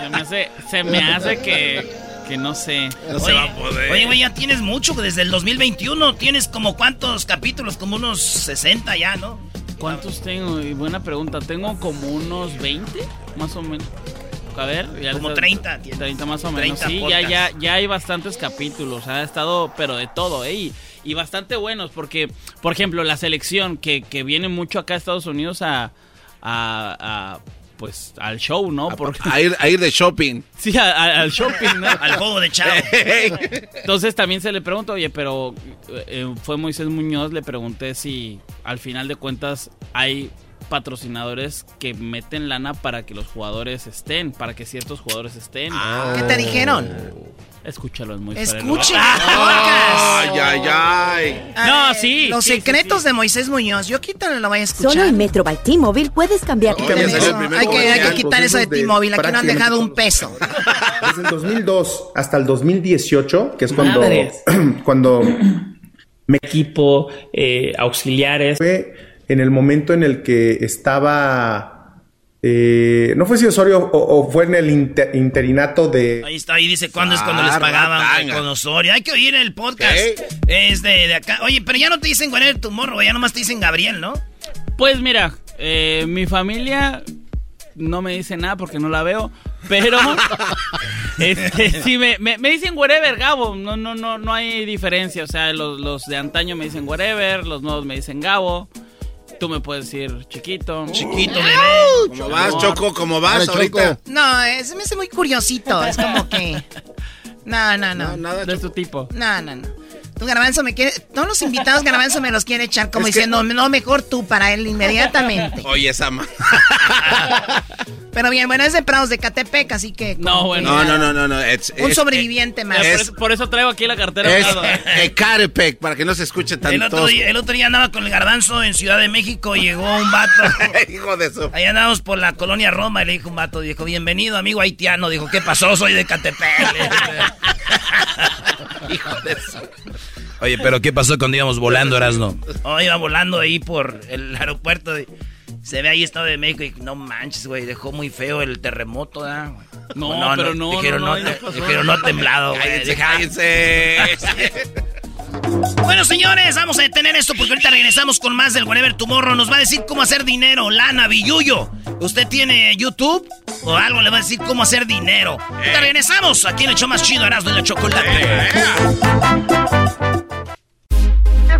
Se me hace, se me hace que, que no sé. No se va a poder. Oye, güey, ya tienes mucho desde el 2021. Tienes como cuántos capítulos, como unos 60 ya, ¿no? ¿Cuántos tengo? Y buena pregunta. Tengo como unos 20, más o menos. A ver, ya Como está- 30 tienes. 30 más o menos. 30 sí, ya, ya, ya hay bastantes capítulos. Ha estado, pero de todo, ¿eh? Y, y bastante buenos, porque, por ejemplo, la selección que, que viene mucho acá a Estados Unidos a. a- a, pues al show, ¿no? Porque, A ir, a ir de shopping. Sí, a- a- al shopping, ¿no? Al juego de chavo. Entonces también se le pregunta, oye, pero eh, fue Moisés Muñoz, le pregunté si al final de cuentas hay patrocinadores que meten lana para que los jugadores estén, para que ciertos jugadores estén. ¿Qué te dijeron? Escúchalo, es muy Escuchen Ah. Ay, ay, ay. No, Eh, sí, Los sí, sí, secretos de Moisés Muñoz. Yo quítalo, lo voy a escuchar. Solo en Metro by T-Mobile puedes cambiar Eso, hay, que, hay que quitar eso de T-Mobile. Aquí no han dejado un peso. Desde el 2002 hasta el 2018, que es cuando, cuando mi equipo, eh, auxiliares. fue en el momento en el que estaba, eh, no fue si Osorio o, o fue en el inter- interinato de... Ahí está, ahí dice cuándo es cuando les Ah, pagaban ratanga. con Osorio. Hay que oír el podcast. Es de, de acá. Oye, pero ya no te dicen Whatever Tomorrow, ya nomás te dicen Gabriel, ¿no? Pues mira, eh, mi familia no me dice nada porque no la veo, pero este, sí me, me, me dicen whatever, Gabo, no, no, no, no hay diferencia, o sea, los, los de antaño me dicen whatever, los nuevos me dicen Gabo, tú me puedes decir chiquito. Chiquito, bebé. ¿Cómo vas, Choco? ¿Cómo vas ahorita? No, eh, se me hace muy curiosito. Es como que. No, no, no. nada de tu tipo. No, no, no. Tú, Garbanzo, me quiere. Todos los invitados, Garbanzo, me los quiere echar como Es que- diciendo, no, mejor tú para él inmediatamente. Oye, esa ma- Pero bien, bueno, es de Prados de Catepec, así que. No, bueno. que- No, no, no, no. no. Es, Un es- sobreviviente más. Por, eso, por eso traigo aquí la cartera. Es al lado. Ecatepec, para que no se escuche tan El otro, día, el otro día andaba con el garbanzo en Ciudad de México, llegó un vato. Hijo de su... Ahí andábamos por la colonia Roma y le dijo un vato, dijo, bienvenido amigo haitiano. Dijo, ¿qué pasó? Soy de Catepec. Hijo de su... Oye, pero ¿qué pasó cuando íbamos volando, Erasno? Oh, iba volando ahí por el aeropuerto. de- se ve ahí Estado de México y no manches, güey, dejó muy feo el terremoto, ¿verdad? No, pero no, Dijeron no, no, no, no dijeron no temblado, güey. Cállense, Deja- cállense. Bueno, señores, vamos a detener esto porque ahorita regresamos con más del Whatever Tomorrow. Nos va a decir cómo hacer dinero, lana, billuyo. ¿Usted tiene YouTube o algo le va a decir cómo hacer dinero? Ahorita regresamos aquí en el show más chido, Erasmo y la Chocolate.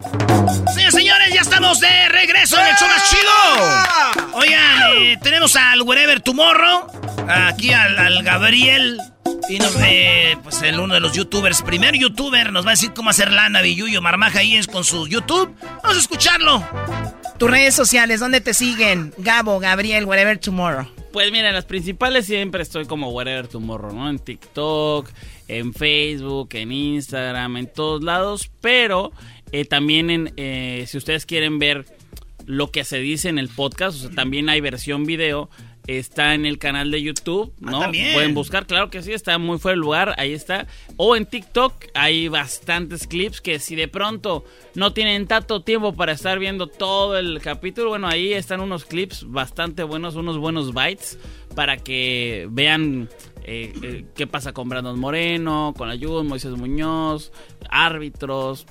Señores, señores, ya estamos de regreso en el show más chido. Oigan, eh, tenemos al Wherever Tomorrow, aquí al, al Gabriel. Y nos, eh, pues el uno de los youtubers, primer youtuber, nos va a decir cómo hacer lana, Billuyo Marmaja ahí es con su YouTube. Vamos a escucharlo. Tus redes sociales, ¿dónde te siguen? Gabo, Gabriel, whatever tomorrow. Pues mira, en las principales siempre estoy como Whatever Tomorrow, ¿no? En TikTok, en Facebook, en Instagram, en todos lados. Pero eh, también en, eh, si ustedes quieren ver lo que se dice en el podcast, o sea, también hay versión video. Está en el canal de YouTube, ¿no? también. Pueden buscar, claro que sí, está muy fuera de lugar, ahí está. O en TikTok hay bastantes clips que si de pronto no tienen tanto tiempo para estar viendo todo el capítulo, bueno, ahí están unos clips bastante buenos, unos buenos bytes para que vean eh, eh, qué pasa con Brandon Moreno, con Ayud, Moisés Muñoz, árbitros,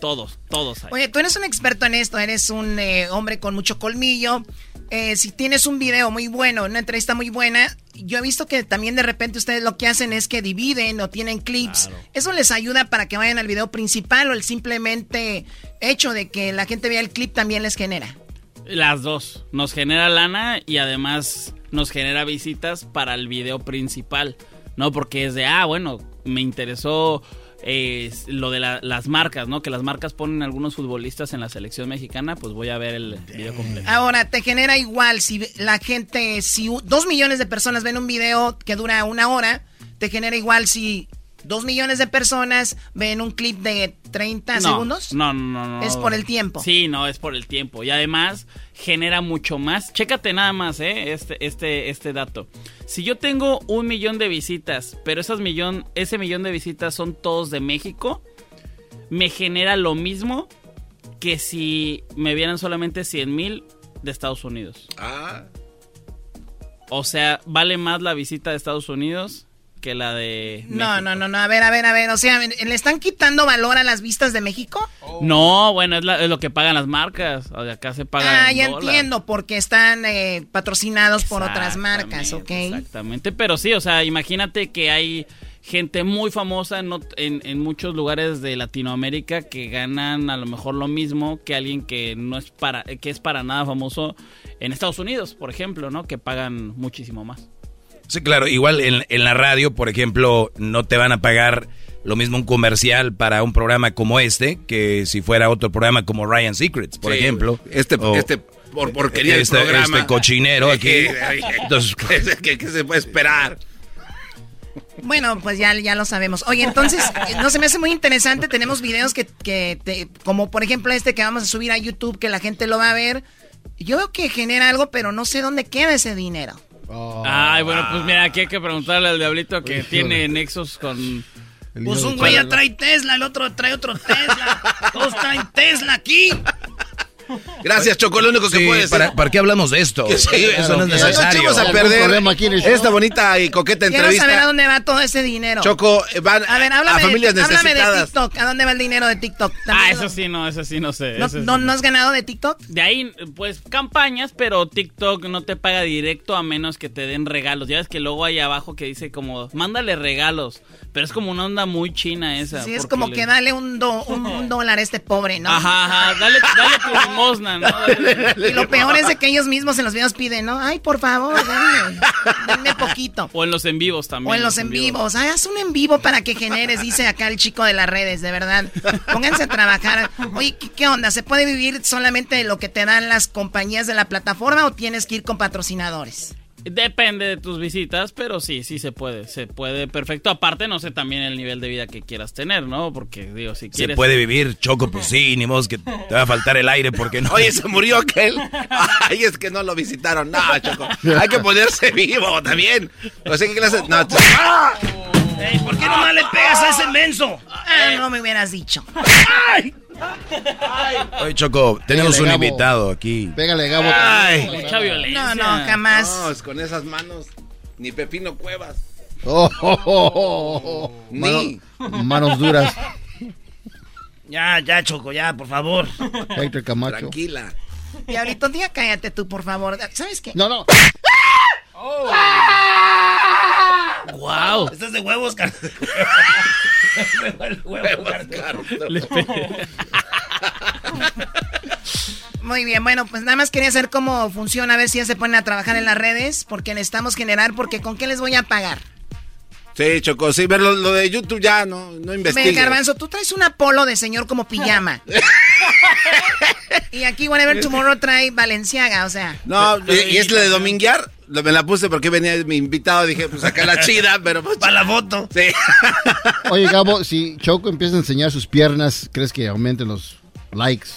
todos, todos ahí. Oye, tú eres un experto en esto, eres un eh, hombre con mucho colmillo. Eh, si tienes un video muy bueno, una entrevista muy buena, yo he visto que también de repente ustedes lo que hacen es que dividen o tienen clips. ¿Eso les ayuda para que vayan al video principal o el simplemente hecho de que la gente vea el clip también les genera? Las dos. Nos genera lana y además nos genera visitas para el video principal. No, porque es de, ah, bueno, me interesó lo de la- las marcas, ¿no? Que las marcas ponen algunos futbolistas en la selección mexicana, pues voy a ver el video completo. Ahora, te genera igual si la gente, si dos millones de personas ven un video que dura una hora, te genera igual si dos millones de personas ven un clip de 30 No, segundos. No, no, no, no. Es por el tiempo. Sí, no, es por el tiempo. Y además genera mucho más. Chécate nada más, ¿eh? Este, este, este dato. Si yo tengo un millón de visitas, pero esas millón, ese millón de visitas son todos de México, me genera lo mismo que si me vieran solamente 100 mil de Estados Unidos. Ah. O sea, vale más la visita de Estados Unidos que la de No, no, no, no, a ver, a ver, a ver, o sea, ¿le están quitando valor a las vistas de México? No, bueno, es, la- es lo que pagan las marcas. O sea, acá se paga. Ah, ya dólar. entiendo, porque están eh, patrocinados por otras marcas, ¿ok? Exactamente, pero sí, o sea, imagínate que hay gente muy famosa en, en, en muchos lugares de Latinoamérica que ganan a lo mejor lo mismo que alguien que no es para que es para nada famoso en Estados Unidos, por ejemplo, ¿no? Que pagan muchísimo más. Sí, claro, igual en, en la radio, por ejemplo, no te van a pagar lo mismo un comercial para un programa como este que si fuera otro programa como Ryan Secrets, por Sí, ejemplo. Este, O- este por porquería del este, programa. este cochinero aquí. Entonces, ¿qué, qué se puede esperar? Bueno, pues ya, ya lo sabemos. Oye, entonces, no se me hace muy interesante. Tenemos videos que, que te- como por ejemplo este que vamos a subir a YouTube, que la gente lo va a ver. Yo veo que genera algo, pero no sé dónde queda ese dinero. Ay, bueno, pues mira, aquí hay que preguntarle al diablito que tiene nexos con Pues un güey ya trae Tesla, el otro trae otro Tesla. Todos traen Tesla aquí. Gracias, Choco, lo único que Sí, puedes. ¿para, ¿para qué hablamos de esto? Eso no es no necesario. echemos a perder esta bonita y coqueta Quiero saber a entrevista. dónde va todo ese dinero. Choco, van a, ver, a háblame, familias de, háblame de necesitadas. TikTok. ¿A dónde va el dinero de TikTok? Ah, eso sí, no, eso sí, no sé. ¿No, sí. no- no has ganado de TikTok? De ahí, pues, campañas, pero TikTok no te paga directo a menos que te den regalos. Ya ves que luego hay abajo que dice como, mándale regalos. Pero es como una onda muy china esa. Sí, es como le- que dale un, do- un, un dólar a este pobre, ¿no? Ajá, ajá, dale, dale tu limosna, ¿no? Y lo peor es de que ellos mismos en los videos piden, ¿no? Ay, por favor, denme, denme poquito. O en los en vivos también. O en los en vivos. Ay, haz un en vivo para que generes, dice acá el chico de las redes, de verdad. Pónganse a trabajar. Oye, ¿qué, qué onda? ¿Se puede vivir solamente de lo que te dan las compañías de la plataforma o tienes que ir con patrocinadores? Depende de tus visitas, pero sí, sí se puede. Se puede perfecto. Aparte, no sé también el nivel de vida que quieras tener, ¿no? Porque, digo, si Se quieres... puede vivir, Choco, pues sí, ni modo que te va a faltar el aire porque no. Oye, se murió aquel. Ay, es que no lo visitaron. No, Choco. Hay que ponerse vivo también. O sea, ¿qué clase? No, ¡Ah! Ey, ¿Por qué nomás le pegas a ese menso? No me hubieras dicho. Oye, Choco, tenemos Pégale, un Gabo. invitado aquí. Pégale, Gabo. Ay. Mucha violencia. No, no, jamás. No, es con esas manos. Ni Pepino Cuevas. Oh, oh, oh, oh. Ni. Mano- manos duras. Ya, ya, Choco, ya, por favor. Héctor Camacho. Tranquila. Y ahorita un día cállate tú, por favor. ¿Sabes qué? No, no. ¡Wow! Estás de huevos, pegué. Muy bien, bueno, pues nada más quería saber cómo funciona, a ver si ya se ponen a trabajar en las redes, porque necesitamos generar, porque ¿con qué les voy a pagar? Sí, Choco, sí, ver lo, lo de YouTube ya, no, no Ve, investigues. Garbanzo, tú traes un Apolo de señor como pijama. y aquí Whatever Tomorrow trae Valenciaga, o sea. No, y, y es la de dominguear. Me la puse porque venía mi invitado. Dije, pues acá la chida, pero pues. Para la foto. Sí. Oye, Gabo, si Choco empieza a enseñar sus piernas, ¿crees que aumenten los likes?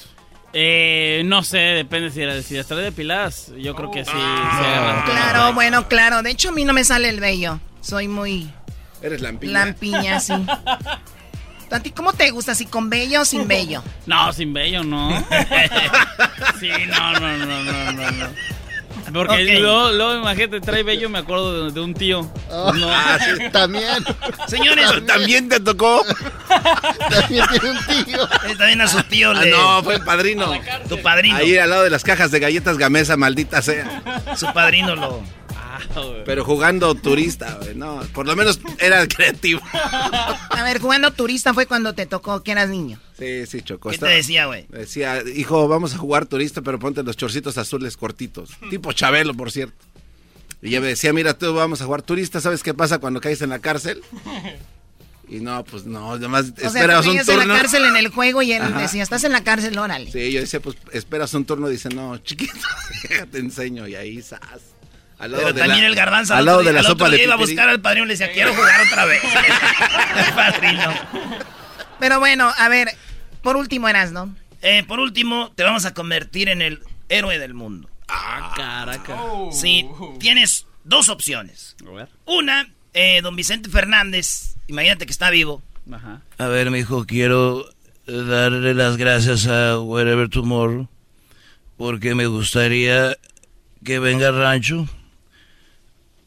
Eh, no sé, depende si, era- si las trae depiladas. Yo creo que sí. Ah. se. Claro, bueno, claro. De hecho, a mí no me sale el vello. Soy muy Eres lampiña. lampiña, sí. ¿A ti cómo te gusta? ¿Si con vello o sin vello? No, sin vello, no. sí, no, no, no, no, no. no. Porque Ok. luego, luego, imagínate, trae vello, me acuerdo de, de un tío. No. Ah, sí. También. Señores, También te tocó. También tiene un tío. bien a su tío. Ah, le- no, fue el padrino. Tu padrino. Ahí al lado de las cajas de galletas gamesa, maldita sea. Su padrino lo. Pero jugando turista, güey, no. Por lo menos era creativo. A ver, jugando turista fue cuando te tocó que eras niño. Sí, sí, Choco. ¿Qué te decía, güey? Decía, hijo, vamos a jugar turista, pero ponte los chorcitos azules cortitos. Tipo Chabelo, por cierto. Y ella me decía, mira, tú vamos a jugar turista, ¿sabes qué pasa cuando caes en la cárcel? Y no, pues no, además O esperas un veías en turno. la cárcel en el juego y él Ajá. decía, estás en la cárcel, órale. Sí, yo decía, pues esperas un turno, dice, no, chiquito, te enseño, y ahí, sas. Al Pero de también la- el garbanzo Al lado de día- la al otro sopa de iba a buscar al padrino y le decía, quiero jugar otra vez. el padrino. Pero bueno, a ver, por último eras, ¿no? Eh, por último, te vamos a convertir en el héroe del mundo. Ah, caraca. Sí, tienes dos opciones. Una, eh, don Vicente Fernández, imagínate que está vivo. Ajá. A ver, mijo, quiero darle las gracias a Wherever Tomorrow porque me gustaría que venga al rancho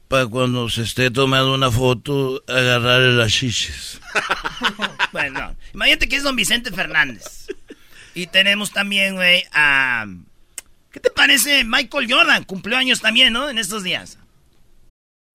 para cuando se esté tomando una foto agarrarle las chiches. Bueno, imagínate que es don Vicente Fernández. Y tenemos también, güey, a... ¿Qué te parece Michael Jordan? Cumplió años también, ¿no? En estos días.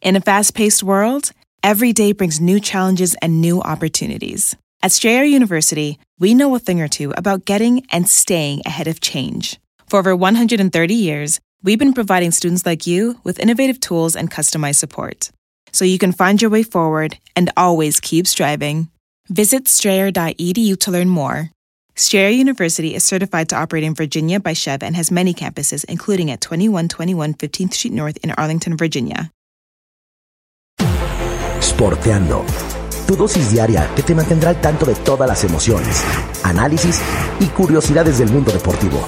In a fast paced world, every day brings new challenges and new opportunities. At Strayer University, we know a thing or two about getting and staying ahead of change. For over 130 years, we've been providing students like you with innovative tools and customized support. So you can find your way forward and always keep striving. Visit strayer.edu to learn more. Strayer University is certified to operate in Virginia by Chev and has many campuses, including at 2121 15th Street North in Arlington, Virginia. Sporteando. Tu dosis diaria que te mantendrá al tanto de todas las emociones, análisis y curiosidades del mundo deportivo.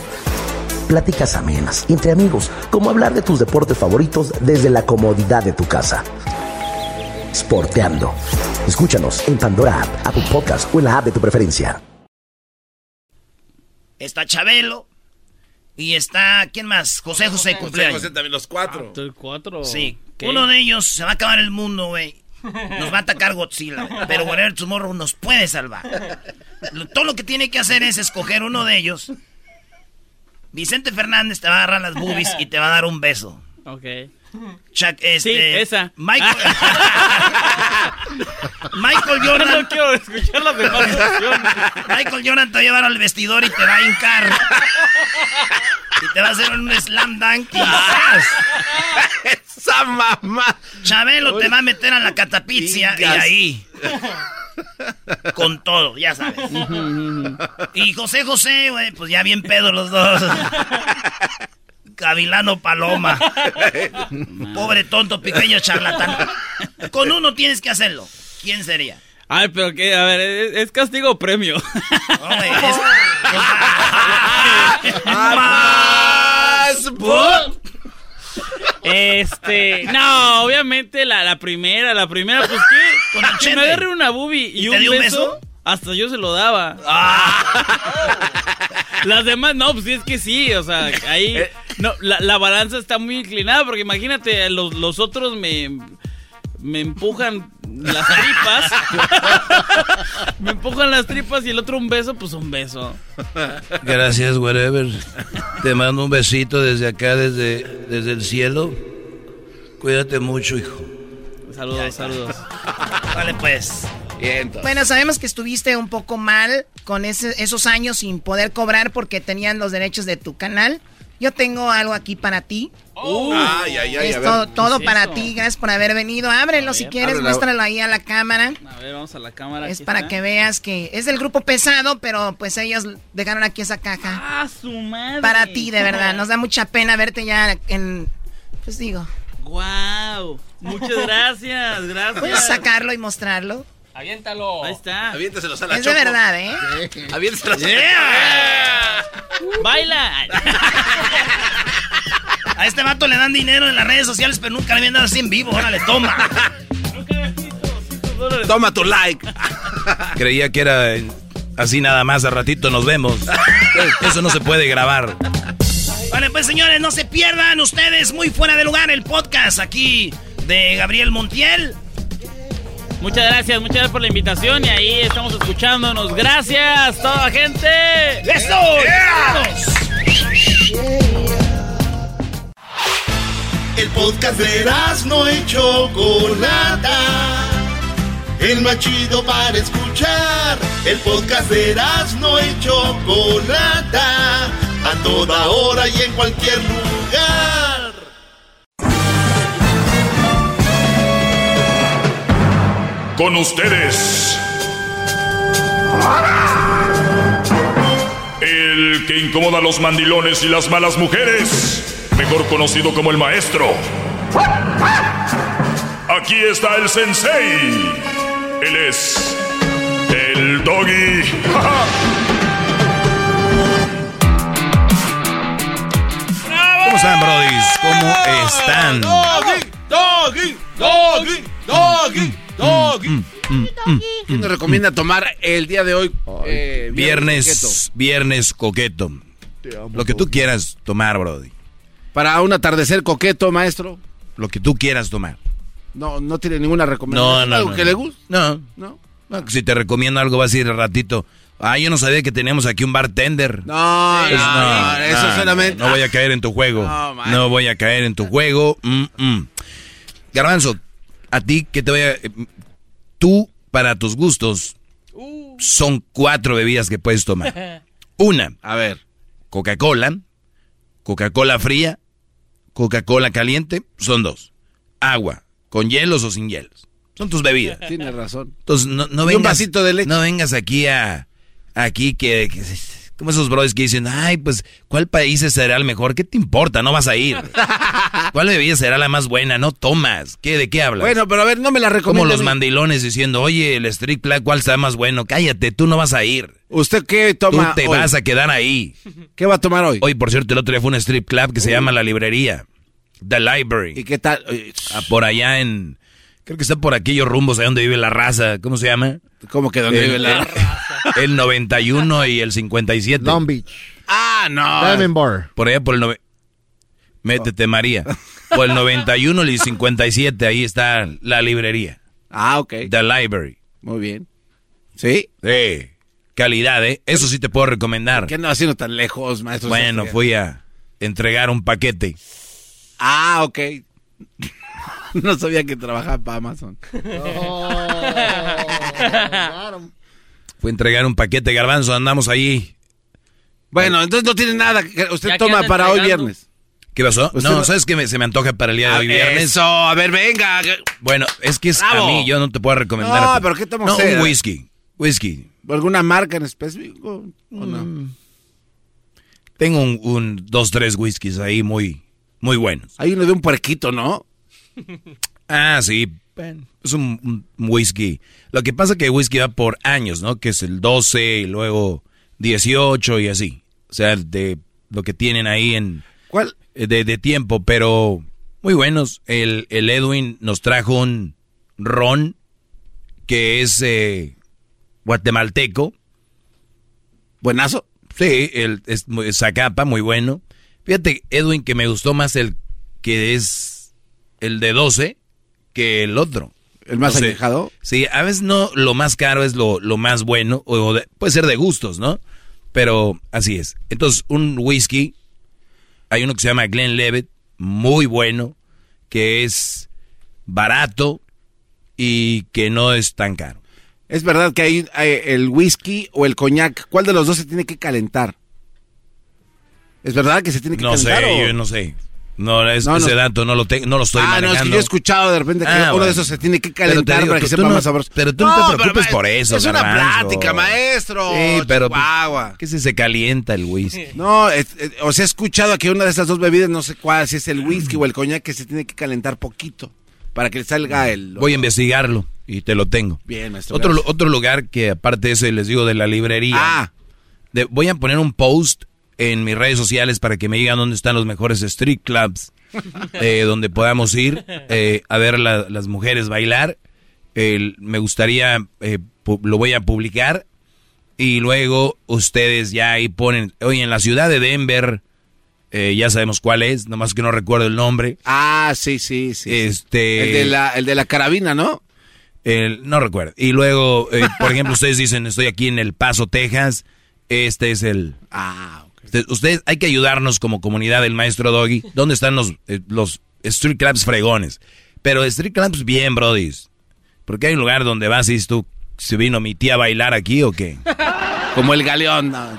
Pláticas amenas entre amigos, como hablar de tus deportes favoritos desde la comodidad de tu casa. Sporteando. Escúchanos en Pandora App, Apple Podcast o en la app de tu preferencia. Está Chabelo. Y está, ¿quién más? José José cumpleaños. José también, los cuatro. El cuatro. Sí. ¿Qué? Uno de ellos se va a acabar el mundo, güey. Nos va a atacar Godzilla, güey. Pero Whatever Tomorrow nos puede salvar. Lo- todo lo que tiene que hacer es escoger uno de ellos. Vicente Fernández te va a agarrar las boobies y te va a dar un beso. Ok. Chuck, este, Sí, esa. Michael, Michael Jordan. No quiero escuchar las demás opciones. Michael Jordan te va a llevar al vestidor y te va a hincar. Y te va a hacer un slam dunk. Esa mamá. Chabelo te va a meter a la catapixia y ahí. Con todo, ya sabes. Y José José, güey, pues ya bien pedo los dos. Gavilano Paloma. Pobre tonto, pequeño charlatán. Con uno tienes que hacerlo. ¿Quién sería? Ay, pero que, a ver, ¿es, es castigo o premio? No, güey, es- Más Este, no, obviamente la, la primera, la primera, pues qué, Con que me agarre una boobie y, ¿Y un, te dio un beso, beso? hasta yo se lo daba. Las demás, no, pues sí, es que sí, o sea, ahí, no, la, la balanza está muy inclinada, porque imagínate, los, los otros me, me empujan las tripas, me empujan las tripas y el otro un beso, pues un beso. Gracias, whatever. Te mando un besito desde acá, desde, desde el cielo. Cuídate mucho, hijo. Saludos, saludos. Vale, pues. Bueno, sabemos que estuviste un poco mal con ese- esos años sin poder cobrar porque tenían los derechos de tu canal. Yo tengo algo aquí para ti. Ay, ay, ay, es a ver. todo, todo ¿Qué es para eso? ti, gracias por haber venido. Ábrelo si quieres, Ábrelo. muéstralo ahí a la cámara. A ver, vamos a la cámara. Es para está. que veas que es del grupo pesado, pero pues ellos dejaron aquí esa caja. ¡Ah, su madre! Para ti, de verdad. Nos da mucha pena verte ya en... Pues digo, ¡Guau! Muchas gracias, gracias. ¿puedes sacarlo y mostrarlo? Aviéntalo. Ahí está. Aviéntaselos a la Es de Choco. verdad, ¿eh? Aviéntaselos. ¡Baila! A este vato le dan dinero en las redes sociales, pero nunca le habían dado así en vivo. Órale, toma. Toma tu like. Creía que era así nada más, a ratito nos vemos. Eso no se puede grabar. Vale, pues señores, no se pierdan ustedes muy fuera de lugar el podcast aquí de Gabriel Montiel. Muchas gracias, muchas gracias por la invitación y ahí estamos escuchándonos. Gracias, toda la gente. ¡Eso! El podcast de no y Chocolata. El más chido para escuchar. El podcast de no y Chocolata. A toda hora y en cualquier lugar. Con ustedes. El que incomoda a los mandilones y las malas mujeres. Mejor conocido como el maestro. Aquí está el sensei. Él es el doggy. ¿Cómo están, brodis? ¿Cómo están? Doggy, doggy, doggy, doggy, doggy. ¿Qué nos recomienda tomar el día de hoy? eh, Viernes, viernes coqueto. Lo que tú quieras tomar, brody. Para un atardecer coqueto, maestro. Lo que tú quieras tomar. No, no tiene ninguna recomendación. no, ¿Algo no, que no. le guste? No. No. No, Si te recomiendo algo, vas a ir al ratito. Ah, yo no sabía que teníamos aquí un bartender. No, Pues no, eso no, solamente. No voy a caer en tu juego. No, voy a caer en tu juego. Mm, mm. Garbanzo, a ti, ¿qué te voy a...? eh, Tú, para tus gustos, son cuatro bebidas que puedes tomar. Una. A ver. Coca-Cola. Coca-Cola fría. Coca-Cola caliente. Son dos. Agua. ¿Con hielos o sin hielos? Son tus bebidas. Tienes razón. Entonces, no, no Y un vengas, vasito de leche. No vengas aquí a... Aquí que... que- como esos brothers que dicen, ay, pues, ¿cuál país será el mejor? ¿Qué te importa? No vas a ir. ¿Cuál bebida será la más buena? No tomas. ¿Qué, ¿De qué hablas? Bueno, pero a ver, no me la Como recomienda. los mandilones diciendo, oye, el Street Club, ¿cuál está más bueno? Cállate, tú no vas a ir. ¿Usted qué toma Tú te hoy? vas a quedar ahí. ¿Qué va a tomar hoy? Hoy, por cierto, el otro día fue un strip club que se llama La Librería. The Library. ¿Y qué tal? Ah, por allá en... Creo que está por aquellos rumbos, ahí donde vive la raza. ¿Cómo se llama? ¿Cómo que donde vive la el- El 91 y el 57. Long Beach. Ah, no. Diamond Bar. Por allá por el... nove- Métete, María. Por el 91 y el 57, ahí está la librería. Ah, ok. The Library. Muy bien. ¿Sí? Sí. Calidad, ¿eh? Eso sí te puedo recomendar. ¿Qué no haciendo tan lejos, maestro? Bueno, fui a entregar un paquete. Ah, ok. no sabía que trabajaba para Amazon. Fui a entregar un paquete, garbanzo, andamos ahí. Bueno, entonces no tiene nada que usted Ya toma para hoy viernes. ¿Qué pasó? Usted No, no- ¿sabes qué me- se me antoja para el día de Ah, hoy viernes? Eso, a ver, venga. Bueno, es que es Bravo. a mí, yo no te puedo recomendar. No, pero ¿qué toma No, un whisky. Whisky. ¿Alguna marca en específico? ¿O no? Mm. Tengo un, un- dos, tres whiskies ahí muy, muy buenos. Hay uno de un puerquito, ¿no? Ah, sí. Es un, un whisky. Lo que pasa es que el whisky va por años, ¿no? Que es el 12 y luego 18 y así. O sea, de lo que tienen ahí en... ¿Cuál? De, de tiempo, pero muy buenos. El, el Edwin nos trajo un ron que es eh, guatemalteco. Buenazo. Sí, el, es muy- Zacapa, muy bueno. Fíjate, Edwin, que me gustó más el que es el de 12 que el otro. ¿El más alejado? Sí, a veces no lo más caro es lo, lo más bueno, o de- puede ser de gustos, ¿no? Pero así es. Entonces, un whisky, hay uno que se llama Glen Levitt, muy bueno, que es barato y que no es tan caro. Es verdad que hay, hay el whisky o el coñac. ¿Cuál de los dos se tiene que calentar? ¿Es verdad que se tiene que No sé, calentar? o- yo no sé. No, es- No, no. ese dato no lo, te- no lo estoy ah, no, manejando. es que yo he escuchado de repente que Ah, uno bueno. de esos se tiene que calentar digo, para que tú- sepa tú no- más sabroso. pero tú no te preocupes pero, por eso, Es una plática, maestro. Sí, pero pues, Chihuahua. ¿qué si se calienta el whisky? No, es- es- o sea, he escuchado que una de esas dos bebidas, no sé cuál, si es el whisky o el coñac, que se tiene que calentar poquito para que salga el... Voy a investigarlo y te lo tengo. Bien, maestro. Otro, gracias. otro lugar que aparte de eso les digo de la librería. Ah. De- voy a poner un post en mis redes sociales para que me digan dónde están los mejores street clubs eh, donde podamos ir eh, a ver la- las mujeres bailar. El- me gustaría, eh, lo voy a publicar y luego ustedes ya ahí ponen, oye, en la ciudad de Denver, eh, ya sabemos cuál es, nomás que no recuerdo el nombre. Ah, sí, sí, sí. Este, El de la, el de la carabina, ¿no? el- no recuerdo. Y luego, eh, por ejemplo, ustedes dicen, estoy aquí en El Paso, Texas. Este es el... Ah, Ustedes, ustedes- hay que ayudarnos como comunidad del maestro Doggy. ¿Dónde están los, eh, los street clubs fregones? Pero street clubs bien, brodis. Porque hay un lugar donde vas y dices tú, ¿se vino mi tía a bailar aquí o qué? Como el galeón. no,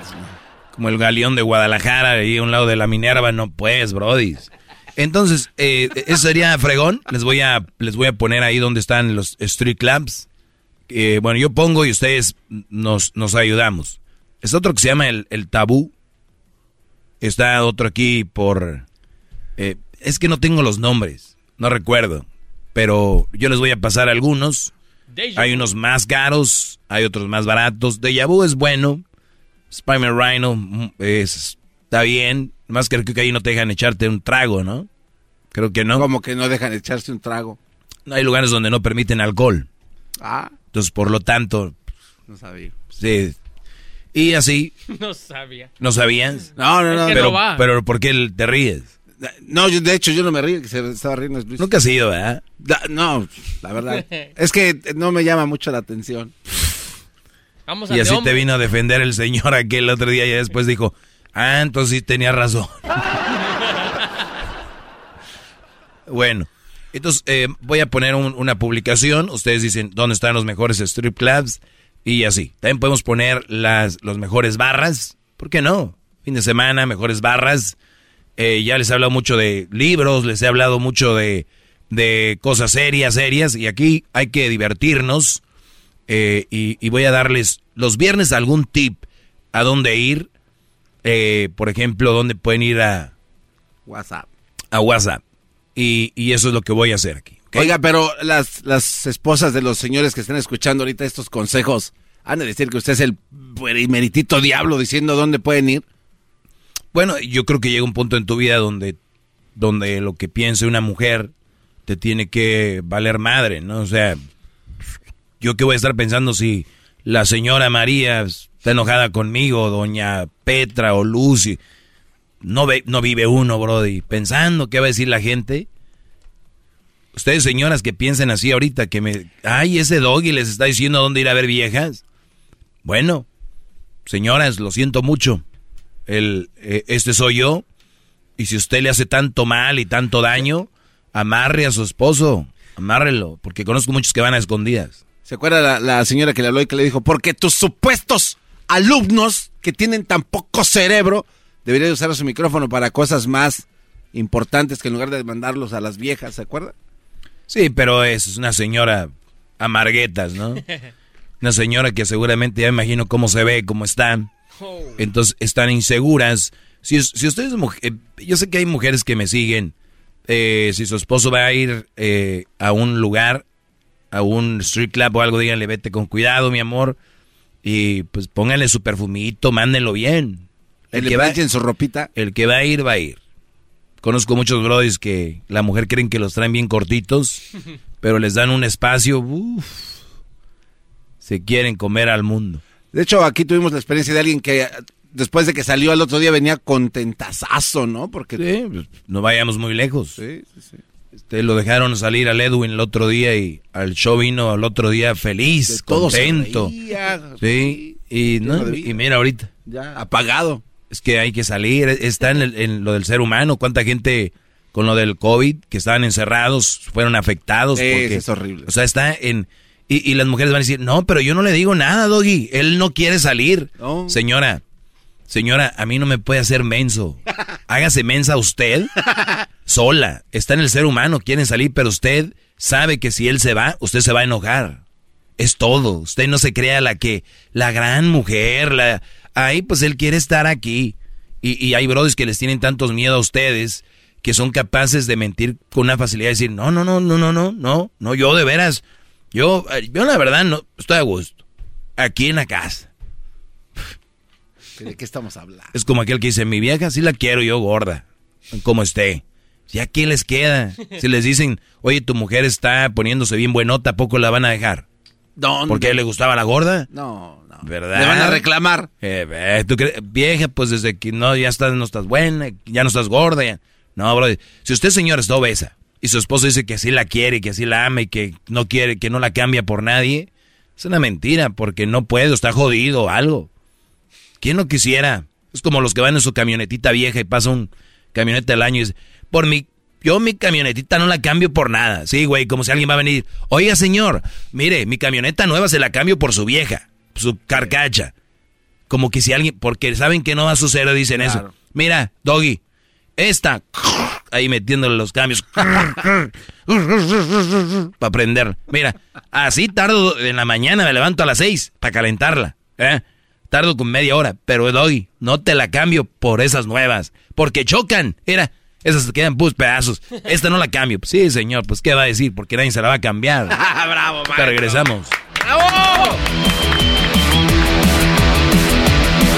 Como el galeón de Guadalajara, ahí a un lado de la Minerva, no pues, brodis. Entonces, eh, eso sería fregón. Les voy a, les voy a poner ahí donde están los street clubs. Eh, bueno, yo pongo y ustedes nos, nos ayudamos. Es otro que se llama el, el tabú. Está otro aquí por... eh, es que no tengo los nombres, no recuerdo. Pero yo les voy a pasar algunos. Deja Hay unos más caros, hay otros más baratos. Deja vu es bueno. Spider Rhino mm, es, está bien. Más creo que ahí no te dejan echarte un trago, ¿no? Creo que no. Como que no dejan echarse un trago. No hay lugares donde no permiten alcohol. Ah, Entonces, por lo tanto, no sabía. sí. Y así, No sabía. ¿no sabías? No, no, no. Es que Pero, no va. pero ¿por qué te ríes? No, yo, de hecho yo no me río, que se estaba riendo es Luis. Nunca has ido, ¿verdad? Da- no, la verdad. es que no me llama mucho la atención. Vamos Y así te vino a defender el señor aquel otro día y después dijo, ah, entonces sí tenía razón. bueno, entonces eh, voy a poner un- una publicación. Ustedes dicen dónde están los mejores strip clubs y así. También podemos poner las los mejores barras. ¿Por qué no? Fin de semana, mejores barras. Eh, ya les he hablado mucho de libros, les he hablado mucho de, de cosas serias, serias. Y aquí hay que divertirnos. Eh, y, y voy a darles los viernes algún tip a dónde ir. Eh, por ejemplo, dónde pueden ir a, WhatsApp. a WhatsApp. Y, y eso es lo que voy a hacer aquí. Oiga, pero las, las esposas de los señores que están escuchando ahorita estos consejos, han de decir que usted es el meritito diablo diciendo dónde pueden ir. Bueno, yo creo que llega un punto en tu vida donde, donde lo que piense una mujer te tiene que valer madre, ¿no? O sea, yo qué voy a estar pensando si la señora María está enojada conmigo, doña Petra o Lucy. No, ve, no vive uno, Brody, pensando qué va a decir la gente. Ustedes, señoras, que piensen así ahorita, que me... Ay, ese doggy les está diciendo dónde ir a ver viejas. Bueno, señoras, lo siento mucho. El, eh, este soy yo. Y si usted le hace tanto mal y tanto daño, amarre a su esposo. Amárrelo, porque conozco muchos que van a escondidas. ¿Se acuerda la, señora que le habló le dijo, porque tus supuestos alumnos que tienen tan poco cerebro deberían usar su micrófono para cosas más importantes que en lugar de mandarlos a las viejas, ¿se acuerda? Sí, pero es una señora amarguetas, ¿no? Una señora que seguramente ya me imagino cómo se ve, cómo está. Entonces están inseguras. Si, si ustedes, eh, yo sé que hay mujeres que me siguen. eh, si su esposo va a ir eh, a un lugar, a un street club o algo, díganle, vete con cuidado, mi amor. Y pues pónganle su perfumito, mándenlo bien. El que en su ropita. El que va a ir, va a ir. Conozco muchos brodis que la mujer creen que los traen bien cortitos, pero les dan un espacio, uf, se quieren comer al mundo. De hecho, aquí tuvimos la experiencia de alguien que eh, después de que salió al otro día venía contentazazo, ¿no? Porque Sí, pues, no vayamos muy lejos. Sí, sí, sí. Este, lo dejaron salir al Edwin el otro día y al show vino al otro día feliz, todo se contento. reía, sí, y, no, mira ahorita. ya apagado. Es que hay que salir, está en, el- en lo del ser humano. ¿Cuánta gente con lo del COVID que estaban encerrados fueron afectados? Sí, porque, es horrible. O sea, está en... Y, y las mujeres van a decir, no, pero yo no le digo nada, Doggy. Él no quiere salir. No. Señora, señora, a mí no me puede hacer menso. Hágase mensa usted sola. Está en el ser humano, quieren salir, pero usted sabe que si él se va, usted se va a enojar. Es todo. Usted no se crea la que, la gran mujer, la... Ahí pues él quiere estar aquí. Y, y hay brothers que les tienen tantos miedo a ustedes que son capaces de mentir con una facilidad y decir, no, no, no, no, no, no, no, no, yo de veras, yo, eh, yo la verdad no, estoy a gusto. Aquí en la casa. ¿De qué estamos hablando? Es como aquel que dice, mi vieja sí la quiero yo gorda, como esté. ¿Ya qué les queda? Si les dicen, oye, tu mujer está poniéndose bien buenota, ¿a poco la van a dejar? No, ¿Porque a él le gustaba la gorda? No, no. ¿Verdad? Le van a reclamar. Eh, ve, ¿tú crees? Vieja, pues desde que no, ya estás, no estás buena, ya no estás gorda. ya- No, bro. Si usted, señor, está obesa y su esposo dice que así la quiere, que así la ama y que no quiere, que no la cambia por nadie, es una mentira porque no puede, o está jodido o algo. ¿Quién no quisiera? Es como los que van en su camionetita vieja y pasa un camioneta al año y dice, por mi, yo mi camionetita no la cambio por nada. Sí, güey, como si alguien va a venir. Oiga, señor, mire, mi camioneta nueva se la cambio por su vieja, su carcacha. Como que si alguien, porque saben que no va a suceder, dicen eso. Mira, Doggy, esta, ahí metiéndole los cambios. Para aprender. Mira, así tardo en la mañana, me levanto a las seis para calentarla. ¿eh? Tardo con media hora, pero doy, no te la cambio por esas nuevas. Porque chocan. Era, esas quedan pus pedazos. Esta no la cambio. Pues sí, señor, pues ¿qué va a decir? Porque nadie se la va a cambiar. Bravo, Ahorita regresamos. ¡Bravo!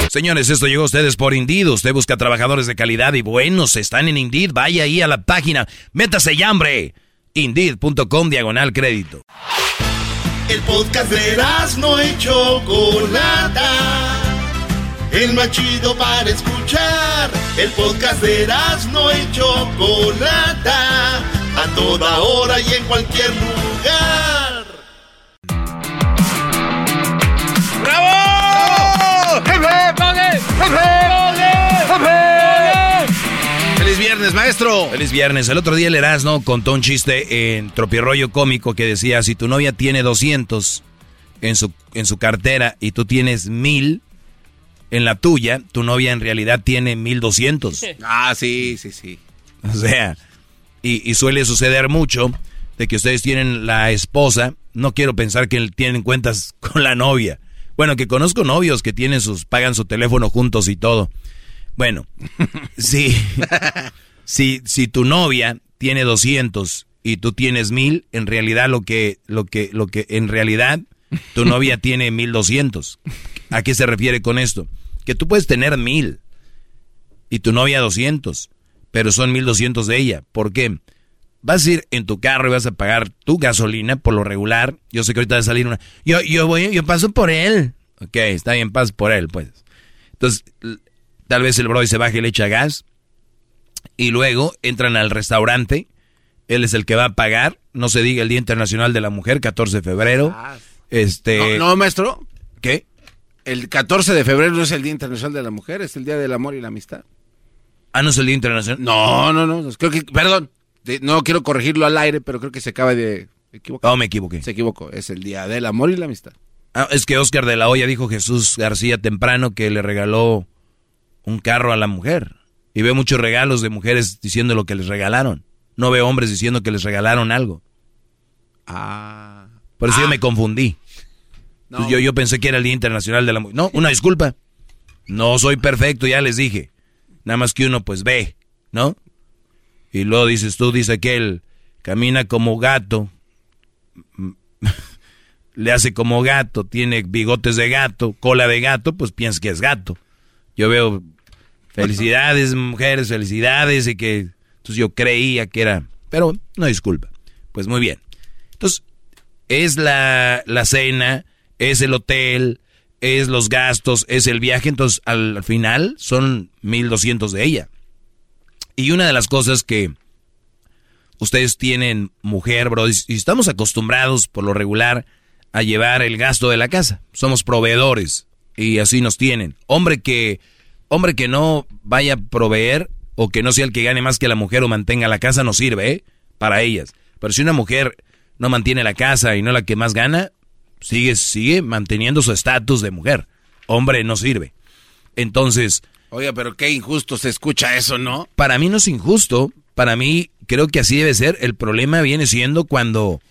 Señores, esto llegó a ustedes por Indeed. Usted busca trabajadores de calidad y buenos. Están en Indeed. Vaya ahí a la página. Métase ya, hombre. Indeed.com diagonal crédito. El podcast de no y Chocolata. El más chido para escuchar. El podcast de no y Chocolata. A toda hora y en cualquier lugar. ¡Feliz viernes, maestro! Feliz viernes. El otro día el Erasmo contó un chiste en Tropirroyo Cómico que decía, si tu novia tiene 200 en su, en su cartera y tú tienes 1000 en la tuya, tu novia en realidad tiene 1200. Ah, sí, sí, sí. O sea, y, y suele suceder mucho de que ustedes tienen la esposa, no quiero pensar que tienen cuentas con la novia. Bueno, que conozco novios que tienen sus, pagan su teléfono juntos y todo. Bueno, si, si, si tu novia tiene 200 y tú tienes 1000, en realidad lo que, lo que, lo que, en realidad tu novia tiene 1200. ¿A qué se refiere con esto? Que tú puedes tener 1000 y tu novia 200, pero son 1200 de ella. ¿Por qué? Vas a ir en tu carro y vas a pagar tu gasolina por lo regular. Yo sé que ahorita va a salir una. Yo, yo voy, yo paso por él. Ok, está bien, paso por él, pues. Entonces, tal vez el brody se baje y le echa gas. Y luego entran al restaurante. Él es el que va a pagar. No se diga el Día Internacional de la Mujer, 14 de febrero. Este. No, no, maestro. ¿Qué? El 14 de febrero no es el Día Internacional de la Mujer, es el Día del Amor y la Amistad. Ah, no es el Día Internacional. No, no, no. Creo que, perdón, de- no quiero corregirlo al aire, pero creo que se acaba de equivocar. No, me equivoqué. Se equivocó. Es el Día del Amor y la Amistad. Ah, es que Oscar de la Hoya dijo Jesús García temprano que le regaló un carro a la mujer. Y ve muchos regalos de mujeres diciendo lo que les regalaron. No ve hombres diciendo que les regalaron algo. Ah. Por eso yo me confundí. No. Pues yo, yo pensé que era el Día Internacional de la Mujer. No, una disculpa. No soy perfecto, ya les dije. Nada más que uno pues ve, ¿no? Y luego dices tú, dice que él camina como gato. Le hace como gato, tiene bigotes de gato, cola de gato, pues piensas que es gato. Yo veo felicidades, mujeres, felicidades, y que entonces yo creía que era, pero no disculpa. Pues muy bien. Entonces, es la, la cena, es el hotel, es los gastos, es el viaje, entonces al, al final son 1200 de ella. Y una de las cosas que ustedes tienen mujer, bro, y y estamos acostumbrados por lo regular a llevar el gasto de la casa. Somos proveedores y así nos tienen. Hombre que hombre que no vaya a proveer o que no sea el que gane más que la mujer o mantenga la casa no sirve, ¿eh? Para ellas. Pero si una mujer no mantiene la casa y no la que más gana, sigue sigue manteniendo su estatus de mujer. Hombre no sirve. Entonces, Oiga, pero qué injusto se escucha eso, ¿no? para mí no es injusto, para mí creo que así debe ser. El problema viene siendo cuando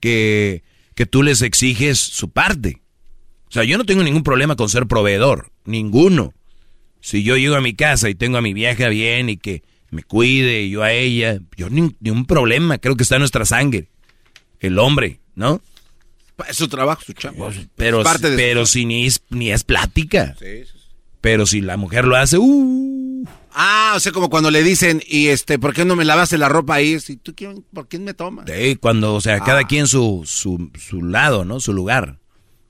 que, que tú les exiges su parte. O sea, yo no tengo ningún problema con ser proveedor, ninguno. Si yo llego a mi casa y tengo a mi vieja bien y que me cuide y yo a ella, yo ni, ni un problema, creo que está en nuestra sangre. El hombre, ¿no? Es su trabajo, su chamba. Pero, Es parte de su pero si ni es, ni es plática. Pero si la mujer lo hace, uh, Ah, o sea, como cuando le dicen, y este, ¿por qué no me lavaste la ropa ahí? Si tú, quién- ¿por quién me tomas? Sí, cuando, o sea, Ah. cada quien su, su, su lado, ¿no? Su lugar.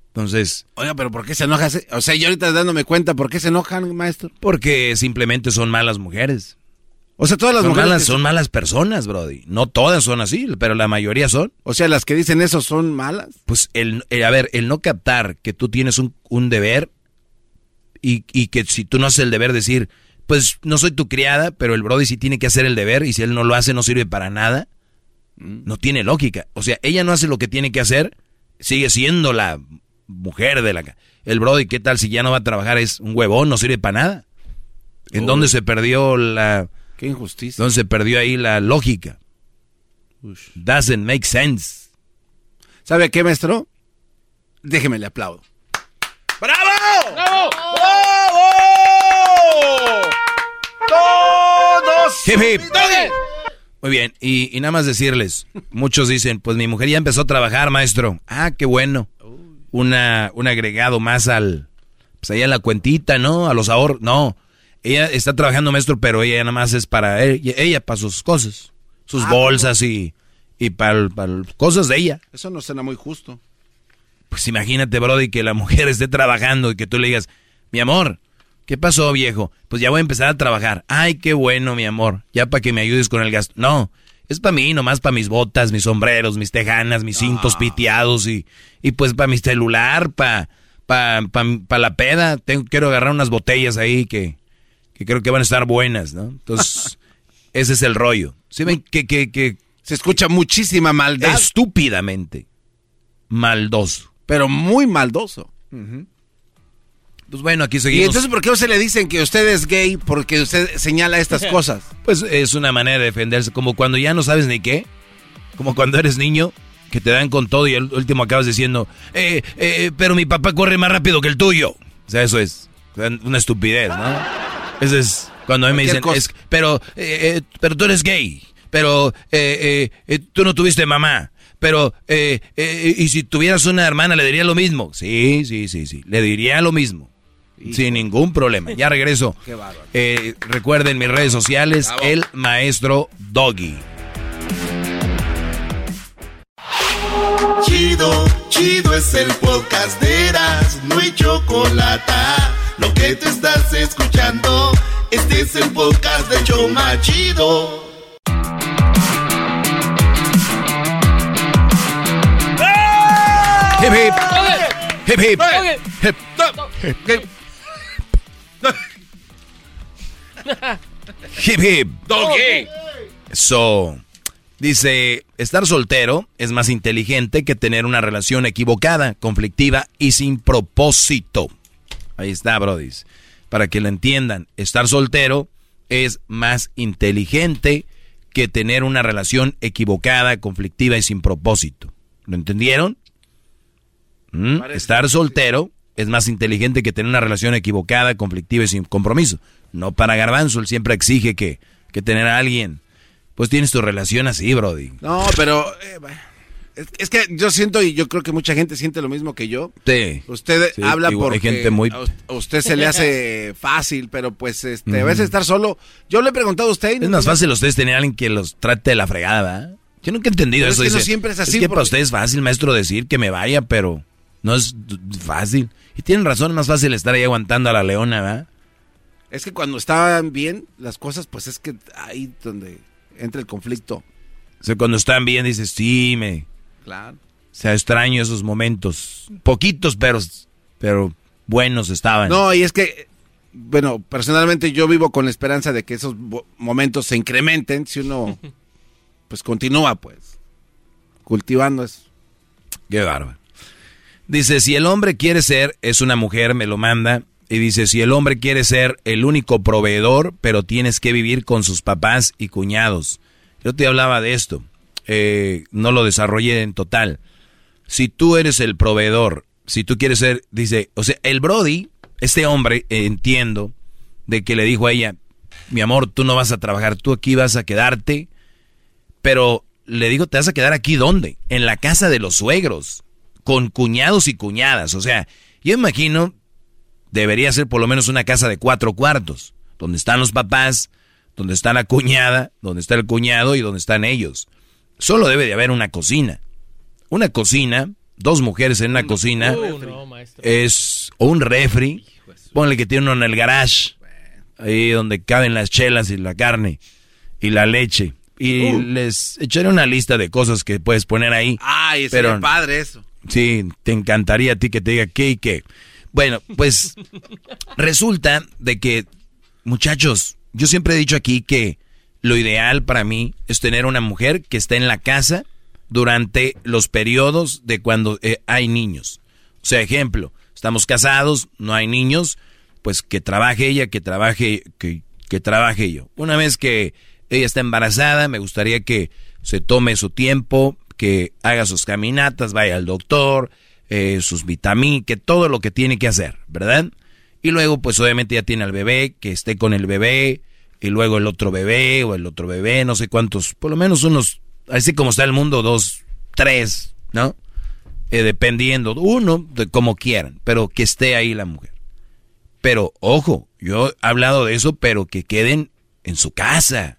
Entonces, Oiga, pero ¿por qué se enoja? O sea, yo ahorita dándome cuenta, ¿por qué se enojan, maestro? porque simplemente son malas mujeres. O sea, todas las son mujeres malas, son malas personas, Brody. No todas son así, pero la mayoría son. O sea, las que dicen eso son malas. Pues, el, el- a ver, el no captar que tú tienes un, un deber y, y que si tú no haces el deber, decir, pues no soy tu criada, pero el Brody sí tiene que hacer el deber y si él no lo hace no sirve para nada. No tiene lógica. O sea, ella no hace lo que tiene que hacer, sigue siendo la mujer de la... El Brody, ¿qué tal si ya no va a trabajar? Es un huevón, no sirve para nada. ¿En dónde se perdió la... Qué injusticia. Entonces se perdió ahí la lógica. Doesn't make sense. ¿Sabe qué, maestro? Déjeme le aplaudo. ¡Bravo! ¡Bravo! ¡Todos! Hip, hip. Muy bien, y, y nada más decirles, muchos dicen, pues mi mujer ya empezó a trabajar, maestro. Ah, qué bueno. Una, un agregado más al, pues allá en la cuentita, ¿no? A los ahorros. No, ella está trabajando, maestro, pero ella nada más es para ella, ella para sus cosas, sus Ah, bolsas y, y para, para cosas de ella. Eso no suena muy justo. Pues imagínate, Brody, que la mujer esté trabajando y que tú le digas, mi amor, ¿qué pasó, viejo? Pues ya voy a empezar a trabajar. Ay, qué bueno, mi amor. Ya para que me ayudes con el gasto. No, es para mí, nomás para mis botas, mis sombreros, mis tejanas, mis cintos piteados y, y pues para mi celular, para pa, pa, pa la peda. Tengo, quiero agarrar unas botellas ahí que, que creo que van a estar buenas, ¿no? Entonces, ese es el rollo. ¿Sí ven que, que, que Se escucha muchísima maldad, estúpidamente maldoso? pero muy maldoso. Pues bueno, aquí ¿Y seguimos. entonces por qué a usted le dicen que usted es gay? Porque usted señala estas cosas. Pues es una manera de defenderse, como cuando ya no sabes ni qué, como cuando eres niño, que te dan con todo y el último acabas diciendo, eh, eh, pero mi papá corre más rápido que el tuyo. O sea, eso es una estupidez, ¿no? Eso es cuando a mí me dicen, es- pero, eh, eh, pero tú eres gay, pero eh, eh, eh, tú no tuviste mamá. Pero, eh, eh, y si tuvieras una hermana, ¿le diría lo mismo? Sí, sí, sí, sí, le diría lo mismo. Sin ningún problema. Ya regreso. Qué bárbaro. Eh, recuerden mis redes sociales, Bravo. el maestro Doggy. Chido, chido es el podcast de Eras, no hay chocolate. Lo que te estás escuchando, este es el podcast de Choma Chido. Hip hip. Hip hip. Hip. Hip. Hip hip. Doggy. So, dice, estar soltero es más inteligente que tener una relación equivocada, conflictiva y sin propósito. Ahí está, brodis. Para que lo entiendan, estar soltero es más inteligente que tener una relación equivocada, conflictiva y sin propósito. ¿Lo entendieron? ¿Mm? Estar soltero es más inteligente que tener una relación equivocada, conflictiva y sin compromiso. No para Garbanzo, él siempre exige que, que tener a alguien. Pues tienes tu relación así, Brody. No, pero eh, es, que yo siento y yo creo que mucha gente siente lo mismo que yo. Sí. Usted Sí, habla igual, porque gente muy- a us- a usted se le hace fácil, pero pues este, a Ujú. veces estar solo. Yo le he preguntado a usted. y Es no- más fácil a ustedes tener a alguien que los trate de la fregada, ¿verdad? Yo nunca he entendido Pero es eso. que siempre es así, que para ustedes es fácil, maestro, decir que me vaya, pero no es fácil. Y tienen razón, es más fácil estar ahí aguantando a la leona, ¿verdad? Es que cuando estaban bien las cosas, pues es que ahí donde entra el conflicto. O sea, cuando están bien, dices, sí, me... Claro. O sea, extraño esos momentos. Poquitos, pero, pero buenos estaban. No, y es que, bueno, personalmente yo vivo con la esperanza de que esos momentos se incrementen si uno, pues continúa, pues, cultivando eso. Qué bárbaro. Dice, si el hombre quiere ser, es una mujer, me lo manda. Y dice, si el hombre quiere ser el único proveedor, pero tienes que vivir con sus papás y cuñados. Yo te hablaba de esto. Eh, no lo desarrollé en total. Si tú eres el proveedor, si tú quieres ser, dice, o sea, el Brody, este hombre, entiendo, de que le dijo a ella, mi amor, tú no vas a trabajar, tú aquí vas a quedarte, pero le digo, ¿te vas a quedar aquí dónde? En la casa de los suegros, con cuñados y cuñadas. O sea, yo imagino, debería ser por lo menos una casa de cuatro cuartos, donde están los papás, donde está la cuñada, donde está el cuñado y donde están ellos. Solo debe de haber una cocina. Una cocina, dos mujeres en una cocina, es o un refri, ponle que tiene uno en el garage, ahí donde caben las chelas y la carne y la leche. Y Uh. les echaré una lista de cosas que puedes poner ahí. Ay, Pero- sería padre eso. Sí, te encantaría a ti que te diga qué y qué. Bueno, pues resulta de que, muchachos, yo siempre he dicho aquí que lo ideal para mí es tener una mujer que esté en la casa durante los periodos de cuando eh, hay niños. O sea, ejemplo, estamos casados, no hay niños, pues que trabaje ella, que trabaje, que, trabaje yo. Una vez que ella está embarazada, me gustaría que se tome su tiempo, que haga sus caminatas, vaya al doctor, eh, sus vitaminas, que todo lo que tiene que hacer, ¿verdad? Y luego, pues obviamente ya tiene al bebé, que esté con el bebé, y luego el otro bebé o el otro bebé, no sé cuántos, por lo menos unos, así como está el mundo, dos, tres, ¿no? Eh, dependiendo, uno, de como quieran, pero que esté ahí la mujer. Pero ojo, yo he hablado de eso, pero que queden en su casa.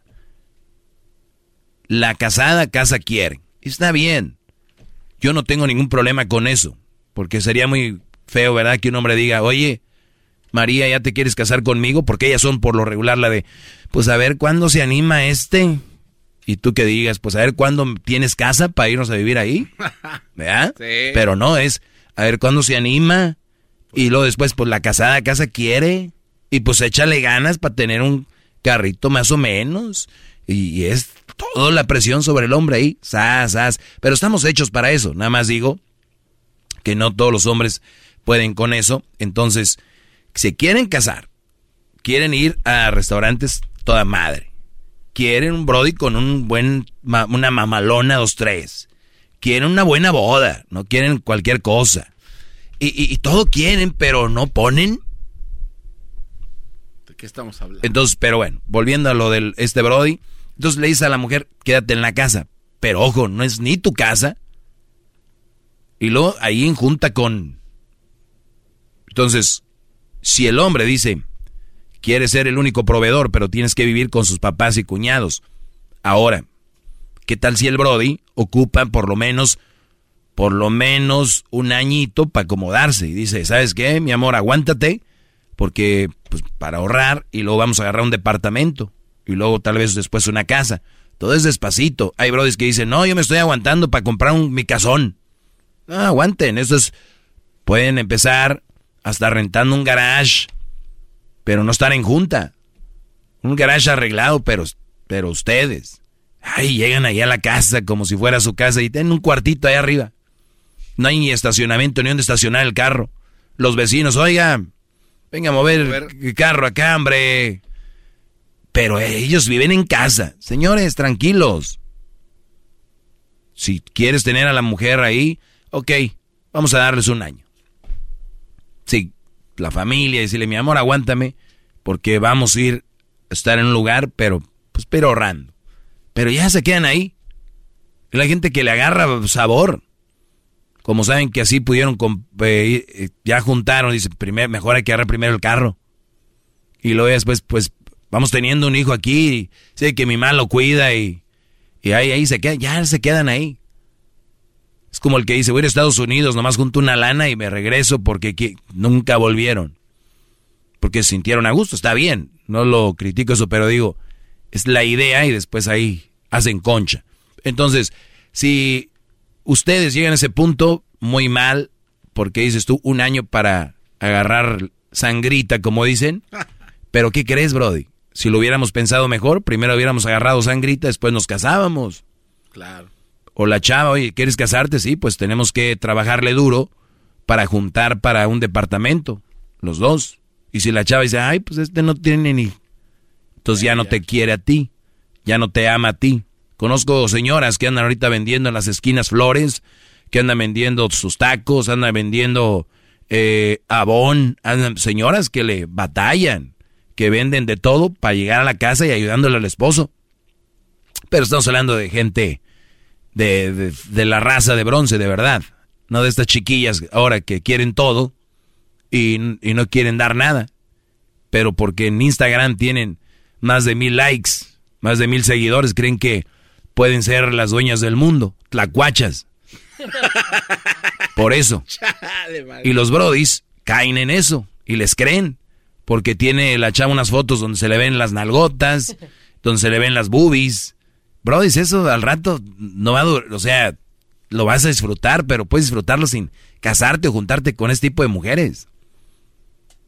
La casada casa quiere. Está bien. Yo no tengo ningún problema con eso, porque sería muy feo, ¿verdad? Que un hombre diga, oye, María, ¿ya te quieres casar conmigo? Porque ellas son por lo regular la de, pues a ver cuándo se anima este. Y tú que digas, pues a ver cuándo tienes casa para irnos a vivir ahí. ¿Verdad? Sí. Pero no, es a ver cuándo se anima. Y luego después, pues la casada casa quiere. Y pues échale ganas para tener un carrito más o menos. Y, es toda la presión sobre el hombre ahí. Sas, sas. Pero estamos hechos para eso. Nada más digo que no todos los hombres pueden con eso. Entonces, se quieren casar, quieren ir a restaurantes toda madre, quieren un brody con un buen, una mamalona dos tres, quieren una buena boda, no quieren cualquier cosa. Y, todo quieren, pero no ponen. ¿De qué estamos hablando? Entonces, pero bueno, volviendo a lo del este brody, entonces le dice a la mujer, quédate en la casa. Pero ojo, no es ni tu casa. Y luego ahí en junta con... Entonces, si el hombre dice, quiere ser el único proveedor, pero tienes que vivir con sus papás y cuñados. Ahora, ¿qué tal si el Brody ocupa por lo menos, por lo menos un añito para acomodarse? Y dice, ¿sabes qué, mi amor? Aguántate, porque, pues, para ahorrar, y luego vamos a agarrar un departamento, y luego tal vez después una casa. Todo es despacito. Hay brodis que dicen, no, yo me estoy aguantando para comprar un, mi casón. No, aguanten, eso es, pueden empezar hasta rentando un garage, pero no estar en junta. Un garage arreglado, pero, pero ustedes. Ay, llegan ahí a la casa como si fuera su casa y tienen un cuartito ahí arriba. No hay ni estacionamiento ni donde estacionar el carro. Los vecinos, oiga, venga a mover el carro acá, hombre. Pero ellos viven en casa. Señores, tranquilos. Si quieres tener a la mujer ahí, ok, vamos a darles un año. Sí, la familia, decirle, mi amor, aguántame, porque vamos a ir a estar en un lugar, pero, pues, pero ahorrando. Pero ya se quedan ahí. La gente que le agarra sabor. Como saben que así pudieron, eh, eh, ya juntaron, dice, primer, mejor hay que agarrar primero el carro. Y luego después, pues, vamos teniendo un hijo aquí, sé que mi mamá lo cuida y, y ahí, ahí se quedan, ya se quedan ahí. Es como el que dice, voy a, ir a Estados Unidos, nomás junto una lana y me regreso porque nunca volvieron. Porque se sintieron a gusto, está bien, no lo critico eso, pero digo, es la idea y después ahí hacen concha. Entonces, si ustedes llegan a ese punto, muy mal, porque dices tú, un año para agarrar sangrita, como dicen, pero ¿qué crees, Brody? Si lo hubiéramos pensado mejor, primero hubiéramos agarrado sangrita, después nos casábamos. Claro. O la chava, oye, ¿quieres casarte? Sí, pues tenemos que trabajarle duro para juntar para un departamento, los dos. Y si la chava dice, ay, pues este no tiene ni... Entonces ya no te quiere a ti, ya no te ama a ti. Conozco señoras que andan ahorita vendiendo en las esquinas flores, que andan vendiendo sus tacos, andan vendiendo eh, abón, andan, señoras que le batallan, que venden de todo para llegar a la casa y ayudándole al esposo. Pero estamos hablando de gente de, de, la raza de bronce, de verdad. No de estas chiquillas ahora que quieren todo y, y no quieren dar nada. Pero porque en Instagram tienen más de mil likes, más de mil seguidores, creen que pueden ser las dueñas del mundo, tlacuachas. Por eso. Y los brodis caen en eso y les creen. Porque tiene la chava unas fotos donde se le ven las nalgotas, donde se le ven las boobies, Brody, eso al rato no va a durar, o sea, lo vas a disfrutar, pero puedes disfrutarlo sin casarte o juntarte con este tipo de mujeres.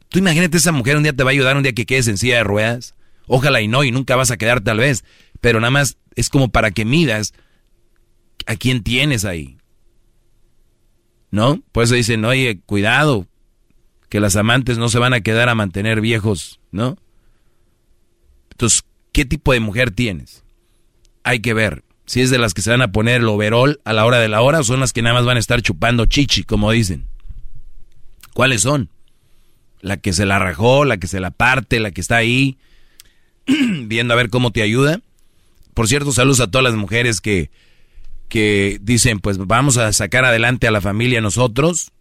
Tú imagínate esa mujer un día te va a ayudar, un día que quedes en silla de ruedas. Ojalá y no, y nunca vas a quedar tal vez. Pero nada más es como para que midas a quién tienes ahí. ¿No? Por eso dicen, oye, cuidado, que las amantes no se van a quedar a mantener viejos, ¿no? Entonces, ¿qué tipo de mujer tienes? Hay que ver. Si es de las que se van a poner el overall a la hora de la hora o son las que nada más van a estar chupando chichi, como dicen. ¿Cuáles son? La que se la rajó, la que se la parte, la que está ahí, viendo a ver cómo te ayuda. Por cierto, saludos a todas las mujeres que, que dicen, pues vamos a sacar adelante a la familia nosotros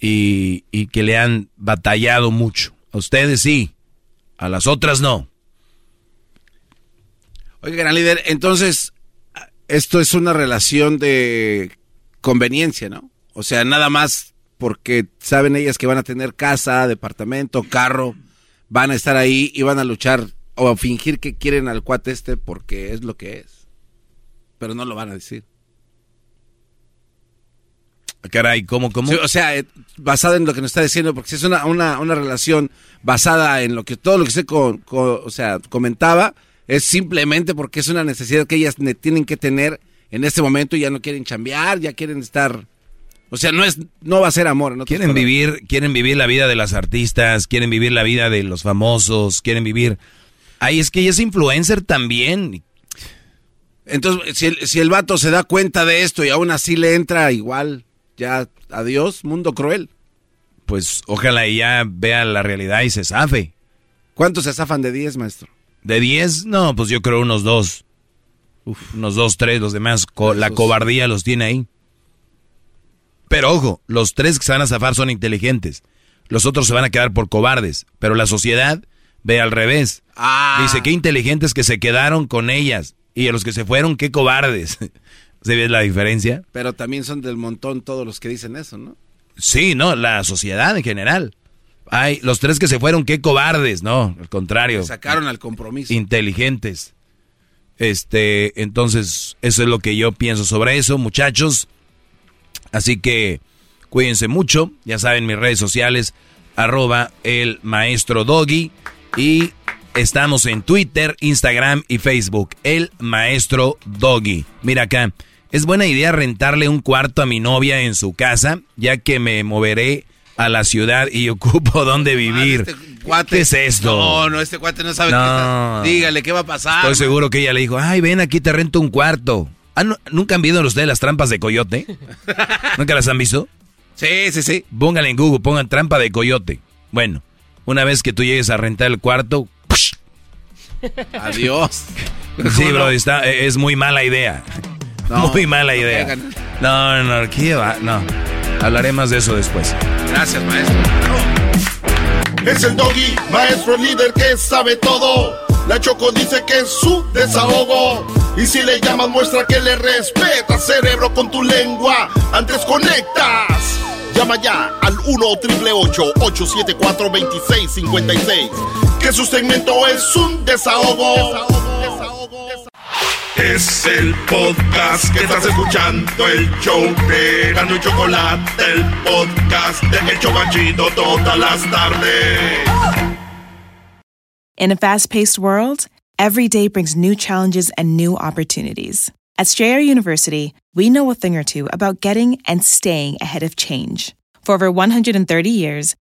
y, y que le han batallado mucho. A ustedes sí, a las otras no. Oiga, gran líder, entonces, esto es una relación de conveniencia, ¿no? O sea, nada más porque saben ellas que van a tener casa, departamento, carro, van a estar ahí y van a luchar o a fingir que quieren al cuate este porque es lo que es. Pero no lo van a decir. Caray, ¿cómo, cómo? o sea, eh, basada en lo que nos está diciendo, porque si es una, una, una relación basada en lo que todo lo que se con, o sea, comentaba, es simplemente porque es una necesidad que ellas tienen que tener en este momento y ya no quieren chambear, ya quieren estar o sea, no es, no va a ser amor. No quieren vivir, quieren vivir la vida de las artistas, quieren vivir la vida de los famosos, quieren vivir. Ahí es que ella es influencer también. Entonces, si el, si el vato se da cuenta de esto y aún así le entra igual, ya, adiós, mundo cruel. Pues ojalá ella vea la realidad y se zafe. ¿Cuántos se zafan de 10, maestro? De 10, no, pues yo creo unos dos. Unos dos, tres, los demás, la cobardía los tiene ahí. Pero ojo, los tres que se van a zafar son inteligentes. Los otros se van a quedar por cobardes. Pero la sociedad ve al revés. Ah. Dice, qué inteligentes que se quedaron con ellas. Y a los que se fueron, qué cobardes. ¿Se ve la diferencia? Pero también son del montón todos los que dicen eso, ¿no? Sí, no, la sociedad en general. Hay los tres que se fueron, qué cobardes, no, al contrario. sacaron al compromiso. Inteligentes. Este, entonces, eso es lo que yo pienso sobre eso, muchachos. Así que cuídense mucho. Ya saben, mis redes sociales, arroba el maestro Doggy. Y estamos en Twitter, Instagram y Facebook, el maestro Doggy. Mira acá, es buena idea rentarle un cuarto a mi novia en su casa, ya que me moveré a la ciudad y ocupo dónde vivir. Este ¿Qué es esto? No, no, este cuate no sabe qué está. Dígale, ¿qué va a pasar? Estoy seguro que ella le dijo, ay, ven aquí te rento un cuarto. ¿Nunca han visto ustedes las trampas de coyote? ¿Nunca las han visto? Sí, sí, sí. Pónganle en Google, pongan trampa de coyote. Bueno, una vez que tú llegues a rentar el cuarto... Adiós. Sí, bro, está, e, es muy mala idea. muy mala idea. No, no, ¿qué va? No. Hablaré más de eso después. Gracias, maestro. Es el doggy, maestro líder que sabe todo. La Choco dice que es su desahogo. Y si le llamas, muestra que le respeta, cerebro, con tu lengua. Antes conectas. Llama ya al 1-888-874-2656. Que su segmento es un desahogo. Es el podcast que estás escuchando, el show de Gano y Chocolate, el podcast de El Chobachito todas las tardes. In a fast paced world, every day brings new challenges and new opportunities. At Strayer University, we know a thing or two about getting and staying ahead of change. For over 130 years,